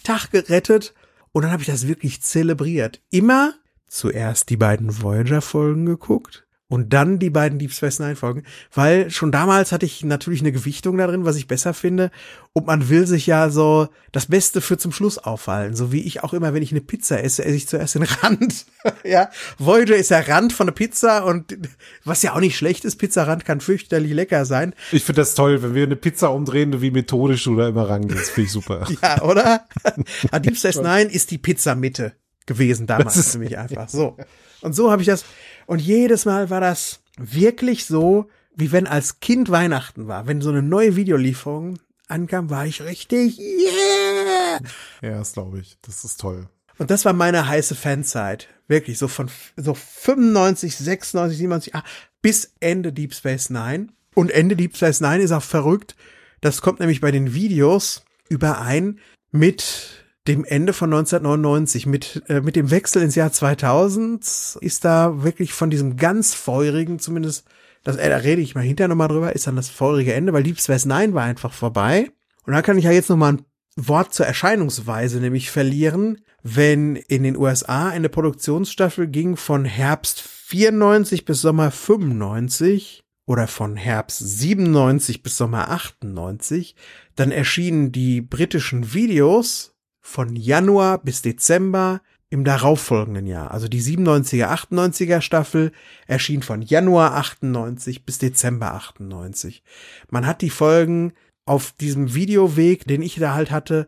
Tag gerettet. Und dann habe ich das wirklich zelebriert. Immer zuerst die beiden Voyager-Folgen geguckt und dann die beiden Deep Space Nine Folgen, weil schon damals hatte ich natürlich eine Gewichtung da drin, was ich besser finde. Und man will sich ja so das Beste für zum Schluss auffallen. So wie ich auch immer, wenn ich eine Pizza esse, esse ich zuerst den Rand. ja, Voyager ist der Rand von der Pizza und was ja auch nicht schlecht ist, Pizzarand kann fürchterlich lecker sein. Ich finde das toll, wenn wir eine Pizza umdrehen, wie methodisch du da immer rangehst, finde ich super. ja, oder? Deep Space Nine ist die Pizzamitte gewesen damals für mich einfach. So. Und so habe ich das. Und jedes Mal war das wirklich so, wie wenn als Kind Weihnachten war. Wenn so eine neue Videolieferung ankam, war ich richtig, yeah! Ja, das glaube ich. Das ist toll. Und das war meine heiße Fanzeit. Wirklich, so von so 95, 96, 97, ah, bis Ende Deep Space Nine. Und Ende Deep Space Nine ist auch verrückt. Das kommt nämlich bei den Videos überein mit dem Ende von 1999 mit äh, mit dem Wechsel ins Jahr 2000 ist da wirklich von diesem ganz feurigen zumindest das äh, da rede ich mal hinterher nochmal drüber ist dann das feurige Ende weil Deep Space Nine war einfach vorbei. Und da kann ich ja jetzt nochmal ein Wort zur Erscheinungsweise nämlich verlieren wenn in den USA eine Produktionsstaffel ging von Herbst 94 bis Sommer 95 oder von Herbst 97 bis Sommer 98 dann erschienen die britischen Videos von Januar bis Dezember im darauffolgenden Jahr. Also die 97er, 98er Staffel erschien von Januar 98 bis Dezember 98. Man hat die Folgen auf diesem Videoweg, den ich da halt hatte,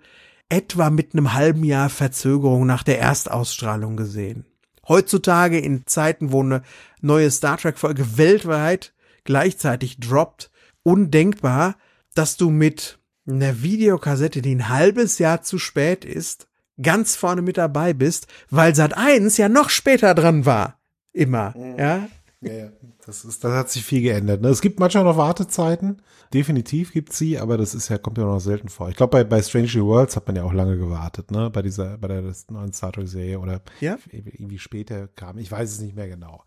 etwa mit einem halben Jahr Verzögerung nach der Erstausstrahlung gesehen. Heutzutage in Zeiten, wo eine neue Star Trek Folge weltweit gleichzeitig droppt, undenkbar, dass du mit einer Videokassette, die ein halbes Jahr zu spät ist, ganz vorne mit dabei bist, weil Sat 1 ja noch später dran war. Immer, ja. Ja, ja. Das ist, das hat sich viel geändert. Ne? Es gibt manchmal noch Wartezeiten. Definitiv gibt's sie, aber das ist ja, kommt ja noch selten vor. Ich glaube, bei, bei Strange New Worlds hat man ja auch lange gewartet, ne? Bei dieser, bei der neuen Star Trek Serie oder ja? irgendwie später kam. Ich weiß es nicht mehr genau.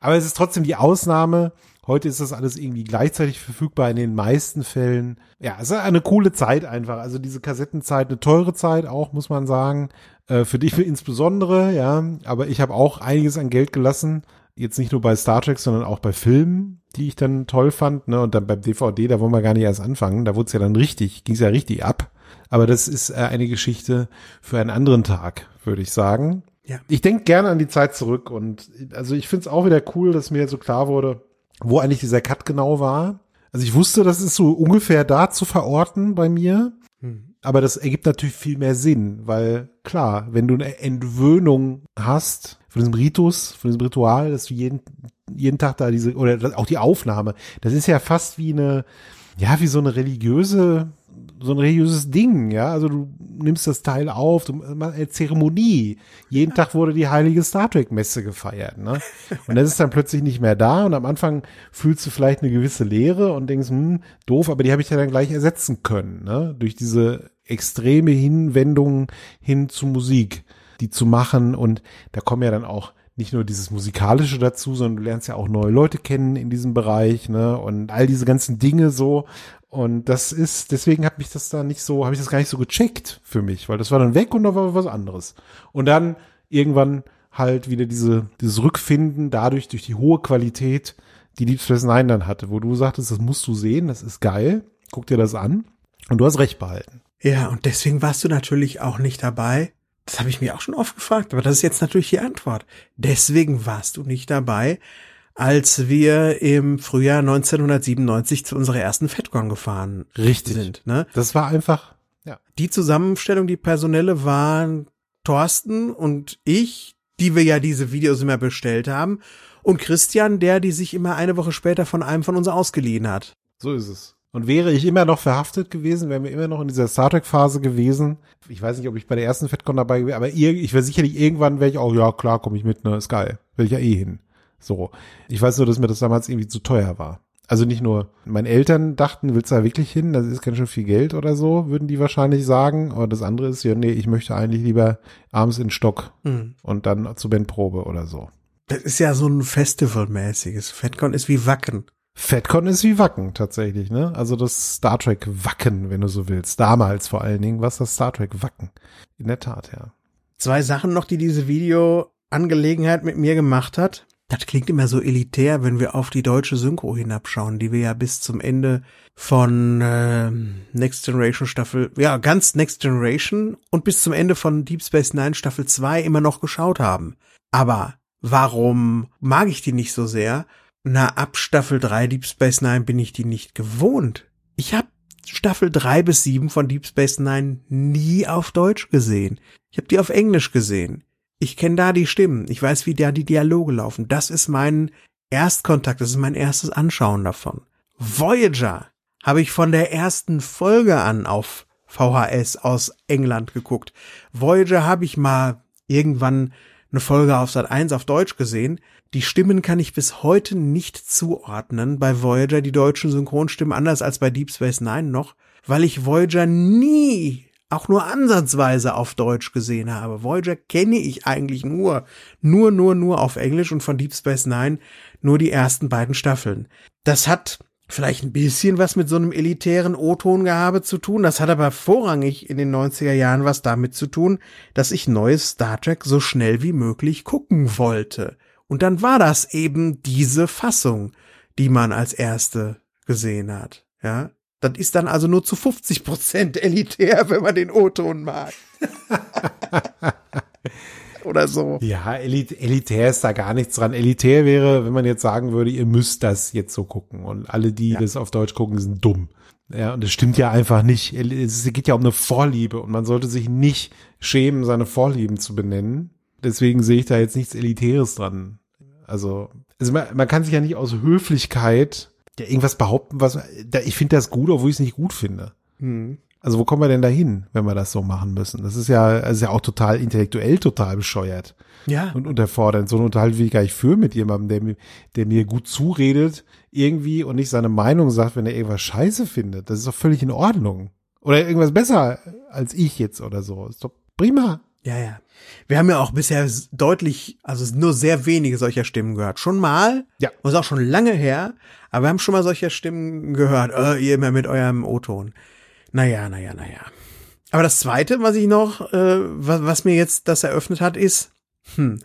Aber es ist trotzdem die Ausnahme. Heute ist das alles irgendwie gleichzeitig verfügbar in den meisten Fällen. Ja, es ist eine coole Zeit einfach. Also diese Kassettenzeit, eine teure Zeit auch, muss man sagen. Äh, für dich insbesondere, ja. Aber ich habe auch einiges an Geld gelassen jetzt nicht nur bei Star Trek, sondern auch bei Filmen, die ich dann toll fand, ne? Und dann beim DVD, da wollen wir gar nicht erst anfangen. Da wurde es ja dann richtig, ging es ja richtig ab. Aber das ist äh, eine Geschichte für einen anderen Tag, würde ich sagen. Ja. Ich denke gerne an die Zeit zurück und also ich finde es auch wieder cool, dass mir so klar wurde, wo eigentlich dieser Cut genau war. Also ich wusste, das ist so ungefähr da zu verorten bei mir. Hm. Aber das ergibt natürlich viel mehr Sinn, weil klar, wenn du eine Entwöhnung hast von diesem Ritus, von diesem Ritual, dass du jeden, jeden Tag da diese, oder auch die Aufnahme, das ist ja fast wie eine, ja, wie so eine religiöse so ein religiöses Ding, ja. Also du nimmst das Teil auf, du machst eine Zeremonie. Jeden Tag wurde die heilige Star Trek Messe gefeiert, ne? Und das ist dann plötzlich nicht mehr da und am Anfang fühlst du vielleicht eine gewisse Leere und denkst, hm, doof, aber die habe ich ja dann gleich ersetzen können, ne? Durch diese extreme Hinwendung hin zu Musik, die zu machen und da kommen ja dann auch nicht nur dieses musikalische dazu, sondern du lernst ja auch neue Leute kennen in diesem Bereich, ne? Und all diese ganzen Dinge so. Und das ist, deswegen hat mich das da nicht so, habe ich das gar nicht so gecheckt für mich, weil das war dann weg und da war was anderes. Und dann irgendwann halt wieder diese, dieses Rückfinden dadurch, durch die hohe Qualität, die Deep Space Nine dann hatte, wo du sagtest, das musst du sehen, das ist geil, guck dir das an. Und du hast recht behalten. Ja, und deswegen warst du natürlich auch nicht dabei. Das habe ich mir auch schon oft gefragt, aber das ist jetzt natürlich die Antwort. Deswegen warst du nicht dabei, als wir im Frühjahr 1997 zu unserer ersten FedCon gefahren Richtig. sind. Ne? Das war einfach, ja. Die Zusammenstellung, die personelle waren Thorsten und ich, die wir ja diese Videos immer bestellt haben, und Christian, der die sich immer eine Woche später von einem von uns ausgeliehen hat. So ist es. Und wäre ich immer noch verhaftet gewesen, wären wir immer noch in dieser Star Trek Phase gewesen. Ich weiß nicht, ob ich bei der ersten FedCon dabei wäre, aber ich wäre sicherlich irgendwann wäre ich auch, ja klar, komme ich mit, ne, ist geil. Will ich ja eh hin. So. Ich weiß nur, dass mir das damals irgendwie zu teuer war. Also nicht nur, meine Eltern dachten, willst du da wirklich hin? Das ist ganz schön viel Geld oder so, würden die wahrscheinlich sagen. Aber das andere ist ja, nee, ich möchte eigentlich lieber abends in Stock mhm. und dann zur Bandprobe oder so. Das ist ja so ein Festivalmäßiges. FedCon ist wie Wacken. FedCon ist wie Wacken tatsächlich, ne? Also das Star Trek Wacken, wenn du so willst. Damals vor allen Dingen, was das Star Trek Wacken. In der Tat, ja. Zwei Sachen noch, die diese Videoangelegenheit mit mir gemacht hat. Das klingt immer so elitär, wenn wir auf die deutsche Synchro hinabschauen, die wir ja bis zum Ende von äh, Next Generation Staffel, ja, ganz Next Generation und bis zum Ende von Deep Space Nine Staffel 2 immer noch geschaut haben. Aber warum mag ich die nicht so sehr? Na, ab Staffel 3 Deep Space Nine bin ich die nicht gewohnt. Ich habe Staffel 3 bis 7 von Deep Space Nine nie auf Deutsch gesehen. Ich habe die auf Englisch gesehen. Ich kenne da die Stimmen. Ich weiß, wie da die Dialoge laufen. Das ist mein Erstkontakt. Das ist mein erstes Anschauen davon. Voyager habe ich von der ersten Folge an auf VHS aus England geguckt. Voyager habe ich mal irgendwann eine Folge auf Sat 1 auf Deutsch gesehen. Die Stimmen kann ich bis heute nicht zuordnen. Bei Voyager die deutschen Synchronstimmen anders als bei Deep Space Nine noch, weil ich Voyager nie auch nur ansatzweise auf Deutsch gesehen habe. Voyager kenne ich eigentlich nur, nur, nur, nur auf Englisch und von Deep Space Nine nur die ersten beiden Staffeln. Das hat vielleicht ein bisschen was mit so einem elitären O-Ton-Gehabe zu tun. Das hat aber vorrangig in den 90er Jahren was damit zu tun, dass ich neues Star Trek so schnell wie möglich gucken wollte. Und dann war das eben diese Fassung, die man als erste gesehen hat. Ja, das ist dann also nur zu 50 Prozent elitär, wenn man den O-Ton mag. Oder so. Ja, elit elitär ist da gar nichts dran. Elitär wäre, wenn man jetzt sagen würde, ihr müsst das jetzt so gucken. Und alle, die ja. das auf Deutsch gucken, sind dumm. Ja, und das stimmt ja einfach nicht. Es geht ja um eine Vorliebe und man sollte sich nicht schämen, seine Vorlieben zu benennen. Deswegen sehe ich da jetzt nichts Elitäres dran. Also, also man, man kann sich ja nicht aus Höflichkeit ja irgendwas behaupten, was ich finde das gut, obwohl ich es nicht gut finde. Hm. Also wo kommen wir denn da hin, wenn wir das so machen müssen? Das ist ja, also ja auch total intellektuell total bescheuert. Ja. Und unterfordernd. So einen Unterhalt wie ich gar nicht für mit jemandem, der mir, der mir gut zuredet irgendwie und nicht seine Meinung sagt, wenn er irgendwas scheiße findet. Das ist doch völlig in Ordnung. Oder irgendwas besser als ich jetzt oder so. Ist doch prima. Ja, ja. Wir haben ja auch bisher deutlich, also nur sehr wenige solcher Stimmen gehört. Schon mal. Ja. Und ist auch schon lange her. Aber wir haben schon mal solche Stimmen gehört. Äh, ihr immer mit eurem O-Ton. Naja, naja, naja. Aber das zweite, was ich noch, äh, was, was mir jetzt das eröffnet hat, ist, hm,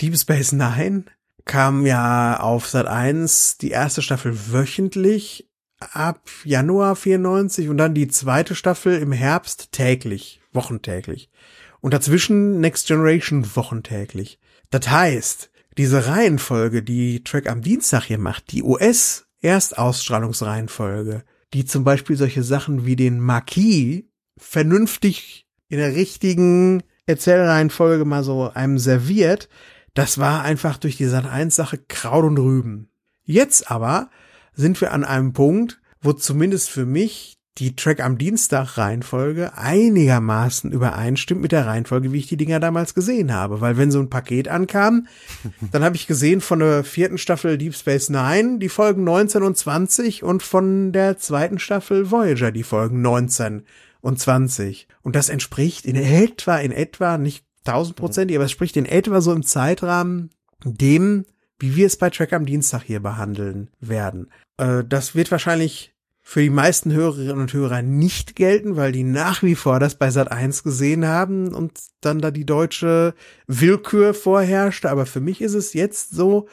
Deep Space Nine kam ja auf Sat 1 die erste Staffel wöchentlich ab Januar 94 und dann die zweite Staffel im Herbst täglich, wochentäglich. Und dazwischen Next Generation wochentäglich. Das heißt, diese Reihenfolge, die Track am Dienstag hier macht, die US-Erstausstrahlungsreihenfolge, die zum Beispiel solche Sachen wie den Marquis vernünftig in der richtigen Erzählreihenfolge mal so einem serviert, das war einfach durch die Sat 1 Sache Kraut und Rüben. Jetzt aber sind wir an einem Punkt, wo zumindest für mich die Track am Dienstag Reihenfolge einigermaßen übereinstimmt mit der Reihenfolge, wie ich die Dinger damals gesehen habe. Weil wenn so ein Paket ankam, dann habe ich gesehen von der vierten Staffel Deep Space Nine die Folgen 19 und 20 und von der zweiten Staffel Voyager die Folgen 19 und 20. Und das entspricht in etwa, in etwa, nicht tausendprozentig, aber es spricht in etwa so im Zeitrahmen dem, wie wir es bei Track am Dienstag hier behandeln werden. Äh, das wird wahrscheinlich für die meisten Hörerinnen und Hörer nicht gelten, weil die nach wie vor das bei Sat 1 gesehen haben und dann da die deutsche Willkür vorherrschte. Aber für mich ist es jetzt so,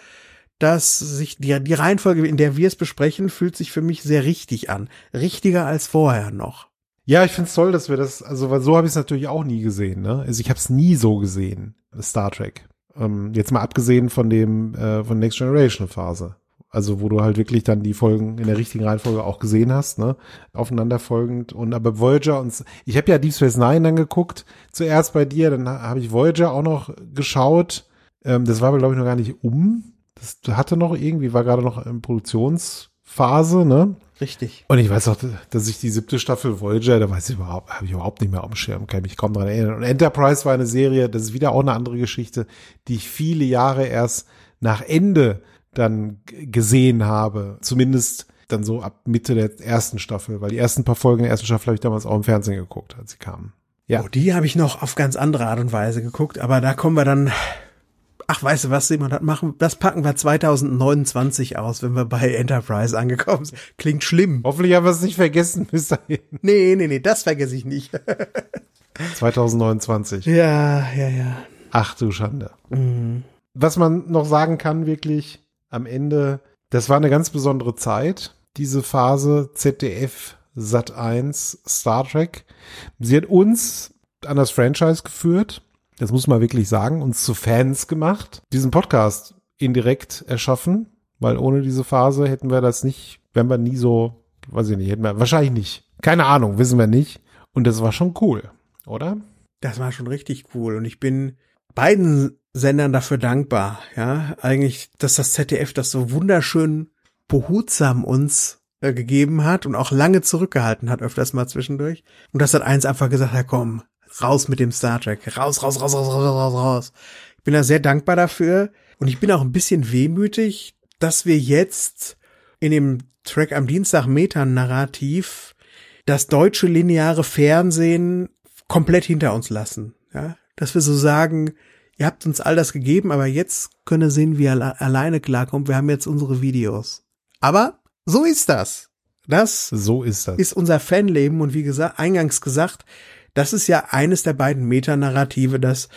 dass sich die, die Reihenfolge, in der wir es besprechen, fühlt sich für mich sehr richtig an. Richtiger als vorher noch. Ja, ich find's toll, dass wir das, also weil so habe ich es natürlich auch nie gesehen. Ne? Also ich habe es nie so gesehen, Star Trek. Ähm, jetzt mal abgesehen von dem äh, von Next Generation Phase. Also wo du halt wirklich dann die Folgen in der richtigen Reihenfolge auch gesehen hast, ne? Aufeinanderfolgend. Und aber Voyager und ich habe ja Deep Space Nine dann geguckt, zuerst bei dir, dann habe ich Voyager auch noch geschaut. Ähm, das war aber, glaube ich, noch gar nicht um. Das hatte noch irgendwie, war gerade noch in Produktionsphase, ne? Richtig. Und ich weiß auch, dass ich die siebte Staffel Voyager, da weiß ich überhaupt, habe ich überhaupt nicht mehr auf dem Schirm, kann mich kaum dran erinnern. Und Enterprise war eine Serie, das ist wieder auch eine andere Geschichte, die ich viele Jahre erst nach Ende dann gesehen habe. Zumindest dann so ab Mitte der ersten Staffel, weil die ersten paar Folgen der ersten Staffel habe ich damals auch im Fernsehen geguckt, als sie kamen. Ja. Oh, die habe ich noch auf ganz andere Art und Weise geguckt, aber da kommen wir dann. Ach, weißt du was, Simon, das machen, das packen wir 2029 aus, wenn wir bei Enterprise angekommen sind. Klingt schlimm. Hoffentlich haben wir es nicht vergessen bis dahin. Nee, nee, nee, das vergesse ich nicht. 2029. Ja, ja, ja. Ach du Schande. Mhm. was man noch sagen kann, wirklich am Ende, das war eine ganz besondere Zeit, diese Phase ZDF Sat 1 Star Trek. Sie hat uns an das Franchise geführt. Das muss man wirklich sagen, uns zu Fans gemacht. Diesen Podcast indirekt erschaffen, weil ohne diese Phase hätten wir das nicht, wenn wir nie so, weiß ich nicht, hätten wir wahrscheinlich nicht. Keine Ahnung, wissen wir nicht. Und das war schon cool, oder? Das war schon richtig cool und ich bin beiden Sendern dafür dankbar, ja, eigentlich, dass das ZDF das so wunderschön behutsam uns äh, gegeben hat und auch lange zurückgehalten hat, öfters mal zwischendurch. Und das hat eins einfach gesagt, ja komm, raus mit dem Star Trek, raus, raus, raus, raus, raus, raus, raus. Ich bin da sehr dankbar dafür und ich bin auch ein bisschen wehmütig, dass wir jetzt in dem Track am Dienstag Meta-Narrativ das deutsche lineare Fernsehen komplett hinter uns lassen. Ja, dass wir so sagen, ihr habt uns all das gegeben, aber jetzt können sehen, wie er alleine klarkommt. Wir haben jetzt unsere Videos. Aber so ist das. Das so ist das. Ist unser Fanleben und wie gesagt, eingangs gesagt, das ist ja eines der beiden Metanarrative, das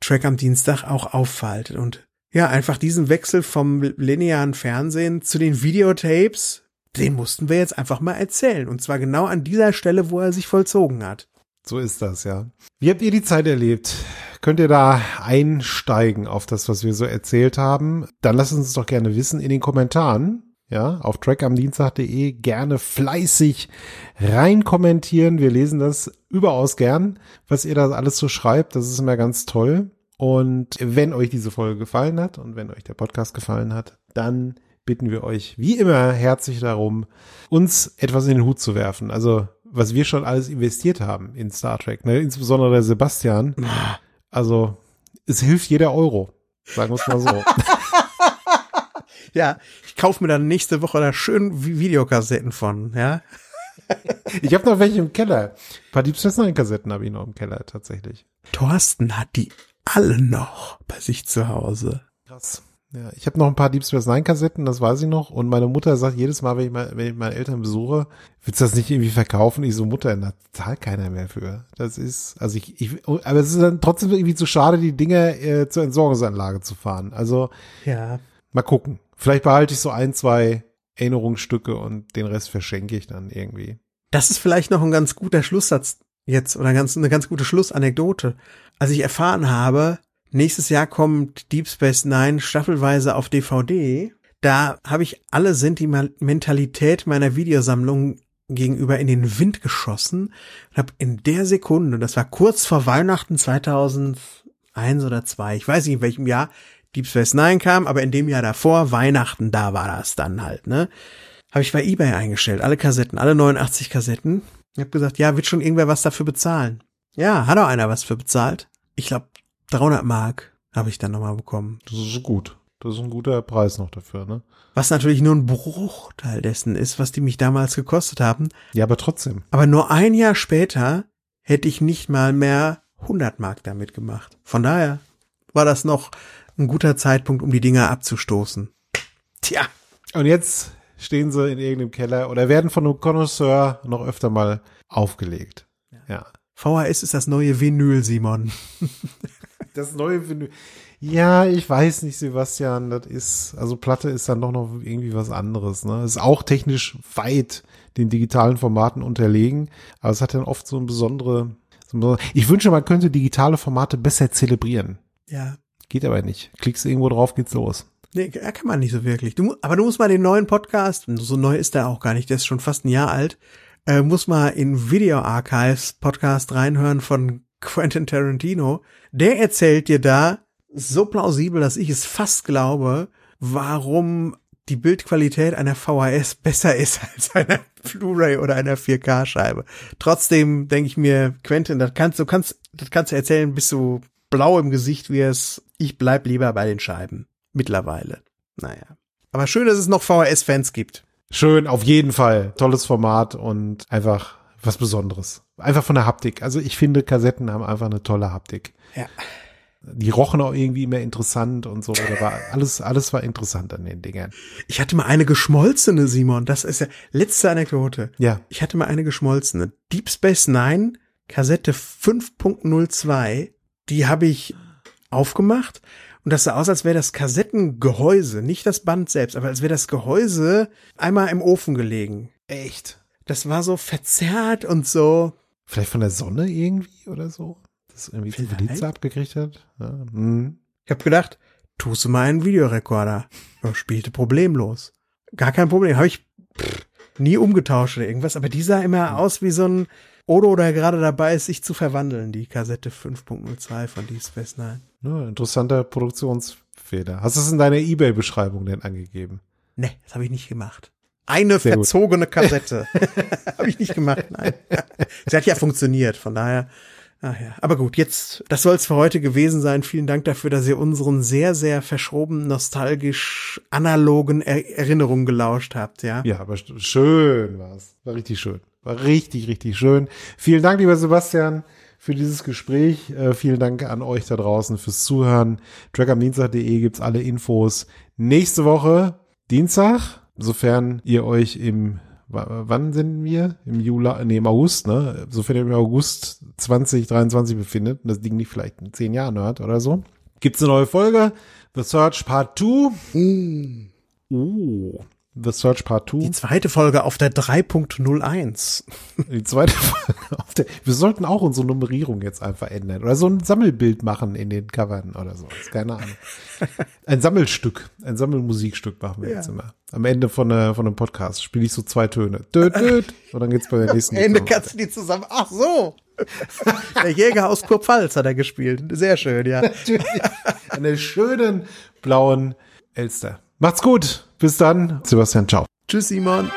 Track am Dienstag auch auffaltet und ja, einfach diesen Wechsel vom linearen Fernsehen zu den Videotapes, den mussten wir jetzt einfach mal erzählen und zwar genau an dieser Stelle, wo er sich vollzogen hat. So ist das, ja. Wie habt ihr die Zeit erlebt? Könnt ihr da einsteigen auf das, was wir so erzählt haben? Dann lasst uns doch gerne wissen in den Kommentaren. Ja, auf trackamdienstag.de gerne fleißig rein kommentieren. Wir lesen das überaus gern, was ihr da alles so schreibt. Das ist immer ganz toll. Und wenn euch diese Folge gefallen hat und wenn euch der Podcast gefallen hat, dann bitten wir euch wie immer herzlich darum, uns etwas in den Hut zu werfen. Also was wir schon alles investiert haben in Star Trek, ne? insbesondere der Sebastian. Also es hilft jeder Euro, sagen wir es mal so. ja, ich kaufe mir dann nächste Woche da schön Videokassetten von, ja. ich habe noch welche im Keller. Ein paar Deep Space Nine Kassetten habe ich noch im Keller tatsächlich. Thorsten hat die alle noch bei sich zu Hause. Krass. Ja, ich habe noch ein paar Deep Space Nine Kassetten, das weiß ich noch. Und meine Mutter sagt jedes Mal, wenn ich, mal, wenn ich meine Eltern besuche, willst du das nicht irgendwie verkaufen? Ich so, Mutter, da zahlt keiner mehr für. Das ist, also ich, ich aber es ist dann trotzdem irgendwie zu schade, die Dinge äh, zur Entsorgungsanlage zu fahren. Also, ja. mal gucken. Vielleicht behalte ich so ein, zwei Erinnerungsstücke und den Rest verschenke ich dann irgendwie. Das ist vielleicht noch ein ganz guter Schlusssatz jetzt oder ganz, eine ganz gute Schlussanekdote. Als ich erfahren habe, Nächstes Jahr kommt Deep Space Nine staffelweise auf DVD. Da habe ich alle Sentimentalität meiner Videosammlung gegenüber in den Wind geschossen und habe in der Sekunde, das war kurz vor Weihnachten 2001 oder 2, ich weiß nicht in welchem Jahr Deep Space Nine kam, aber in dem Jahr davor, Weihnachten, da war das dann halt, ne? Habe ich bei eBay eingestellt, alle Kassetten, alle 89 Kassetten. Ich habe gesagt, ja, wird schon irgendwer was dafür bezahlen. Ja, hat auch einer was für bezahlt. Ich glaube 300 Mark habe ich dann nochmal bekommen. Das ist gut. Das ist ein guter Preis noch dafür, ne? Was natürlich nur ein Bruchteil dessen ist, was die mich damals gekostet haben. Ja, aber trotzdem. Aber nur ein Jahr später hätte ich nicht mal mehr 100 Mark damit gemacht. Von daher war das noch ein guter Zeitpunkt, um die Dinger abzustoßen. Tja. Und jetzt stehen sie in irgendeinem Keller oder werden von einem Connoisseur noch öfter mal aufgelegt. Ja. ja. VHS ist das neue Vinyl, Simon. das neue Vinyl. Ja, ich weiß nicht, Sebastian, das ist, also Platte ist dann doch noch irgendwie was anderes, ne? Ist auch technisch weit den digitalen Formaten unterlegen, aber es hat dann oft so ein besondere, so ein besondere ich wünsche, man könnte digitale Formate besser zelebrieren. Ja. Geht aber nicht. Klickst irgendwo drauf, geht's los. Nee, kann man nicht so wirklich. Du, aber du musst mal den neuen Podcast, so neu ist der auch gar nicht, der ist schon fast ein Jahr alt, äh, muss mal in Video Archives Podcast reinhören von Quentin Tarantino. Der erzählt dir da so plausibel, dass ich es fast glaube, warum die Bildqualität einer VHS besser ist als einer Blu-ray oder einer 4K-Scheibe. Trotzdem denke ich mir, Quentin, das kannst du kannst, das kannst du erzählen, bist du blau im Gesicht wirst. Ich bleib lieber bei den Scheiben. Mittlerweile. Naja. Aber schön, dass es noch VHS-Fans gibt. Schön, auf jeden Fall. Tolles Format und einfach was Besonderes. Einfach von der Haptik. Also ich finde, Kassetten haben einfach eine tolle Haptik. Ja. Die rochen auch irgendwie immer interessant und so. Da war alles, alles war interessant an den Dingern. Ich hatte mal eine geschmolzene, Simon. Das ist ja letzte Anekdote. Ja. Ich hatte mal eine geschmolzene. Deep Space Nine, Kassette 5.02. Die habe ich aufgemacht Und das sah aus, als wäre das Kassettengehäuse, nicht das Band selbst, aber als wäre das Gehäuse einmal im Ofen gelegen. Echt? Das war so verzerrt und so. Vielleicht von der Sonne irgendwie oder so? Das irgendwie viel. Hitze abgekriegt hat? Ja. Hm. Ich habe gedacht, tust du mal einen Videorekorder. Ja, spielte problemlos. Gar kein Problem. Habe ich pff, nie umgetauscht oder irgendwas, aber die sah immer aus wie so ein Odo, der gerade dabei ist, sich zu verwandeln, die Kassette 5.02 von Deep Space Nine. Ja, interessanter Produktionsfehler. Hast du es in deiner Ebay-Beschreibung denn angegeben? Nee, das habe ich nicht gemacht. Eine Sehr gut. verzogene Kassette. habe ich nicht gemacht, nein. Sie hat ja funktioniert, von daher. Ach ja. Aber gut, jetzt, das soll es für heute gewesen sein. Vielen Dank dafür, dass ihr unseren sehr, sehr verschroben, nostalgisch analogen er Erinnerungen gelauscht habt, ja. Ja, aber sch- schön war's. War richtig schön. War richtig, richtig schön. Vielen Dank, lieber Sebastian, für dieses Gespräch. Äh, vielen Dank an euch da draußen fürs Zuhören. Trackamdienstag.de gibt's alle Infos. Nächste Woche, Dienstag, sofern ihr euch im wa- Wann sind wir? Im Juli, nee, im August, ne? Sofern ihr im August 2023 befindet und das Ding nicht vielleicht in zehn Jahren hört oder so. Gibt's eine neue Folge. The Search Part 2. Oh. The Search Part 2. Die zweite Folge auf der 3.01. Die zweite Folge auf der, wir sollten auch unsere Nummerierung jetzt einfach ändern oder so ein Sammelbild machen in den Covern oder so. Keine Ahnung. Ein Sammelstück, ein Sammelmusikstück machen wir Ja. jetzt immer. Am Ende von, äh, von einem Podcast spiele ich so zwei Töne. Död, död, und dann geht's bei der nächsten. Ende Gitarre kannst du die zusammen. Ach so. Der Jäger aus Kurpfalz hat er gespielt. Sehr schön, ja. weiter. Einen schönen blauen Elster. Macht's gut. Bis dann. Sebastian, ciao. Tschüss, Simon.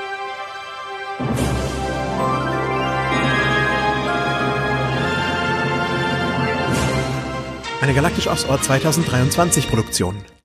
Eine Galaktisch Ostort 2023 Produktion.